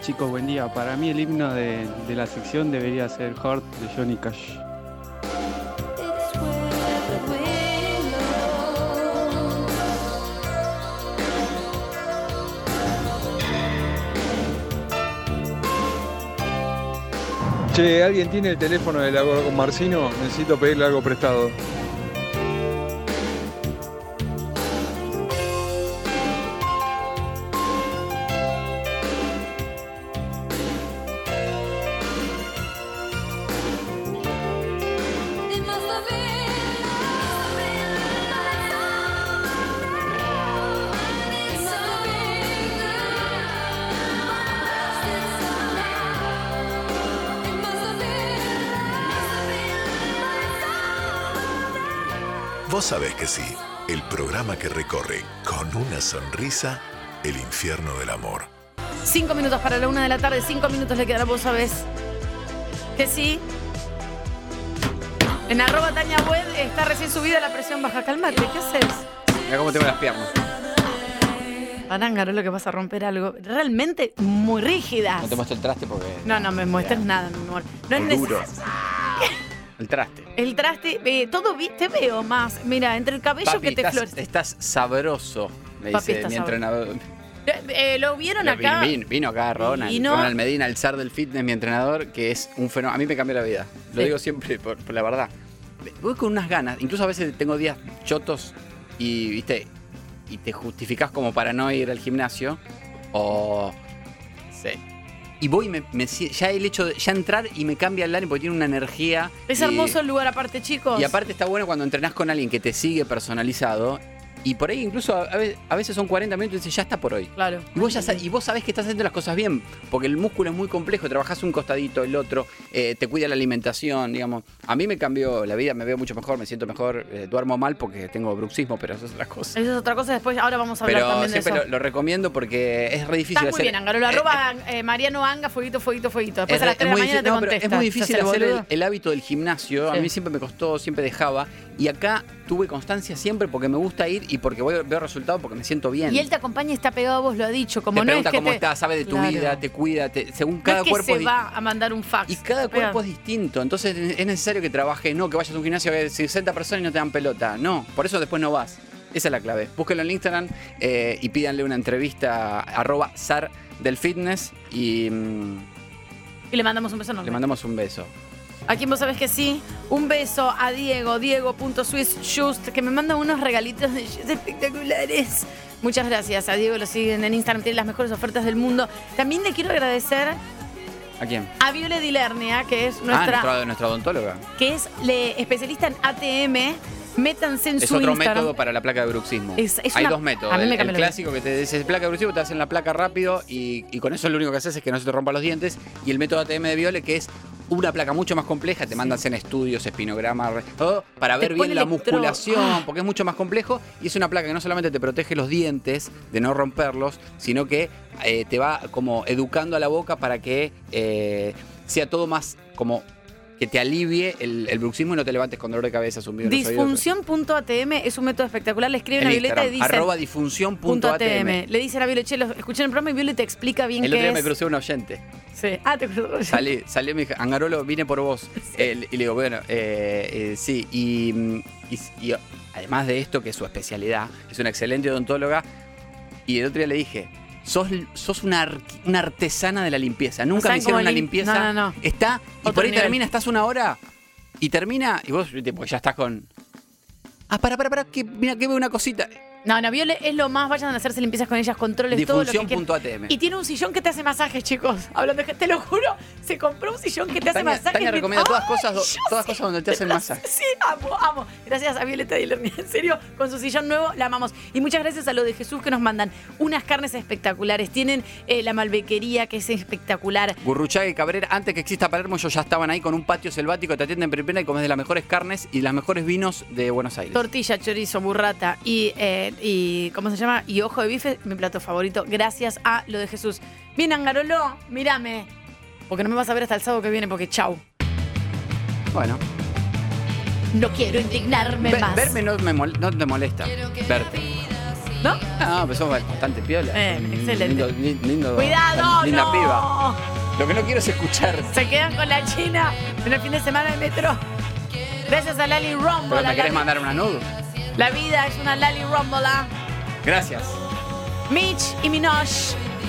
Chicos, buen día. Para mí el himno de, la sección debería ser Heart de Johnny Cash. Che, ¿alguien tiene el teléfono del Marcino? Necesito pedirle algo prestado. Vos sabés que sí, el programa que recorre con una sonrisa el infierno del amor. Cinco minutos para la una de la tarde, cinco minutos le quedan, vos sabés. Que sí. En arroba Tania Web está recién subida la presión baja. Calmate, ¿qué haces? Mira cómo tengo las piernas. Parángaro, lo que vas a romper algo. Realmente muy rígidas. No te muestro el traste porque. No, no me muestres nada, mi amor. No es Duro. necesario. El traste. El traste, eh, todo vi- te veo más. Mira, entre el cabello Papi, que te estás, florece. estás sabroso, me Papi, dice mi sabroso. entrenador. Eh, lo vieron Lo- acá. Vino, vino acá Ronald, Vino. Ronald Medina, el zar del fitness, mi entrenador, que es un fenómeno. A mí me cambió la vida. Lo Sí. digo siempre por, por la verdad. Voy con unas ganas, incluso a veces tengo días chotos y, viste, y te justificás como para no ir al gimnasio. O. Sí. Y voy y me, me ya el hecho de ya entrar y me cambia el ánimo porque tiene una energía. Es hermoso el lugar aparte, chicos. y aparte está bueno cuando entrenás con alguien que te sigue personalizado. Y por ahí incluso a, a ve- a veces son 40 minutos y dices, ya está por hoy. Claro. Y vos, ya sa- y vos sabés que estás haciendo las cosas bien, porque el músculo es muy complejo, trabajás un costadito, el otro, eh, te cuida la alimentación, digamos. A mí me cambió la vida, me veo mucho mejor, me siento mejor, eh, duermo mal porque tengo bruxismo, pero eso es otra cosa. Eso es otra cosa. Después, ahora vamos a hablar Pero también de siempre eso. lo, lo recomiendo porque es re difícil Está muy hacer. bien, Angarola. Arroba eh, Mariano Anga, fueguito, fueguito, fueguito. Después Es a las 3 de la muy mañana difícil- te no, contesta. es muy ¿Se difícil hacer el, hábito del gimnasio. A mí siempre me costó, siempre dejaba. Y acá tuve constancia siempre porque me gusta ir y porque voy, veo resultados porque me siento bien. Y él te acompaña y está pegado a vos, lo ha dicho. Como te no es pregunta que cómo te... estás, sabe de tu Claro. vida, te cuida, te- según No cada es que cuerpo se es di- va a mandar un fax. Y cada cuerpo es distinto, entonces es necesario que trabajes, no que vayas a un gimnasio hay 60 personas y no te dan pelota. No, por eso después no vas. Esa es la clave. Búsquenlo en Instagram eh, y pídanle una entrevista arroba zar del fitness y mm, Y le mandamos un beso enorme. le mandamos un beso. A quien vos sabés que sí. Un beso a Diego, Diego.swissjust, que me manda unos regalitos de shoes espectaculares. Muchas gracias a Diego, lo siguen en Instagram, tiene las mejores ofertas del mundo. También le quiero agradecer ¿A quién? a Viole Dilernia, que es Ah, nuestra, nuestra, nuestra odontóloga. que es le- especialista en ATM Métanse en Es su otro Instagram. método para la placa de bruxismo. Es- es Hay una- dos métodos. el, clásico que te dice placa de bruxismo, te hacen la placa rápido y, y con eso lo único que haces es que no se te rompan los dientes. Y el método ATM de Viole, que es una placa mucho más compleja, te mandan en estudios, espinograma, todo, para Te ver bien la electro- musculación, Ah. porque es mucho más complejo. Y es una placa que no solamente te protege los dientes de no romperlos, sino que eh, te va como educando a la boca para que eh, sea todo más como que te alivie el, el bruxismo y no te levantes con dolor de cabeza, oídos. Disfunción.atm es un método espectacular. Le escriben En a Violeta y dicen. arroba disfunción.atm. ATM. Le dicen a Violeta, che, lo escuché en el programa y Violeta explica bien El otro qué día es. me crucé un oyente. Sí. Ah, te cruzó. Salí, salí, me dijo, Angarolo, vine por vos. <laughs> Eh, y le digo, bueno, eh, eh, sí. Y, y- y además de esto, que es su especialidad, es una excelente odontóloga. Y el otro día le dije, sos, sos una, una artesana de la limpieza. Nunca me hicieron una lim- limpieza. No, no, no. Está, y Otro por ahí nivel. termina, estás una hora y termina, y vos, pues ya estás con. Ah, para, para, para, que, mira, que veo una cosita. No, no, Viole es lo más. Vayan a hacerse limpiezas con ellas, controles, todo lo que quieran. Y tiene un sillón que te hace masajes, chicos. Hablando de te lo juro, se compró un sillón que te hace Tania, masajes. Tania recomienda todas, ¡Ay, cosas, todas cosas donde te hacen masaje. Sí, amo, amo. Gracias a Violeta Diller, <laughs> en serio, con su sillón nuevo, la amamos. Y muchas gracias a lo de Jesús que nos mandan unas carnes espectaculares. Tienen eh, la malbequería que es espectacular. Gurruchaga y Cabrera, antes que exista Palermo, ellos ya estaban ahí con un patio selvático, te atienden primera y comes de las mejores carnes y las mejores vinos de Buenos Aires. Tortilla, chorizo, burrata y, eh, y ¿cómo se llama? Y ojo de bife, mi plato favorito, gracias a lo de Jesús. Bien, Angarolo, mírame. Porque no me vas a ver hasta el sábado que viene, porque chau. Bueno, No quiero indignarme más. verme no, me mol- no te molesta. Verte. ¿No? No, pero sos bastante piola. Eh, Mm, excelente. Lindo, li- lindo- ¡Cuidado! Linda no! piba. Lo que no quiero es escuchar. Se quedan con la China en el fin de semana de metro. Gracias a Lali Rombola. ¿Pero me la, querés mandar una nudo? La vida es una Lali Rombola. Gracias. Mitch y Minoj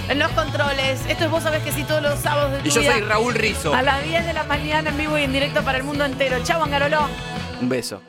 en los controles. Esto es vos sabés que sí todos los sábados de tu Y yo vida. soy Raúl Rizzo. A las 10 de la mañana en vivo y en directo para el mundo entero. Chau, Angaroló. Un beso.